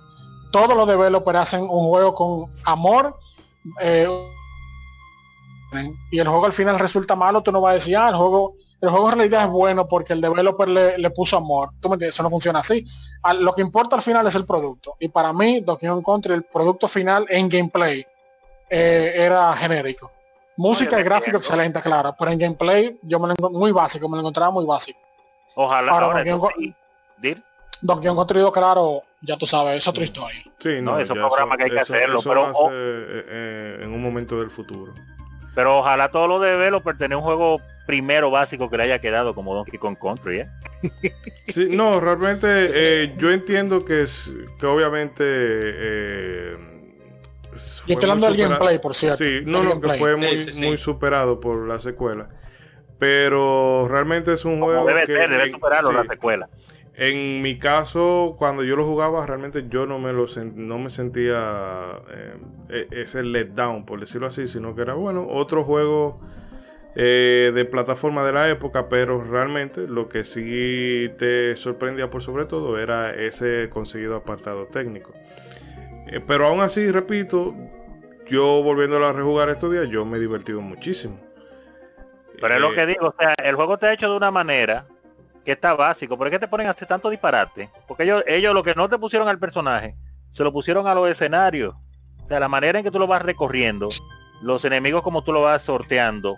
todos los developers hacen un juego con amor eh, y el juego al final resulta malo, tú no vas a decir, ah, el juego, el juego en realidad es bueno porque el developer le, puso amor. ¿Tú me entiendes? Eso no funciona así. lo que importa al final es el producto. Y para mí, Donkey Kong Country, el producto final en gameplay eh, era genérico. Música y gráfico excelente, claro, pero en gameplay yo me lo muy básico, me lo encontraba muy básico. Ojalá. Ahora, Donkey Kong construido claro, ya tú sabes, es otra historia. Sí, no, esos programas que hay que hacerlo, pero eh, eh, en un momento del futuro. Pero ojalá todos los developers tengan un juego primero básico que le haya quedado como Donkey Kong Country, ¿eh? Sí, no, realmente eh, yo entiendo que, es, que obviamente... Yo estoy hablando del gameplay, por cierto. Sí, no, no, que fue muy, muy superado por la secuela. Pero realmente es un juego debe que... debe superarlo la secuela. En mi caso, cuando yo lo jugaba, realmente yo no me lo no me sentía eh, e, ese letdown, por decirlo así, sino que era bueno, otro juego eh, de plataforma de la época, pero realmente lo que sí te sorprendía por sobre todo era ese conseguido apartado técnico. Eh, pero aún así, repito, yo volviendo a rejugar estos días, yo me he divertido muchísimo. Pero es lo que digo, o sea, el juego te ha hecho de una manera que está básico. ¿Por qué te ponen a hacer tanto disparate? Porque ellos, ellos lo que no te pusieron al personaje, se lo pusieron a los escenarios. O sea, la manera en que tú lo vas recorriendo, los enemigos como tú lo vas sorteando,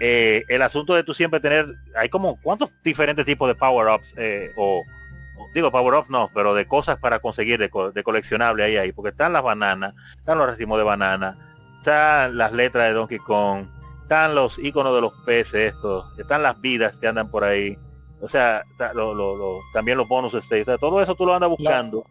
eh, el asunto de tú siempre tener, hay como cuántos diferentes tipos de power-ups, eh, o, digo power-ups no, pero de cosas para conseguir de, de coleccionable ahí, ahí, porque están las bananas, están los racimos de banana, están las letras de Donkey Kong, están los iconos de los peces estos, están las vidas que andan por ahí o sea, también los bonus stage. O sea, todo eso tú lo andas buscando.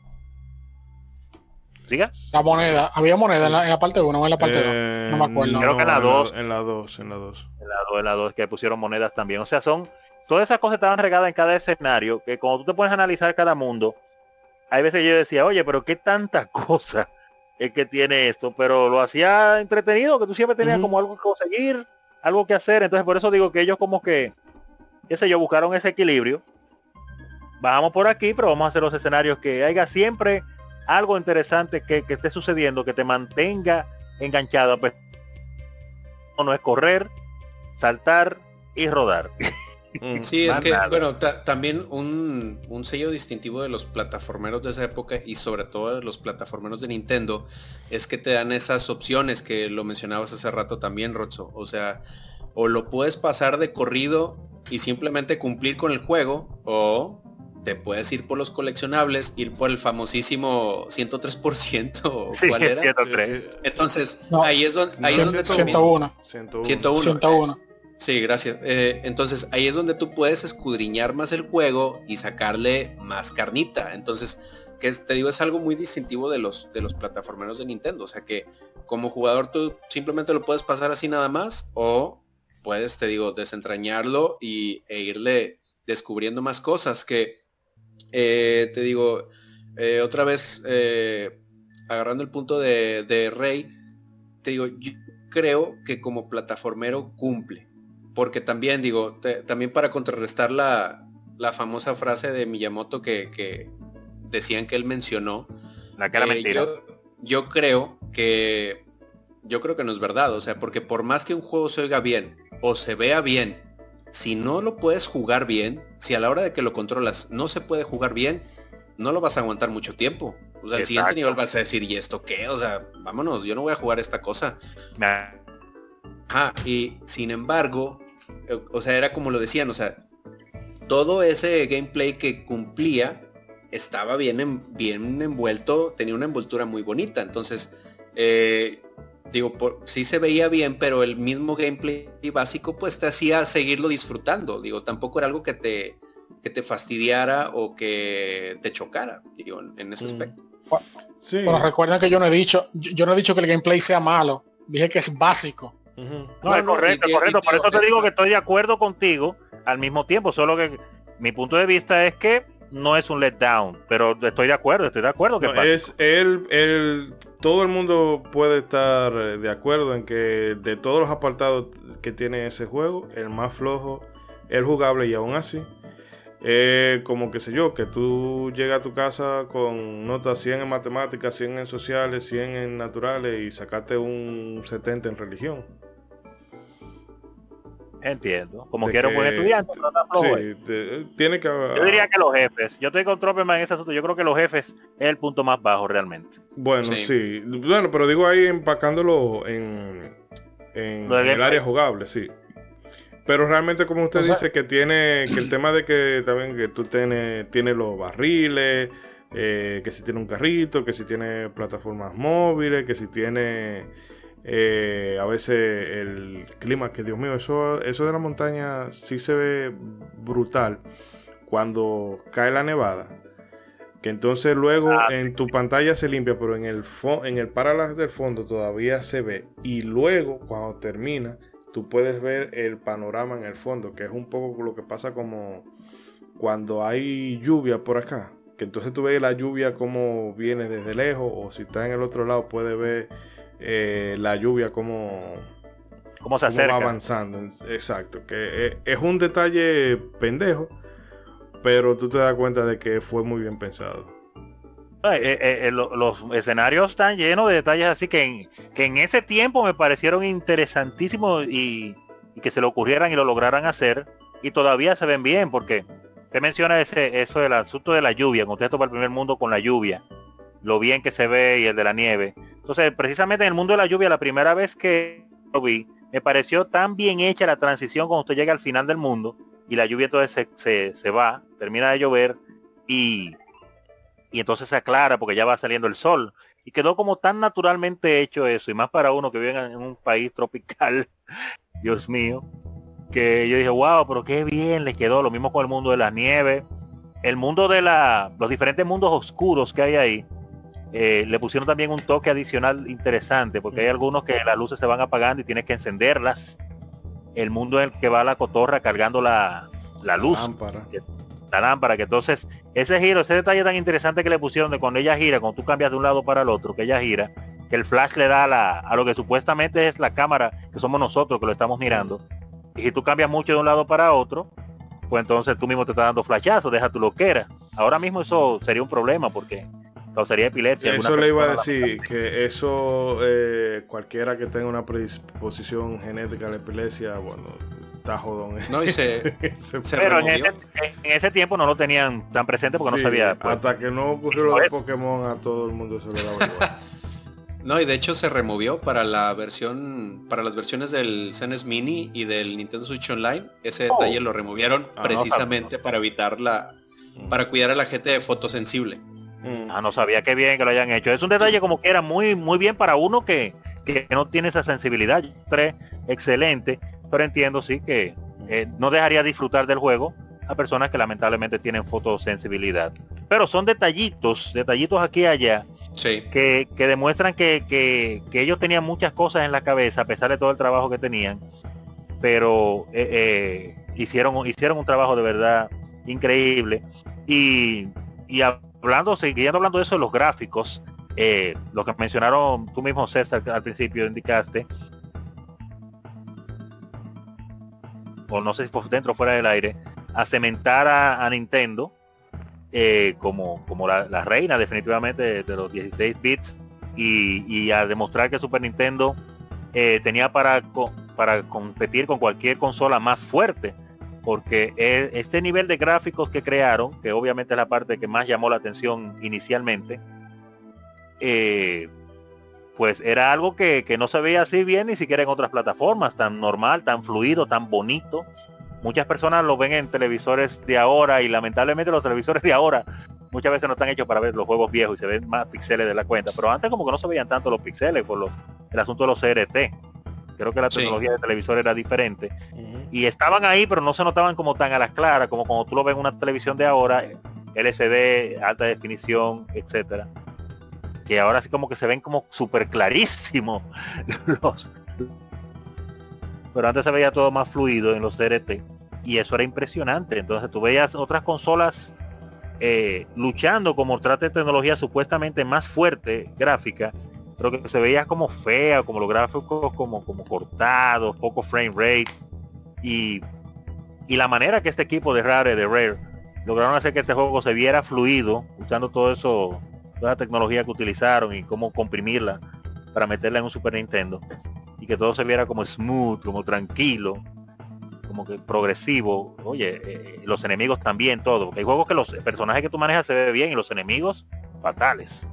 ¿Diga? La moneda. Había moneda en la, parte 1 o en la parte 2. no me acuerdo. Creo que en la 2. En la 2, en la 2. En la 2, en la 2, que pusieron monedas también. O sea, son... Todas esas cosas estaban regadas en cada escenario, que cuando tú te pones a analizar cada mundo, hay veces yo decía, oye, pero qué tanta cosa es que tiene esto, pero lo hacía entretenido, que tú siempre tenías como algo que conseguir, algo que hacer, entonces por eso digo que ellos como que qué sé yo, buscaron ese equilibrio. Bajamos por aquí, pero vamos a hacer los escenarios que haya siempre algo interesante que, esté sucediendo, que te mantenga enganchado. Pues no es correr, saltar y rodar. Mm. Sí, es que, bueno, también un, un, sello distintivo de los plataformeros de esa época y sobre todo de los plataformeros de Nintendo es que te dan esas opciones que lo mencionabas hace rato también, Rozo. O sea, o lo puedes pasar de corrido y simplemente cumplir con el juego o te puedes ir por los coleccionables, ir por el famosísimo 103%. Sí, ¿Cuál era? 103. Entonces, ahí es donde... Ahí 101. 101. 101. Sí, gracias. Eh, entonces, ahí es donde tú puedes escudriñar más el juego y sacarle más carnita. Entonces, que te digo, es algo muy distintivo de los, de los plataformeros de Nintendo. O sea que como jugador tú simplemente lo puedes pasar así nada más o puedes, te digo, desentrañarlo y, e irle descubriendo más cosas que, eh, te digo, eh, otra vez, agarrando el punto de, Rey, te digo, yo creo que como plataformero cumple. Porque también, digo, también para contrarrestar la, la, famosa frase de Miyamoto que, decían que él mencionó. La cara mentira. Yo, yo creo que yo creo que no es verdad, o sea, porque por más que un juego se oiga bien o se vea bien, si no lo puedes jugar bien, si a la hora de que lo controlas no se puede jugar bien, no lo vas a aguantar mucho tiempo. O sea, al siguiente nivel vas a decir, ¿y esto qué? O sea, vámonos, yo no voy a jugar esta cosa. Ah, y sin embargo, eh, o sea, era como lo decían, o sea, todo ese gameplay que cumplía estaba bien, bien envuelto, tenía una envoltura muy bonita. Entonces, eh, digo, por, sí se veía bien, pero el mismo gameplay básico pues te hacía seguirlo disfrutando. Digo, tampoco era algo que te, que te fastidiara o que te chocara, digo, en, ese mm. aspecto. Sí. Bueno, recuerden que yo no he dicho, yo, no he dicho que el gameplay sea malo, dije que es básico. No, es correcto, es correcto. Por eso te digo que estoy de acuerdo contigo al mismo tiempo, solo que mi punto de vista es que no es un letdown, pero estoy de acuerdo, estoy de acuerdo que es el, el todo el mundo puede estar de acuerdo en que de todos los apartados que tiene ese juego, el más flojo, el jugable y aún así, eh, como que sé yo, que tú llegas a tu casa con notas 100 en matemáticas, 100 en sociales, 100 en naturales y sacaste un 70 en religión. Entiendo. Como quiero buen estudiante, sí, tiene que Yo diría que los jefes. Yo estoy con Tropeman en ese asunto. Yo creo que los jefes es el punto más bajo realmente. Bueno, sí. Bueno, pero digo ahí empacándolo en, en, el área jugable, sí. Pero realmente como usted dice que tiene que el tema de que también que tú tienes, tiene los barriles, eh, que si tiene un carrito, que si tiene plataformas móviles, que si tiene eh, a veces el clima, que Dios mío, eso, eso de la montaña sí se ve brutal cuando cae la nevada. Que entonces luego ah, en tu pantalla se limpia, pero en el, en el del fondo todavía se ve. Y luego, cuando termina, tú puedes ver el panorama en el fondo, que es un poco lo que pasa como cuando hay lluvia por acá. Que entonces tú ves la lluvia como viene desde lejos, o si está en el otro lado, puedes ver eh, la lluvia como, cómo se acerca. va avanzando. Exacto, que eh, es, un detalle pendejo, pero tú te das cuenta de que fue muy bien pensado. Eh, los escenarios están llenos de detalles así que en, que en ese tiempo me parecieron interesantísimos y, que se lo ocurrieran y lo lograran hacer y todavía se ven bien porque te menciona ese eso del asunto de la lluvia, cuando usted topa el primer mundo con la lluvia, lo bien que se ve y el de la nieve. Entonces, precisamente en el mundo de la lluvia, la primera vez que lo vi, me pareció tan bien hecha la transición cuando usted llega al final del mundo y la lluvia entonces se, se, va, termina de llover y, y entonces se aclara porque ya va saliendo el sol. Y quedó como tan naturalmente hecho eso, y más para uno que vive en un país tropical, Dios mío, que yo dije, wow, pero qué bien le quedó. Lo mismo con el mundo de la nieve, el mundo de la, los diferentes mundos oscuros que hay ahí eh, le pusieron también un toque adicional interesante, porque hay algunos que las luces se van apagando y tienes que encenderlas. El mundo en el que va la cotorra cargando la, la luz. Lámpara. la lámpara, que entonces ese giro, ese detalle tan interesante que le pusieron de cuando ella gira, cuando tú cambias de un lado para el otro, que ella gira, que el flash le da a, la, a lo que supuestamente es la cámara, que somos nosotros que lo estamos mirando. Y si tú cambias mucho de un lado para otro, pues entonces tú mismo te estás dando flashazos, deja tu loquera. Ahora mismo eso sería un problema porque causaría epilepsia. Eso le iba a decir, que eso, eh, cualquiera que tenga una predisposición genética a la epilepsia, bueno, está jodón. No, y se, Pero en ese, tiempo no lo tenían tan presente porque no sabía. Pues, hasta que no ocurrió lo de Pokémon, a todo el mundo se lo daba igual. No, y de hecho se removió para la versión, para las versiones del CNES Mini y del Nintendo Switch Online. Ese oh. detalle lo removieron ah, precisamente para evitar la, para cuidar a la gente fotosensible. Mm. Ah, no sabía qué bien que lo hayan hecho. Es un detalle como que era muy, muy bien para uno que, que no tiene esa sensibilidad. Tres, excelente, pero entiendo sí que eh, no dejaría disfrutar del juego a personas que lamentablemente tienen fotosensibilidad. Pero son detallitos, detallitos aquí y allá, sí. que, que, demuestran que, que, que, ellos tenían muchas cosas en la cabeza, a pesar de todo el trabajo que tenían, pero eh, eh, hicieron, hicieron un trabajo de verdad increíble. Y, y a, hablando, siguiendo hablando de eso de los gráficos, eh, lo que mencionaron tú mismo César al principio indicaste, o no sé si fue dentro o fuera del aire, a cementar a, Nintendo eh, como, como la, reina definitivamente de, los 16 bits y, a demostrar que Super Nintendo eh, tenía para, para competir con cualquier consola más fuerte porque e, este nivel de gráficos que crearon, que obviamente es la parte que más llamó la atención inicialmente, eh, pues era algo que, no se veía así bien ni siquiera en otras plataformas, tan normal, tan fluido, tan bonito. Muchas personas lo ven en televisores de ahora y lamentablemente los televisores de ahora muchas veces no están hechos para ver los juegos viejos y se ven más píxeles de la cuenta, pero antes como que no se veían tanto los píxeles por el asunto de los CRT. Creo que la tecnología de televisor era diferente y estaban ahí, pero no se notaban como tan a las claras, como cuando tú lo ves en una televisión de ahora, LCD, alta definición, etcétera. Que ahora sí como que se ven como súper clarísimos los. Pero antes se veía todo más fluido en los DRT. Y eso era impresionante. Entonces tú veías otras consolas eh, luchando trate de tecnología supuestamente más fuerte, gráfica, pero que se veía como fea, como los gráficos como, como cortados, poco frame rate. Y, y la manera que este equipo de Rare, de Rare, lograron hacer que este juego se viera fluido, usando todo eso, toda la tecnología que utilizaron y cómo comprimirla para meterla en un Super Nintendo. Y que todo se viera como smooth, como tranquilo, como que progresivo. Oye, eh, los enemigos también, todo. Porque hay juegos que los personajes que tú manejas se ve bien y los enemigos fatales.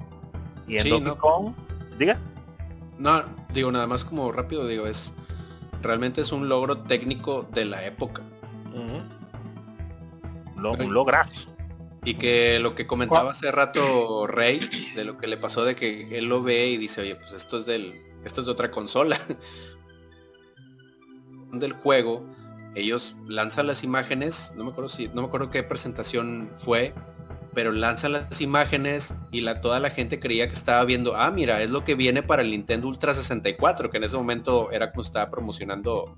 Y en Donkey Kong, diga. No, digo, nada más como rápido, digo, es realmente es un logro técnico de la época. un lograzo. Y que lo que comentaba hace rato Rey, de lo que le pasó de que él lo ve y dice, oye, pues esto es del, esto es de otra consola. del juego, ellos lanzan las imágenes, no me acuerdo si, no me acuerdo qué presentación fue, pero lanzan las imágenes y la, toda la gente creía que estaba viendo, ah, mira, es lo que viene para el Nintendo Ultra 64, que en ese momento era como estaba promocionando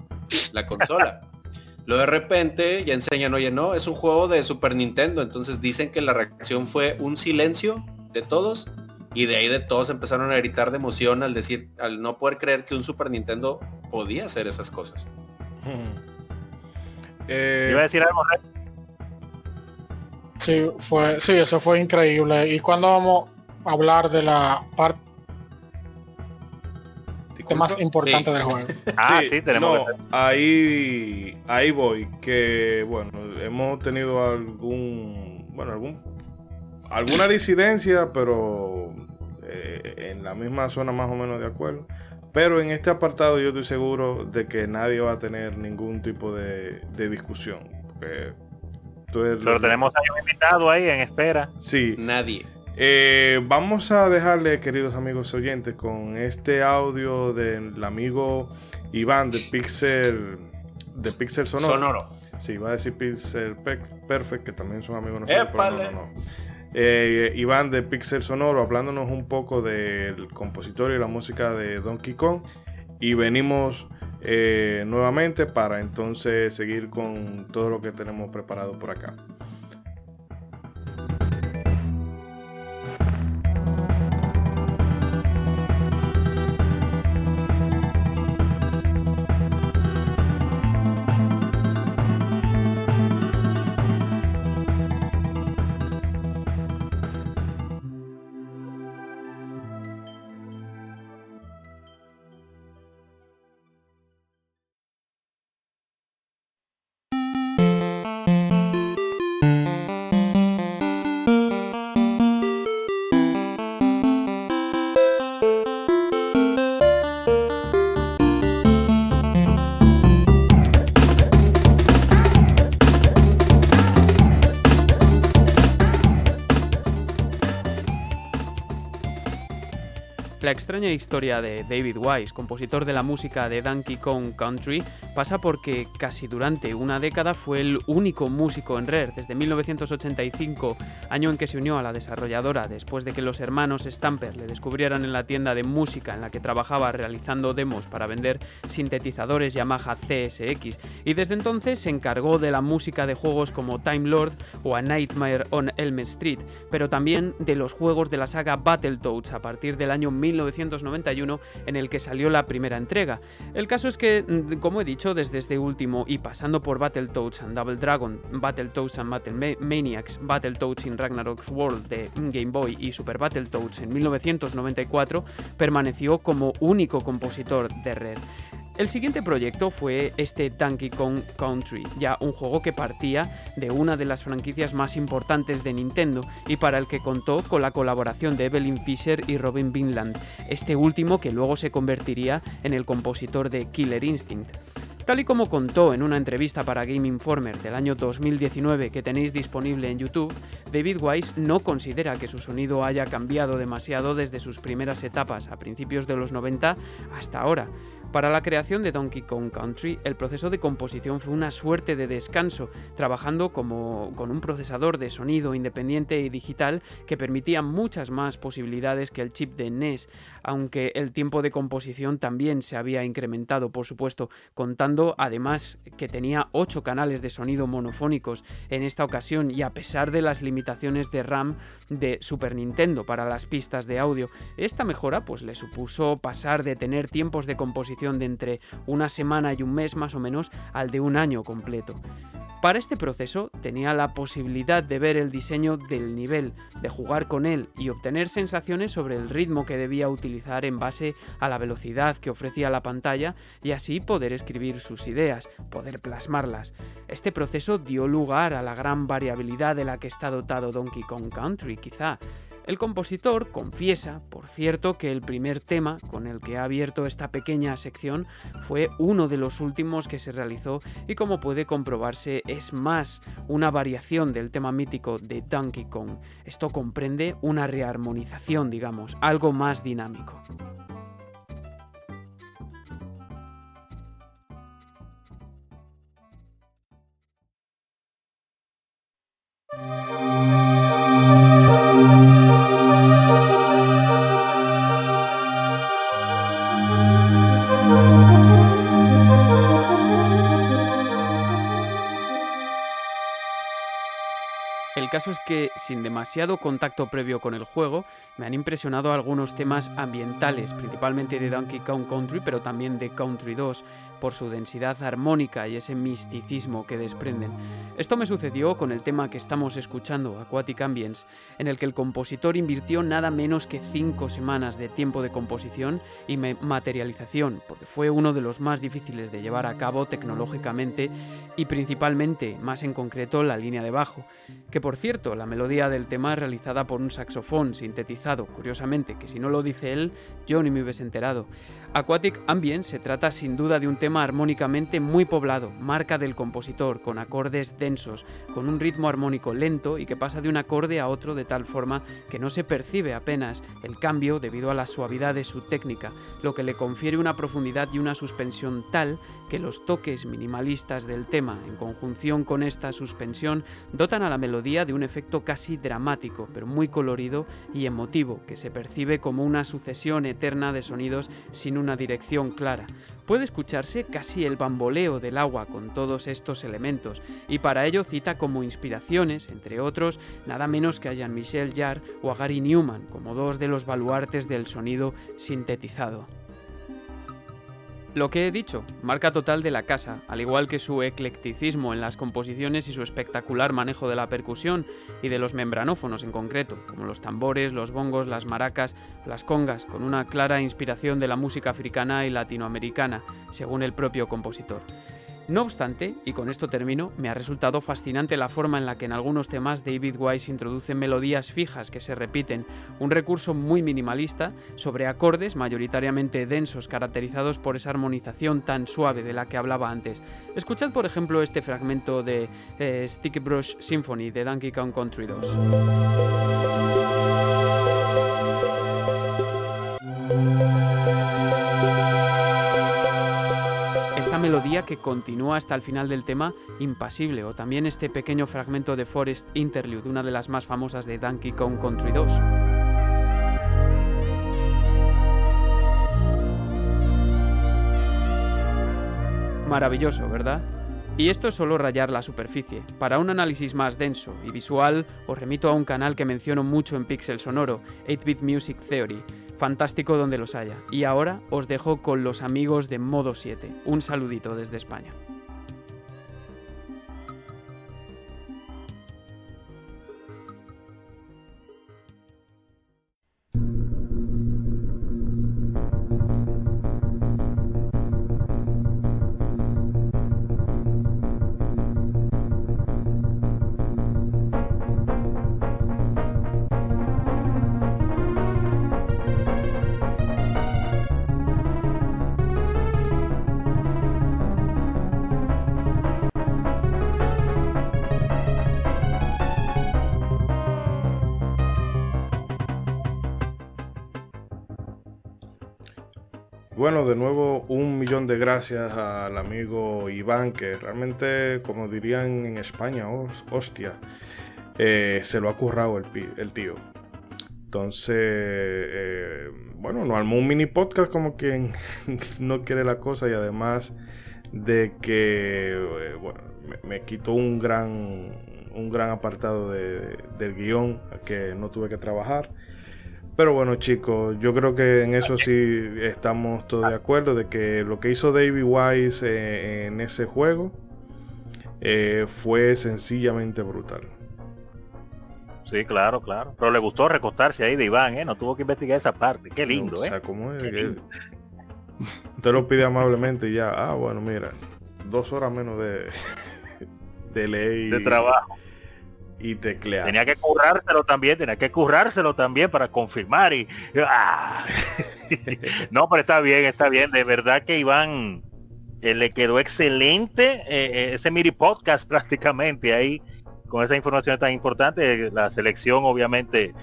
la consola. Luego de repente ya enseñan, oye, no, es un juego de Super Nintendo, entonces dicen que la reacción fue un silencio de todos y de ahí de todos empezaron a gritar de emoción al decir, al no poder creer que un Super Nintendo podía hacer esas cosas. Eh, ¿Iba a decir algo? Sí, fue, sí, eso fue increíble. ¿Y cuando vamos a hablar de la parte más importante del juego? Ah, sí, tenemos. ahí, ahí voy. Que bueno, hemos tenido algún, bueno, algún, alguna disidencia, pero eh, en la misma zona más o menos de acuerdo. Pero en este apartado yo estoy seguro de que nadie va a tener ningún tipo de, discusión. Pero tenemos a un invitado ahí en espera. Sí. Nadie. Eh, vamos a dejarle, queridos amigos oyentes, con este audio del amigo Iván de Pixel, de Pixel Sonoro. Sonoro. Sí, va a decir Pixel Perfect, que también son amigos nosotros. Pero no, no, no. Eh, Iván de Pixel Sonoro hablándonos un poco del compositor y la música de Donkey Kong. Y venimos eh, nuevamente para entonces seguir con todo lo que tenemos preparado por acá. Extraña historia de David Wise, compositor de la música de Donkey Kong Country, pasa porque casi durante una década fue el único músico en Rare desde 1985, año en que se unió a la desarrolladora después de que los hermanos Stamper le descubrieran en la tienda de música en la que trabajaba realizando demos para vender sintetizadores Yamaha CSX y desde entonces se encargó de la música de juegos como Time Lord o A Nightmare on Elm Street, pero también de los juegos de la saga Battletoads a partir del año 1991 en el que salió la primera entrega. El caso es que, mm, como he dicho, desde este último y pasando por Battletoads and Double Dragon, Battletoads and Battle Maniacs, Battletoads in Ragnarok's World de Game Boy y Super Battletoads en 1994, permaneció como único compositor de Rare. El siguiente proyecto fue este Donkey Kong Country, ya un juego que partía de una de las franquicias más importantes de Nintendo y para el que contó con la colaboración de Evelyn Fisher y Robin Vinland, este último que luego se convertiría en el compositor de Killer Instinct. Tal y como contó en una entrevista para Game Informer del año 2019 que tenéis disponible en YouTube, David Wise no considera que su sonido haya cambiado demasiado desde sus primeras etapas a principios de los 90 hasta ahora. Para la creación de Donkey Kong Country, el proceso de composición fue una suerte de descanso, trabajando como, con un procesador de sonido independiente y digital que permitía muchas más posibilidades que el chip de NES, aunque el tiempo de composición también se había incrementado, por supuesto, contando además que tenía 8 canales de sonido monofónicos en esta ocasión y a pesar de las limitaciones de RAM de Super Nintendo para las pistas de audio, esta mejora pues le supuso pasar de tener tiempos de composición de entre una semana y un mes más o menos al de un año completo. Para este proceso tenía la posibilidad de ver el diseño del nivel, de jugar con él y obtener sensaciones sobre el ritmo que debía utilizar en base a la velocidad que ofrecía la pantalla y así poder escribir sus ideas, poder plasmarlas. Este proceso dio lugar a la gran variabilidad de la que está dotado Donkey Kong Country, quizá. El compositor confiesa, por cierto, que el primer tema con el que ha abierto esta pequeña sección fue uno de los últimos que se realizó y como puede comprobarse es más una variación del tema mítico de Donkey Kong. Esto comprende una rearmonización, digamos, algo más dinámico. Caso es que, sin demasiado contacto previo con el juego, me han impresionado algunos temas ambientales, principalmente de Donkey Kong Country, pero también de Country 2, por su densidad armónica y ese misticismo que desprenden. Esto me sucedió con el tema que estamos escuchando, Aquatic Ambience, en el que el compositor invirtió nada menos que cinco semanas de tiempo de composición y materialización, porque fue uno de los más difíciles de llevar a cabo tecnológicamente y principalmente, más en concreto, la línea de bajo, que por cierto, la melodía del tema es realizada por un saxofón sintetizado, curiosamente, que si no lo dice él, yo ni me hubiese enterado. Aquatic Ambience se trata sin duda de un tema armónicamente muy poblado, marca del compositor, con acordes densos, con un ritmo armónico lento y que pasa de un acorde a otro de tal forma que no se percibe apenas el cambio debido a la suavidad de su técnica, lo que le confiere una profundidad y una suspensión tal que los toques minimalistas del tema, en conjunción con esta suspensión, dotan a la melodía de un efecto casi dramático, pero muy colorido y emotivo, que se percibe como una sucesión eterna de sonidos sin una dirección clara. Puede escucharse casi el bamboleo del agua con todos estos elementos, y para ello cita como inspiraciones, entre otros, nada menos que a Jean-Michel Jarre o a Gary Newman, como dos de los baluartes del sonido sintetizado. Lo que he dicho, marca total de la casa, al igual que su eclecticismo en las composiciones y su espectacular manejo de la percusión y de los membranófonos en concreto, como los tambores, los bongos, las maracas, las congas, con una clara inspiración de la música africana y latinoamericana, según el propio compositor. No obstante, y con esto termino, me ha resultado fascinante la forma en la que en algunos temas David Wise introduce melodías fijas que se repiten, un recurso muy minimalista sobre acordes mayoritariamente densos caracterizados por esa armonización tan suave de la que hablaba antes. Escuchad por ejemplo este fragmento de eh, Sticky Brush Symphony de Donkey Kong Country 2. Melodía que continúa hasta el final del tema impasible, o también este pequeño fragmento de Forest Interlude, una de las más famosas de Donkey Kong Country 2. Maravilloso, ¿verdad? Y esto es solo rayar la superficie. Para un análisis más denso y visual, os remito a un canal que menciono mucho en Pixel Sonoro, 8-Bit Music Theory, fantástico donde los haya. Y ahora os dejo con los amigos de Modo 7. Un saludito desde España. Nuevo un millón de gracias al amigo Iván, que realmente, como dirían en España, hostia, eh, se lo ha currado el, tío. Entonces, eh, bueno, nos armó un mini podcast como quien no quiere la cosa y además de que, eh, me, quitó un gran, un gran apartado del guion que no tuve que trabajar. Pero bueno chicos, yo creo que en eso sí estamos todos de acuerdo de que lo que hizo David Wise eh, en ese juego fue sencillamente brutal. Sí, claro, claro. Pero le gustó recostarse ahí de Iván, ¿eh? No tuvo que investigar esa parte. Qué lindo, ¿eh? O sea, ¿cómo es? Usted lo pide amablemente y ya. Ah, bueno, mira. Dos horas menos de, de ley. De trabajo. Y teclear. Tenía que currárselo también, tenía que currárselo también para confirmar y... ¡ah! no, pero está bien, está bien. De verdad que Iván eh, le quedó excelente eh, eh, ese mini podcast prácticamente ahí con esa información tan importante, la selección obviamente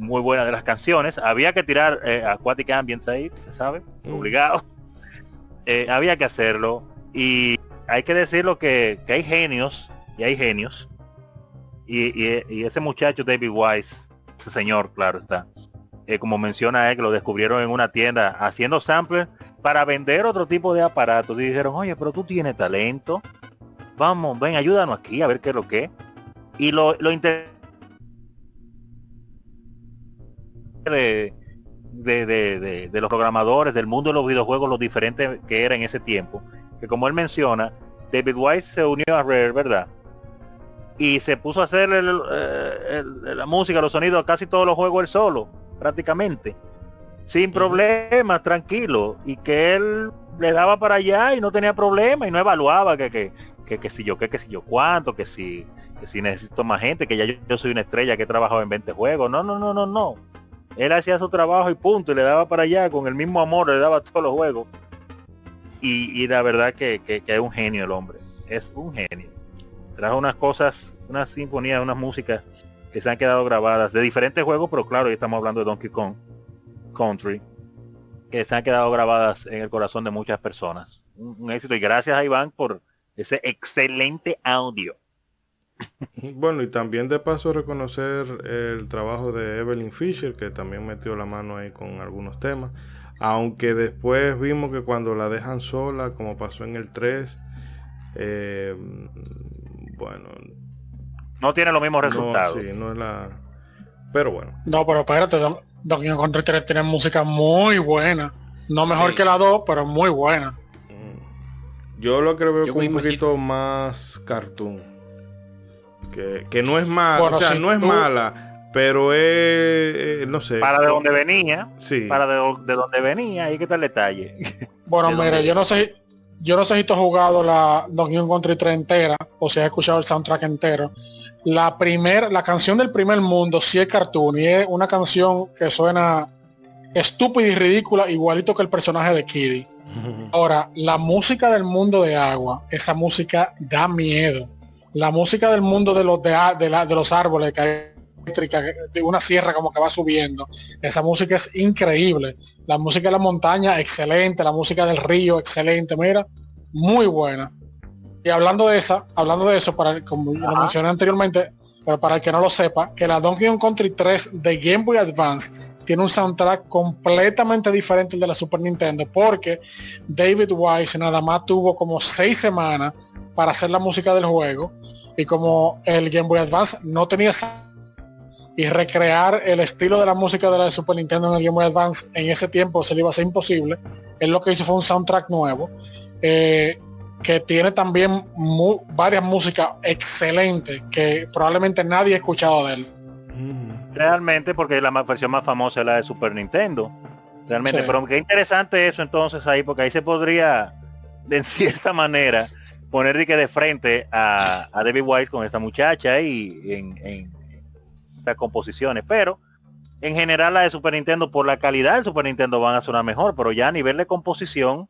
muy buena de las canciones. Había que tirar eh, Aquatic Ambience ahí, ¿sabe? Mm. Obligado. Eh, había que hacerlo. Y hay que decirlo que, que hay genios, y hay genios. Y, ese muchacho David Wise, ese señor, claro está. Eh, como menciona él, que lo descubrieron en una tienda haciendo samples para vender otro tipo de aparatos. Y dijeron, oye, pero tú tienes talento. Vamos, ven, ayúdanos aquí a ver qué es lo que y lo, lo de, de, los programadores, del mundo de los videojuegos, lo diferente que era en ese tiempo. Que como él menciona, David Wise se unió a Rare, ¿verdad? Y se puso a hacer eh, la música, los sonidos, casi todos los juegos él solo, prácticamente. Sin problemas, tranquilo. Y que él le daba para allá y no tenía problema y no evaluaba que, que, que, que si yo, que, que si yo cuánto, que si que si necesito más gente, que ya yo, soy una estrella que he trabajado en 20 juegos. No, no, no, no, no. Él hacía su trabajo y punto, y le daba para allá con el mismo amor, le daba todos los juegos. Y, la verdad que, que, es un genio el hombre. Es un genio. Trajo unas cosas, unas sinfonías, unas músicas que se han quedado grabadas de diferentes juegos, pero claro, ya estamos hablando de Donkey Kong Country, que se han quedado grabadas en el corazón de muchas personas. un éxito y gracias a Iván por ese excelente audio. Bueno, y también de paso reconocer el trabajo de Evelyn Fisher, que también metió la mano ahí con algunos temas. Aunque después vimos que cuando la dejan sola, como pasó en el 3, eh, bueno. No tiene los mismos resultados. sí, no es la. Pero bueno. No, pero espérate, Donkey Kong 3 tiene música muy buena. No mejor que la 2, pero muy buena. Mm. Yo lo que veo como un poquito más cartoon. Que, no es mala, o sea, no es mala, pero es, eh, no sé. Para de donde venía, sí. para de, de donde venía, y qué tal el detalle. Bueno, mire, yo no sé, yo no sé si tú has jugado la Donkey Kong Country 3 entera, o si has escuchado el soundtrack entero. La primera, la canción del primer mundo sí es cartoon y es una canción que suena estúpida y ridícula, igualito que el personaje de Kiddy. Ahora, la música del mundo de agua, esa música da miedo la música del mundo de los de, de, los árboles que de una sierra como que va subiendo. Esa música es increíble. La música de la montaña excelente. La música del río excelente. Mira muy buena. Y hablando de esa hablando de eso para como lo mencioné anteriormente pero para el que no lo sepa que la Donkey Kong Country 3 de Game Boy Advance tiene un soundtrack completamente diferente al de la Super Nintendo porque David Wise nada más tuvo como seis semanas para hacer la música del juego y como el Game Boy Advance no tenía y recrear el estilo de la música de la Super Nintendo en el Game Boy Advance en ese tiempo se le iba a ser imposible. Él lo que hizo fue un soundtrack nuevo eh, que tiene también varias músicas excelentes que probablemente nadie ha escuchado de él. Mm. Realmente porque la versión más famosa es la de Super Nintendo. Realmente, pero qué interesante eso entonces ahí, porque ahí se podría, de cierta manera, poner que de frente a, a David Wise con esa muchacha y en, en, las composiciones, pero en general la de Super Nintendo por la calidad del Super Nintendo van a sonar mejor, pero ya a nivel de composición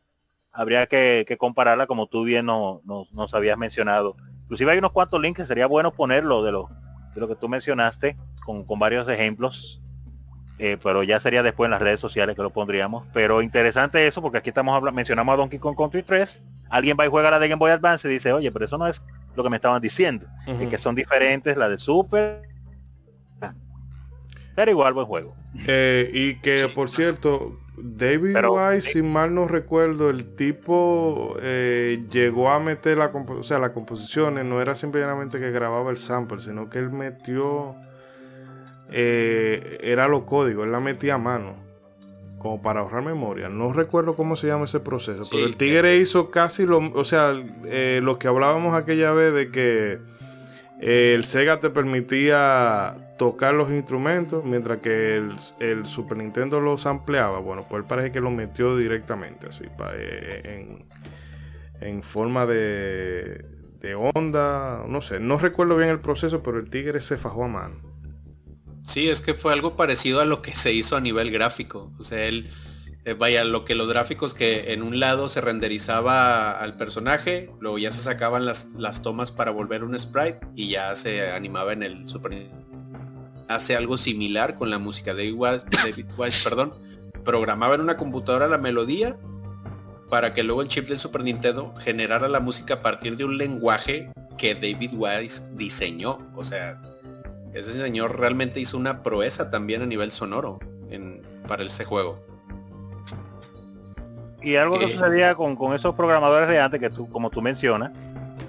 habría que, compararla como tú bien nos habías mencionado. Inclusive hay unos cuantos links que sería bueno ponerlo de lo, de lo que tú mencionaste con, con varios ejemplos eh, pero ya sería después en las redes sociales que lo pondríamos. Pero interesante eso, porque aquí estamos hablando, mencionamos a Donkey Kong Country 3, alguien va y juega la de Game Boy Advance y dice, oye, pero eso no es lo que me estaban diciendo, y que son diferentes la de Super. Pero igual buen juego. Eh, y que por cierto, David Wise, si mal no recuerdo, el tipo eh, llegó a meter la, o sea, las composiciones, no era simplemente que grababa el sample, sino que él metió eh, era los códigos, él la metía a mano, como para ahorrar memoria. No recuerdo cómo se llama ese proceso, pero el Tigre hizo casi lo, o sea, eh, lo que hablábamos aquella vez de que eh, el Sega te permitía tocar los instrumentos, mientras que el, Super Nintendo los ampliaba. Bueno, pues parece que lo metió directamente, así, en, en forma de, de onda, no sé, no recuerdo bien el proceso, pero el Tigre se fajó a mano. Sí, es que fue algo parecido a lo que se hizo a nivel gráfico. O sea, él, eh, vaya, lo que los gráficos que en un lado se renderizaba al personaje, luego ya se sacaban las, las tomas para volver un sprite y ya se animaba en el Super Hace algo similar con la música de David Wise, perdón. Programaba en una computadora la melodía para que luego el chip del Super Nintendo generara la música a partir de un lenguaje que David Wise diseñó. O sea, ese señor realmente hizo una proeza también a nivel sonoro en, para ese juego. Y algo que sucedía con, esos programadores de antes, que tú, como tú mencionas,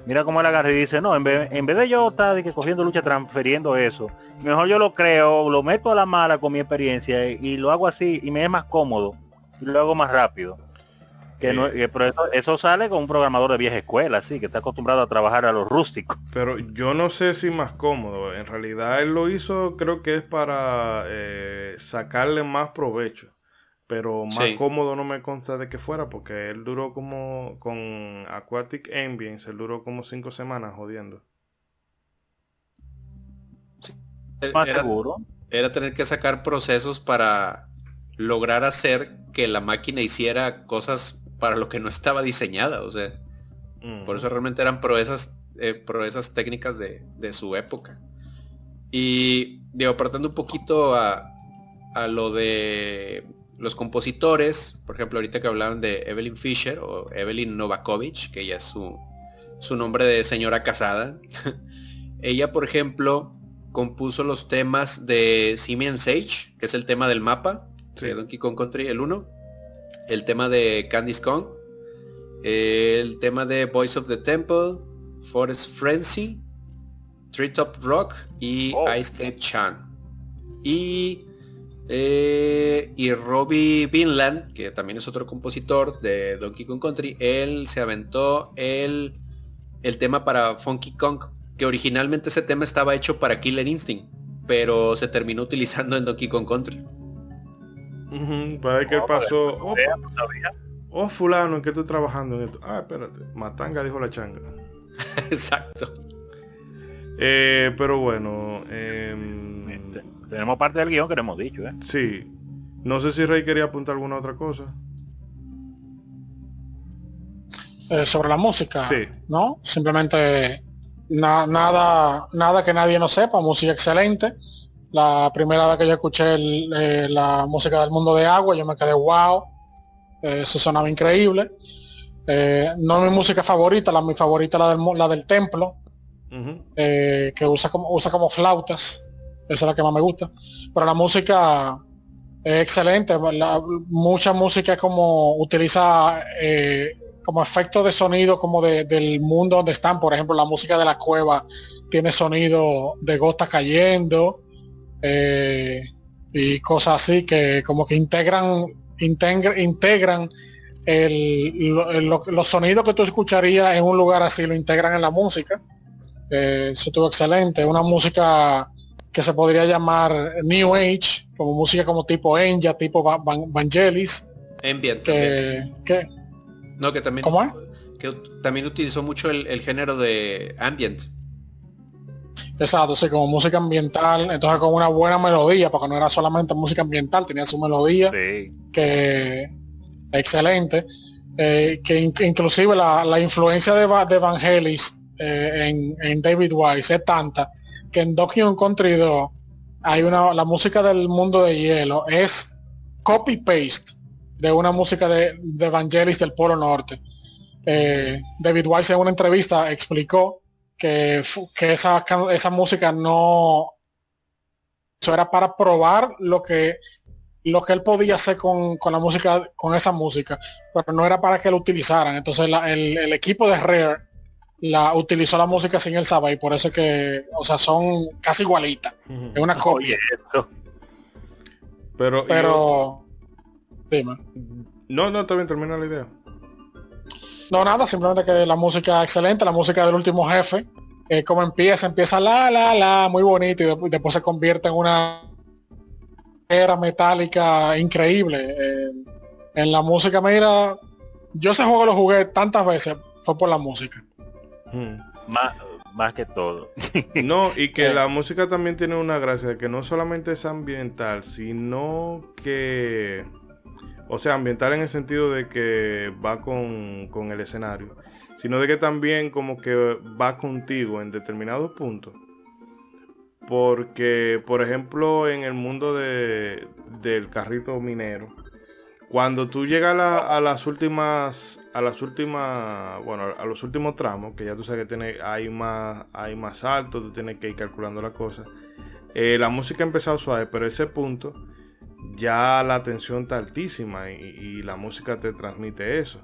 mira cómo él agarra y dice, no, en vez, en vez de yo estar de que cogiendo lucha, transfiriendo eso, mejor yo lo creo, lo meto a la mala con mi experiencia y lo hago así y me es más cómodo y lo hago más rápido. Que pero eso, sale con un programador de vieja escuela, así, que está acostumbrado a trabajar a lo rústico. Pero yo no sé si más cómodo. En realidad él lo hizo, creo que es para eh, sacarle más provecho. Pero más cómodo no me consta de que fuera, porque él duró como con Aquatic Ambience, él duró como cinco semanas jodiendo. Era, seguro? era tener que sacar procesos para lograr hacer que la máquina hiciera cosas para lo que no estaba diseñada, o sea, por eso realmente eran proezas, eh, proezas técnicas de, su época. Y digo, apartando un poquito a, lo de los compositores, por ejemplo, ahorita que hablaban de Evelyn Fisher o Evelyn Novakovich, que ella es su, su nombre de señora casada, ella, por ejemplo, compuso los temas de Simian Sage, que es el tema del mapa, de Donkey Kong Country, el 1, el tema de Candy's Kong, el tema de Voice of the Temple, Forest Frenzy, Treetop Rock y oh. Ice Cape Chan. Y, eh, y Robbie Vinland, que también es otro compositor de Donkey Kong Country, él se aventó el, el tema para Funky Kong, que originalmente ese tema estaba hecho para Killer Instinct, pero se terminó utilizando en Donkey Kong Country. Para que pasó. Oh, oh, fulano, ¿en qué estoy trabajando en esto? Ah, espérate. Matanga dijo la changa. Exacto. Eh, pero bueno. Em, tenemos parte del guion que le hemos dicho, ¿eh? Sí. No sé si Rey quería apuntar alguna otra cosa. Eh, sobre la música. Sí. ¿No? Simplemente nada, nada que nadie no sepa. Música excelente. La primera vez que yo escuché eh, la música del mundo de agua, yo me quedé wow. Eh, eso sonaba increíble. Eh, no es mi música favorita, la mi favorita la del, la del templo, que usa como, usa como flautas. Esa es la que más me gusta. Pero la música es excelente. mucha música como utiliza como efecto de sonido como del mundo donde están. Por ejemplo, la música de la cueva tiene sonido de gotas cayendo. Eh, y cosas así que como que integran integran los sonidos que tú escucharías en un lugar así lo integran en la música eh, eso estuvo excelente una música que se podría llamar New Age como música como tipo Enya tipo Vangelis Ambient que, no que también que también utilizó mucho el, el género de ambient. Exacto, sí, como música ambiental, entonces con una buena melodía, porque no era solamente música ambiental, tenía su melodía, que excelente, eh, que inclusive la, influencia de, de Vangelis eh, en, David Wise es tanta que en Donkey Country 2 hay una, la música del mundo de hielo es copy-paste de una música de, de Evangelis del Polo Norte. Eh, David Weiss en una entrevista explicó que, que esa, esa música no... Eso era para probar lo que lo que él podía hacer con, la música, con esa música, pero no era para que lo utilizaran. Entonces el, equipo de Rare la utilizó la música sin él saber y por eso que, o sea, son casi igualitas. Es una copia. Pero, pero, dime. No, no, también termina la idea. No, nada, simplemente que la música excelente, la música del último jefe, eh, como empieza, empieza la, la, la, muy bonito y después se convierte en una era metálica increíble. Eh, en la música, mira, yo ese juego lo jugué tantas veces, fue por la música. Hmm. Más, más que todo. no, y que la música también tiene una gracia, que no solamente es ambiental, sino que... O sea, ambiental en el sentido de que va con, con el escenario, sino de que también como que va contigo en determinados puntos. Porque, por ejemplo, en el mundo de, del carrito minero, cuando tú llegas a, las últimas, a las últimas, bueno, a los últimos tramos, que ya tú sabes que tiene, hay más, hay más alto, tú tienes que ir calculando la cosa. Eh, la música ha empezado suave, pero ese punto ya la tensión está altísima y, la música te transmite eso.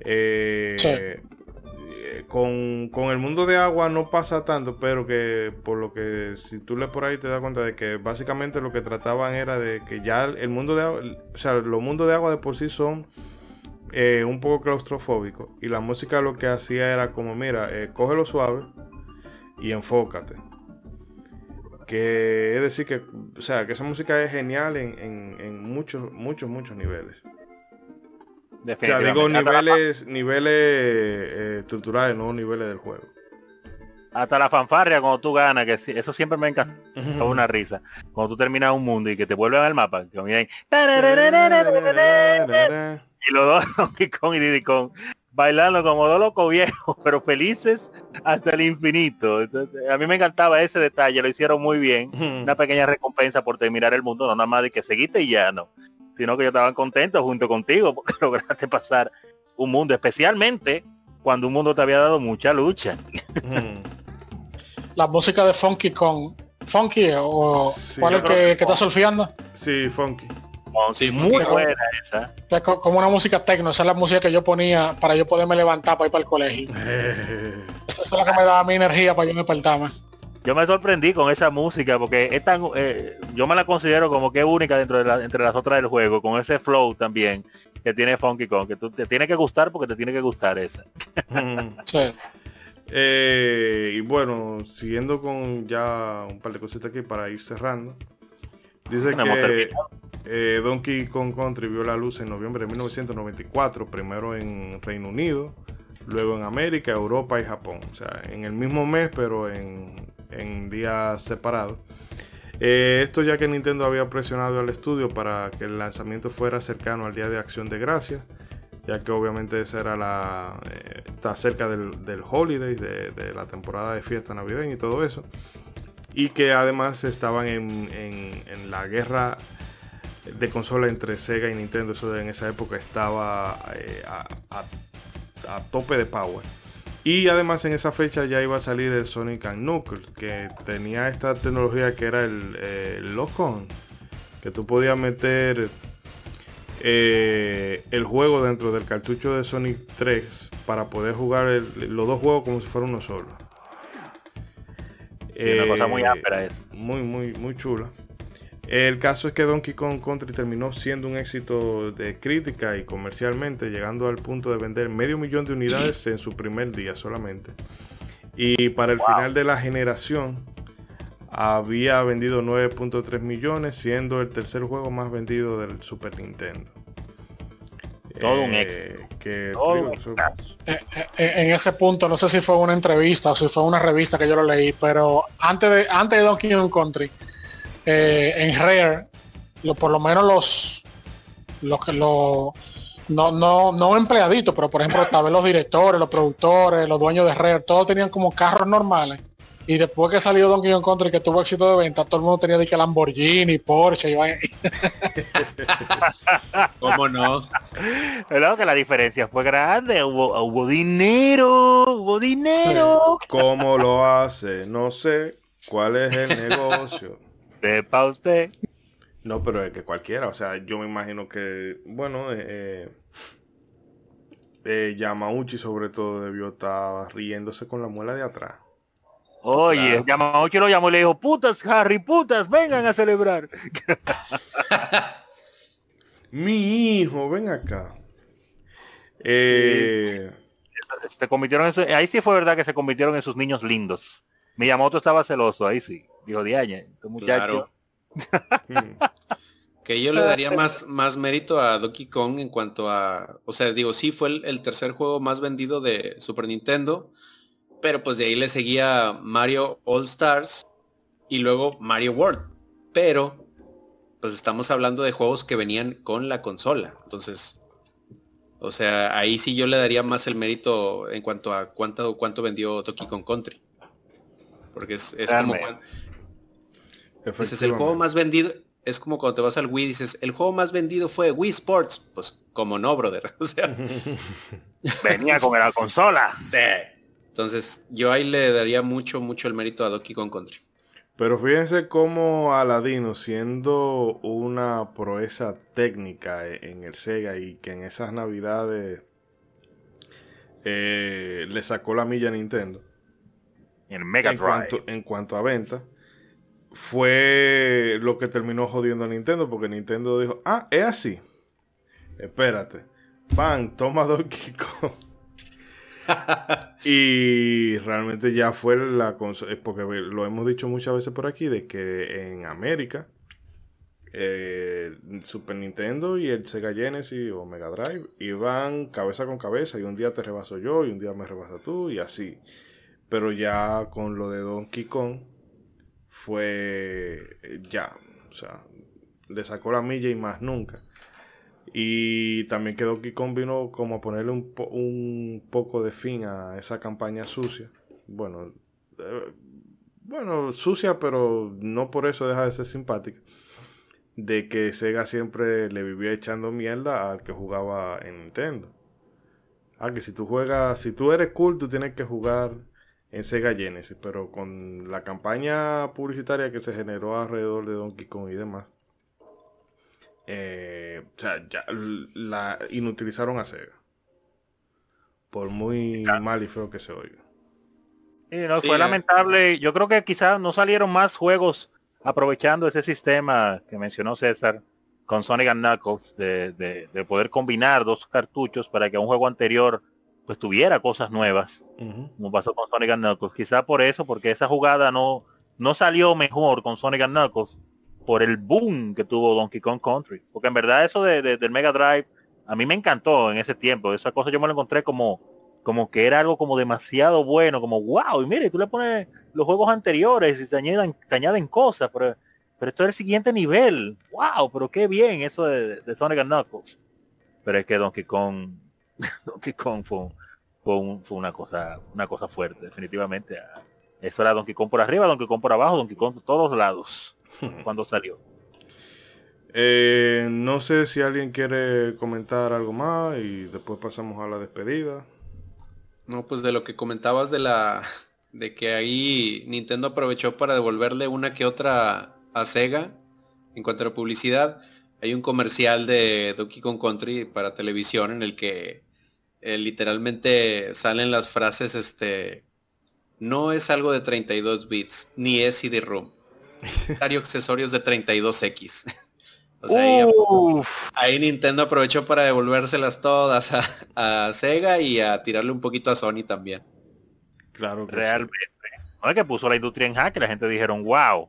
Eh, con, el mundo de agua no pasa tanto, pero que por lo que si tú lees por ahí te das cuenta de que básicamente lo que trataban era de que ya el mundo de agua, o sea, los mundos de agua de por sí son eh, un poco claustrofóbicos y la música lo que hacía era como, mira, eh, cógelo suave y enfócate. Que es decir que, o sea, que esa música es genial en, en muchos, muchos, muchos niveles. O sea, digo niveles, niveles eh, estructurales, no niveles del juego. Hasta la fanfarria cuando tú ganas, que eso siempre me encanta. una risa. Cuando tú terminas un mundo y que te vuelven al mapa, que y los dos Donkey Kong y Diddy Kong bailando como dos locos viejos, pero felices hasta el infinito. a mí me encantaba ese detalle, lo hicieron muy bien. Una pequeña recompensa por terminar el mundo, no nada más de que seguiste y ya no sino que yo estaba contento junto contigo porque lograste pasar un mundo, especialmente cuando un mundo te había dado mucha lucha. La música de Funky con Funky o cuál es que, está surfeando? Sí, Funky. Sí, muy buena esa. como una música tecno, esa es la música que yo ponía para yo poderme levantar para ir para el colegio. esa es la que me daba mi energía para yo me despertarme yo me sorprendí con esa música porque es tan, eh, yo me la considero como que única dentro de la, entre las otras del juego, con ese flow también que tiene Funky Kong, que tú te tiene que gustar porque te tiene que gustar esa. Mm. Eh, y bueno, siguiendo con ya un par de cositas aquí para ir cerrando. Dice que eh, Donkey Kong Country vio la luz en noviembre de 1994, primero en Reino Unido, luego en América, Europa y Japón. O sea, en el mismo mes, pero en días separados. Eh, esto ya que Nintendo había presionado al estudio para que el lanzamiento fuera cercano al Día de Acción de Gracias, ya que obviamente era la eh, está cerca del, holiday, de, la temporada de fiesta navideña y todo eso, y que además estaban en, la guerra de consola entre Sega y Nintendo, eso en esa época estaba eh, a tope de power. Y además en esa fecha ya iba a salir el Sonic Knuckles, que tenía esta tecnología que era el, eh, lock-on, que tú podías meter eh, el juego dentro del cartucho de Sonic 3 para poder jugar los dos juegos como si fuera uno solo. una cosa muy áspera es. Muy, muy, muy chula. El caso es que Donkey Kong Country terminó siendo un éxito de crítica y comercialmente, llegando al punto de vender medio millón de unidades en su primer día solamente. Y para el final de la generación había vendido 9.3 millones, siendo el tercer juego más vendido del Super Nintendo. Todo un eh, éxito. Eh, eh, en ese punto, no sé si fue una entrevista o si fue una revista que yo lo leí, pero antes de, antes de Donkey Kong Country, eh, en Rare, lo, por lo menos los, los que lo no, no, no empleaditos, pero por ejemplo, tal vez los directores, los productores, los dueños de Rare, todos tenían como carros normales. Y después que salió Donkey Kong Country que tuvo éxito de venta, todo el mundo tenía de que Lamborghini, Porsche, y ¿Cómo no? Pero que la diferencia fue grande, hubo, hubo dinero, hubo dinero. ¿Cómo lo hace? No sé. ¿Cuál es el negocio? Sepa usted. No, pero es que cualquiera, o sea, yo me imagino que, bueno, eh, eh, Yamauchi sobre todo debió estar riéndose con la muela de atrás. Oye, Yamauchi lo llamó y le dijo, putas, Harry, putas, vengan a celebrar. Mi hijo, ven acá. Eh, se convirtieron en ahí sí fue verdad que se convirtieron en sus niños lindos. Miyamoto estaba celoso, ahí sí. Dijo, Diaña, este muchacho. Hmm. que yo le daría más, más mérito a Donkey Kong en cuanto a, o sea, digo, sí fue el, tercer juego más vendido de Super Nintendo, pero pues de ahí le seguía Mario All Stars y luego Mario World. Pero, pues estamos hablando de juegos que venían con la consola. Entonces, o sea, ahí sí yo le daría más el mérito en cuanto a cuánto, cuánto vendió Donkey Kong Country. Porque es, es como... Ese es el juego más vendido, es como cuando te vas al Wii y dices, el juego más vendido fue Wii Sports. Pues como no, brother. O sea, venía con la consola. Sí. Entonces, yo ahí le daría mucho, mucho el mérito a Donkey Kong Country. Pero fíjense cómo Aladino, siendo una proeza técnica e-, en el Sega y que en esas navidades eh, le sacó la milla a Nintendo. En Mega Drive. Cuanto, en cuanto a venta fue lo que terminó jodiendo a Nintendo, porque Nintendo dijo, ah, es así. Espérate. Pan, toma Donkey Kong. y realmente ya fue la consola, porque lo hemos dicho muchas veces por aquí, de que en América, eh, Super Nintendo y el Sega Genesis o Mega Drive iban cabeza con cabeza y un día te rebaso yo y un día me rebasa tú y así. Pero ya con lo de Donkey Kong, fue eh, ya, o sea, le sacó la milla y más nunca. Y también quedó que vino como a ponerle un, un, poco de fin a esa campaña sucia. Bueno, eh, bueno, sucia, pero no por eso deja de ser simpática. De que Sega siempre le vivía echando mierda al que jugaba en Nintendo. Ah, que si tú juegas, si tú eres cool, tú tienes que jugar en Sega Genesis, pero con la campaña publicitaria que se generó alrededor de Donkey Kong y demás, eh, o sea, ya la inutilizaron a Sega. Por muy mal y feo que se oiga. Sí, no, fue lamentable. Yo creo que quizás no salieron más juegos aprovechando ese sistema que mencionó César con Sonic and Knuckles de, de poder combinar dos cartuchos para que un juego anterior pues tuviera cosas nuevas, como pasó con Sonic Knuckles. Quizá por eso, porque esa jugada no, no salió mejor con Sonic Knuckles por el boom que tuvo Donkey Kong Country. Porque en verdad eso de, del Mega Drive a mí me encantó en ese tiempo. Esa cosa yo me lo encontré como, como que era algo como demasiado bueno, como wow, y mire, tú le pones los juegos anteriores y te añaden, te añaden cosas, pero, pero esto es el siguiente nivel. Wow, pero qué bien eso de, de Sonic Knuckles. Pero es que Donkey Kong Donkey Kong fue, fue, una cosa una cosa fuerte, definitivamente. Eso era Donkey Kong por arriba, Donkey Kong por abajo, Donkey Kong por todos lados cuando salió. Eh, no sé si alguien quiere comentar algo más y después pasamos a la despedida. No, pues de lo que comentabas de la de que ahí Nintendo aprovechó para devolverle una que otra a Sega en cuanto a la publicidad. Hay un comercial de Donkey Kong Country para televisión en el que eh, literalmente salen las frases, este, no es algo de 32 bits, ni es CD-ROM. Hay accesorios de 32X. o sea, ahí, Nintendo aprovechó para devolvérselas todas a, Sega y a tirarle un poquito a Sony también. Claro. Realmente. No es que puso la industria en hack y la gente dijeron, wow,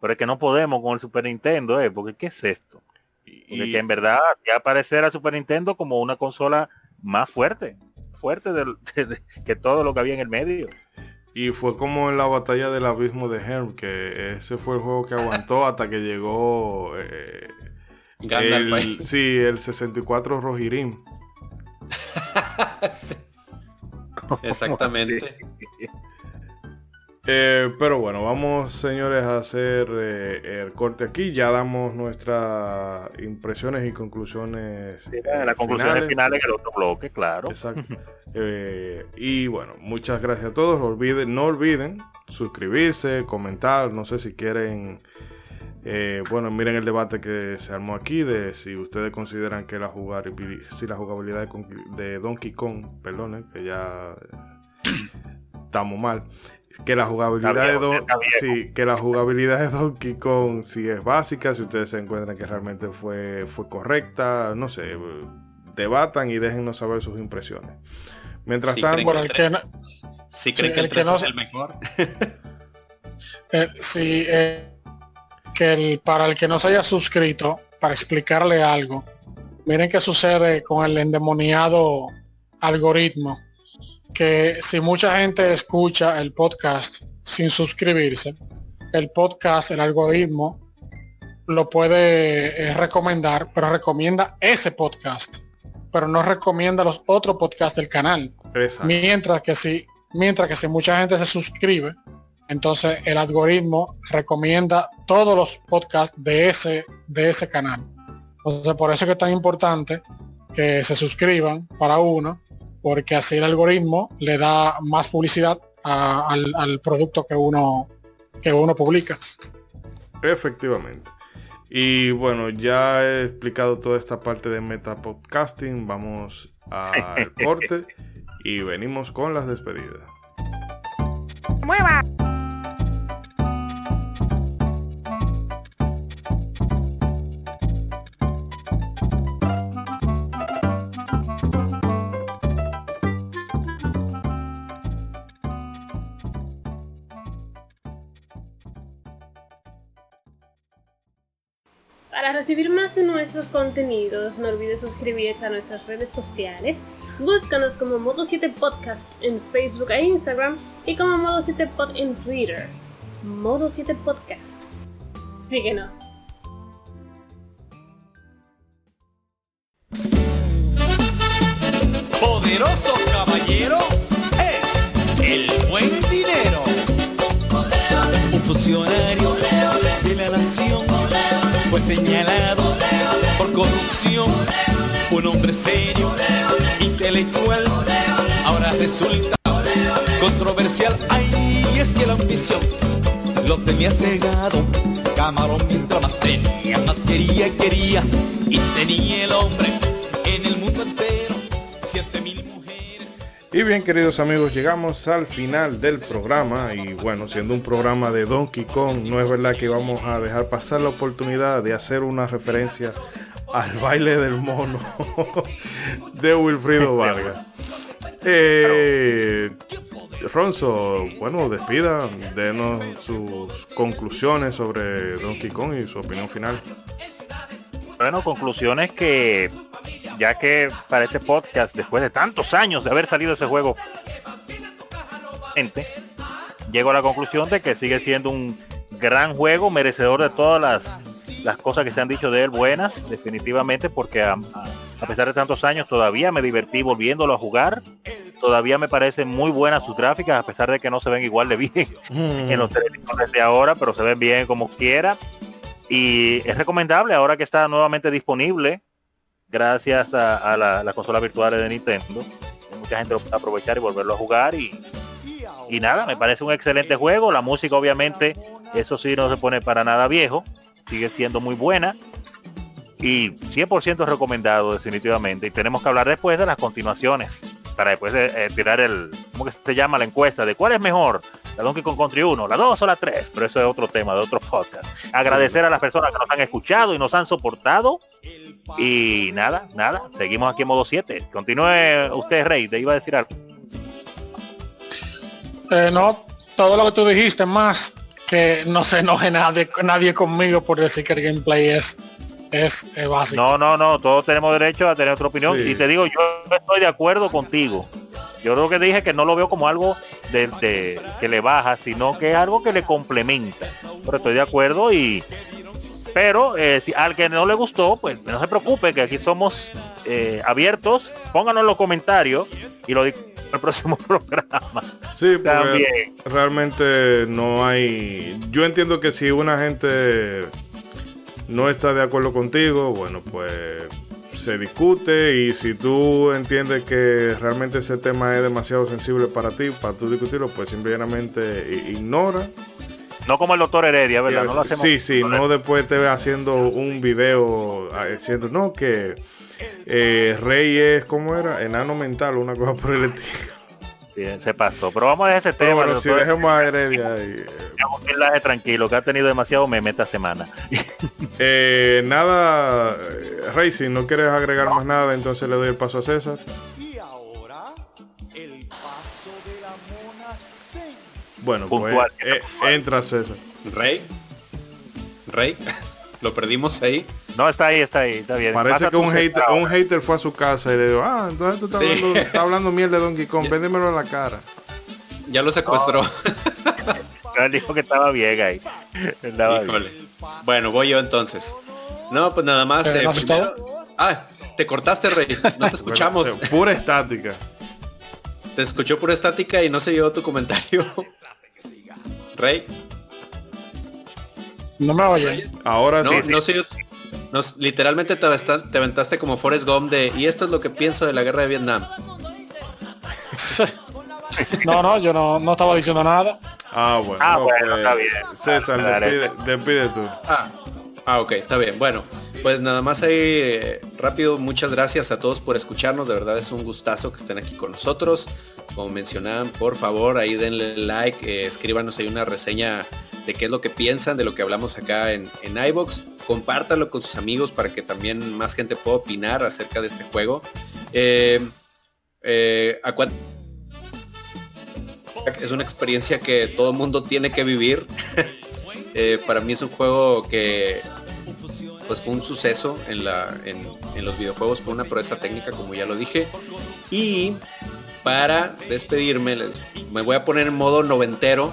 pero es que no podemos con el Super Nintendo, ¿eh? Porque ¿qué es esto? Porque que en verdad ya aparecer a Super Nintendo como una consola más fuerte, fuerte que todo lo que había en el medio. Y fue como en la batalla del abismo de Herm, que ese fue el juego que aguantó hasta que llegó eh, el, sí, el 64 Rojirim. Exactamente. Eh, pero bueno, vamos señores a hacer eh, el corte aquí. Ya damos nuestras impresiones y conclusiones. Sí, las conclusiones finales en el otro bloque, claro. Exacto. y bueno, muchas gracias a todos. Olviden, no olviden suscribirse, comentar. No sé si quieren eh, bueno, miren el debate que se armó aquí de si ustedes consideran que la jugabilidad, si la jugabilidad de, Donkey Kong, perdón, que ya estamos mal, que la jugabilidad de que la jugabilidad de Donkey Kong si es básica, si ustedes se encuentran que realmente fue, fue correcta, no sé, debatan y déjennos saber sus impresiones. Mientras tanto, el si creen que el, que no, es el mejor. eh, sí, eh, que para el que no se haya suscrito, para explicarle algo, miren qué sucede con el endemoniado algoritmo, que si mucha gente escucha el podcast sin suscribirse, el podcast, el algoritmo, lo puede eh, recomendar, pero recomienda ese podcast, pero no recomienda los otros podcasts del canal. Mientras que si, mientras que si mucha gente se suscribe, entonces el algoritmo recomienda todos los podcasts de ese, de ese canal. Entonces por eso es que es tan importante que se suscriban para uno, porque así el algoritmo le da más publicidad al, producto que uno, que uno publica. Efectivamente. Y bueno, ya he explicado toda esta parte de meta podcasting. Vamos al corte y venimos con las despedidas. ¡Mueva! Recibir más de nuestros contenidos, no olvides suscribirte a nuestras redes sociales. Búscanos como Modo 7 Podcast en Facebook e Instagram y como Modo 7 Pod en Twitter. Modo 7 Podcast. Síguenos. Poderoso caballero es el buen dinero. Un funcionario fue señalado por corrupción. Un hombre serio, intelectual, ahora resulta controversial. Ay, es que la ambición lo tenía cegado. Camarón mientras más tenía, más quería y quería. Y tenía el hombre Y bien, queridos amigos, llegamos al final del programa. Y bueno, siendo un programa de Donkey Kong, no es verdad que vamos a dejar pasar la oportunidad de hacer una referencia al baile del mono de Wilfrido Vargas. Eh, Ronzo, bueno, despida, denos sus conclusiones sobre Donkey Kong y su opinión final. Bueno, conclusiones que ya que para este podcast, después de tantos años de haber salido ese juego, llego a la conclusión de que sigue siendo un gran juego, merecedor de todas las, las cosas que se han dicho de él buenas, definitivamente, porque a, a pesar de tantos años todavía me divertí volviéndolo a jugar. Todavía me parecen muy buenas sus gráficas, a pesar de que no se ven igual de bien en los televisores de ahora, pero se ven bien como quiera. Y es recomendable ahora que está nuevamente disponible gracias a, la, consola virtual de Nintendo. Mucha gente lo puede aprovechar y volverlo a jugar y, y nada, me parece un excelente juego. La música obviamente, eso sí no se pone para nada viejo, sigue siendo muy buena y 100% recomendado definitivamente. Y tenemos que hablar después de las continuaciones para después de, eh, tirar el, ¿cómo que se llama la encuesta? De cuál es mejor, la Donkey Kong Country 1, la 2 o la 3, pero eso es otro tema de otro podcast. Agradecer a las personas que nos han escuchado y nos han soportado. Y nada, nada, seguimos aquí en modo 7. Continúe usted, Rey, te iba a decir algo. Eh, no, todo lo que tú dijiste, más que no se enoje nadie, nadie conmigo por decir que el gameplay es es, básico. No, no, no, todos tenemos derecho a tener otra opinión. Y te digo, yo estoy de acuerdo contigo. Yo creo que dije que no lo veo como algo de, que le baja, sino que es algo que le complementa. Pero estoy de acuerdo y... Pero eh, si al que no le gustó, pues no se preocupe, que aquí somos eh, abiertos. Pónganos en los comentarios y lo digo en el próximo programa. Sí, porque realmente no hay. Yo entiendo que si una gente no está de acuerdo contigo, bueno, pues se discute y si tú entiendes que realmente ese tema es demasiado sensible para ti, para tú discutirlo, pues simplemente ignora. No como el doctor Heredia, ¿verdad? No lo hacemos sí, sí, no después te ve haciendo un video diciendo, no, que eh, Rey es, ¿cómo era? Enano mental, una cosa por el estilo. Sí, se pasó. Pero vamos a dejar ese tema. Bueno, si dejemos a Heredia ahí. Eh. tranquilo, que ha tenido demasiado meme esta semana. eh, nada, Racing, ¿no quieres agregar más nada? Entonces le doy el paso a César. Y ahora, el paso de la mona Bueno, pues eh, entra César. Rey. Rey. Lo perdimos ahí. No, está ahí, está ahí, está bien. Parece que un hater, un hater, fue a su casa y le dijo, ah, entonces tú estás, hablando, estás hablando miel de Donkey Kong, véndemelo en la cara. Ya lo secuestró. Él dijo que estaba bien ahí. Bueno, voy yo entonces. No, pues nada más. Eh, Ah, te cortaste, Rey. No te escuchamos. pura estática. Te escuchó pura estática y no se dio tu comentario. Rey. No me oye. Ahora sí. No sé, literalmente te, te aventaste como Forrest Gump de y esto es lo que pienso de la guerra de Vietnam. no, no, yo no, no, estaba diciendo nada. Ah, bueno. Ah, bueno, pues, está bien. César, despide, tú. Ah, ah, ok, está bien. Bueno, pues nada más ahí eh, rápido, muchas gracias a todos por escucharnos. De verdad es un gustazo que estén aquí con nosotros. Como mencionaban, por favor, ahí denle like, eh, escríbanos ahí una reseña de qué es lo que piensan de lo que hablamos acá en, en iBox. Compártalo con sus amigos para que también más gente pueda opinar acerca de este juego. Eh, eh, es una experiencia que todo mundo tiene que vivir. Eh, para mí es un juego que pues fue un suceso en, la, en, en los videojuegos, fue una proeza técnica como ya lo dije. Y para despedirme, les, me voy a poner en modo noventero,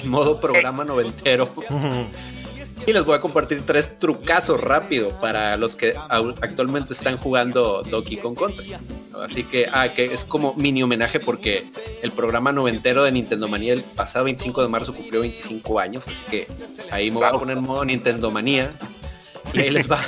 en modo programa noventero. y les voy a compartir tres trucazos rápido para los que actualmente están jugando Donkey Kong Country. Así que, ah, que es como mini homenaje porque el programa noventero de Nintendo Manía el pasado 25 de marzo cumplió 25 años, así que ahí me voy a poner en modo Nintendo Manía. Y ahí les va,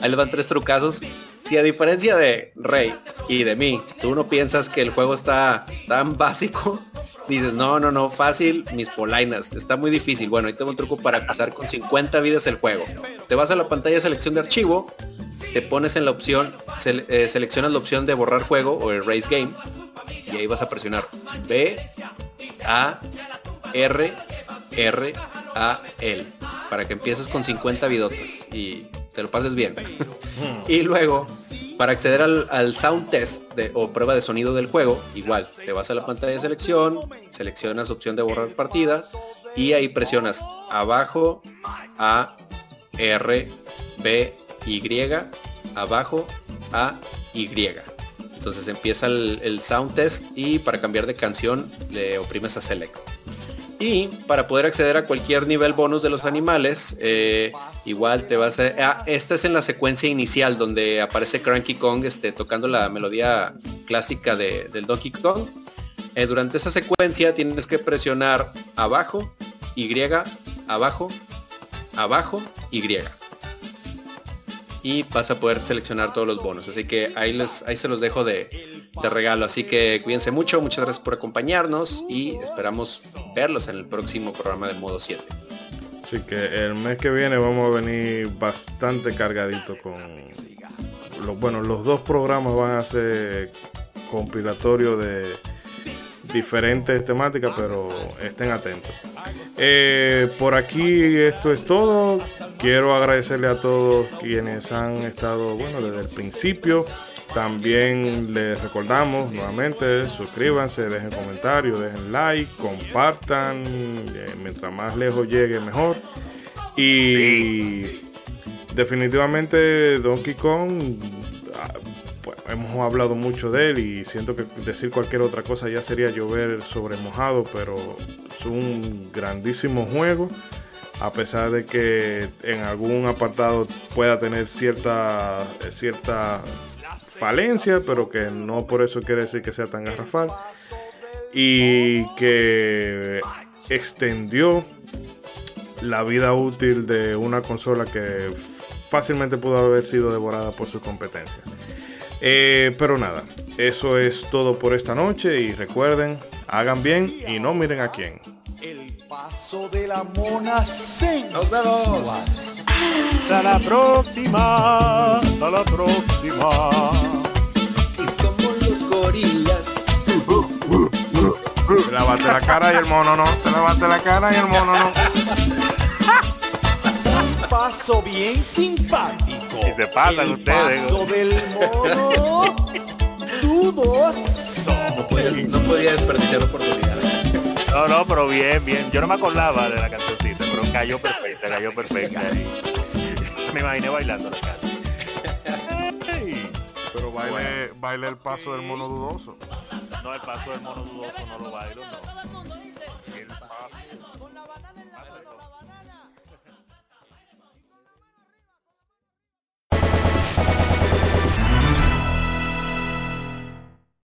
ahí les van tres trucazos si a diferencia de Rey y de mí, tú no piensas que el juego está tan básico, dices, no, no, no, fácil, mis polainas, está muy difícil. Bueno, ahí tengo un truco para pasar con 50 vidas el juego. Te vas a la pantalla de selección de archivo, te pones en la opción, eh, seleccionas la opción de borrar juego o erase game, y ahí vas a presionar B, A, R, R, A, L, para que empieces con 50 vidotas y te lo pases bien. y luego, para acceder al, sound test de, o prueba de sonido del juego, igual, te vas a la pantalla de selección, seleccionas opción de borrar partida y ahí presionas abajo, A, R, B, Y, abajo, A, Y. Entonces empieza el, el sound test y para cambiar de canción le oprimes a select. Y para poder acceder a cualquier nivel bonus de los animales, eh, igual te vas a... Ah, esta es en la secuencia inicial donde aparece Cranky Kong este, tocando la melodía clásica de, del Donkey Kong. Eh, durante esa secuencia tienes que presionar abajo, Y, abajo, abajo, Y y vas a poder seleccionar todos los bonos. Así que ahí, les, ahí se los dejo de, regalo. Así que cuídense mucho, muchas gracias por acompañarnos y esperamos verlos en el próximo programa de modo 7. Así que el mes que viene vamos a venir bastante cargadito con los bueno, los dos programas van a ser compilatorios de diferentes temáticas, pero estén atentos. Eh, por aquí esto es todo. Quiero agradecerle a todos quienes han estado, bueno, desde el principio. También les recordamos nuevamente, suscríbanse, dejen comentarios, dejen like, compartan. Eh, mientras más lejos llegue, mejor. Y definitivamente Donkey Kong hemos hablado mucho de él y siento que decir cualquier otra cosa ya sería llover sobre mojado, pero es un grandísimo juego. A pesar de que en algún apartado pueda tener cierta, cierta falencia, pero que no por eso quiere decir que sea tan garrafal. y que extendió la vida útil de una consola que fácilmente pudo haber sido devorada por su competencia. Eh, pero nada, eso es todo por esta noche y recuerden, hagan bien y no miren a quién. El paso de la mona Nos vemos. Hasta la próxima. Hasta la próxima. Y como los gorilas. Te lavaste la cara y el mono no. Te lavaste la cara y el mono no. Un paso bien simpático. ¿Qué te pasa El ustedes? paso del mono dudoso. No podía, no podía desperdiciar oportunidades. No, no, pero bien, bien. Yo no me acordaba de la cancioncita, pero cayó perfecta, cayó perfecta. Me imaginé bailando la canción. Pero baile, baile el paso del mono dudoso. No, el paso del mono dudoso no lo bailo.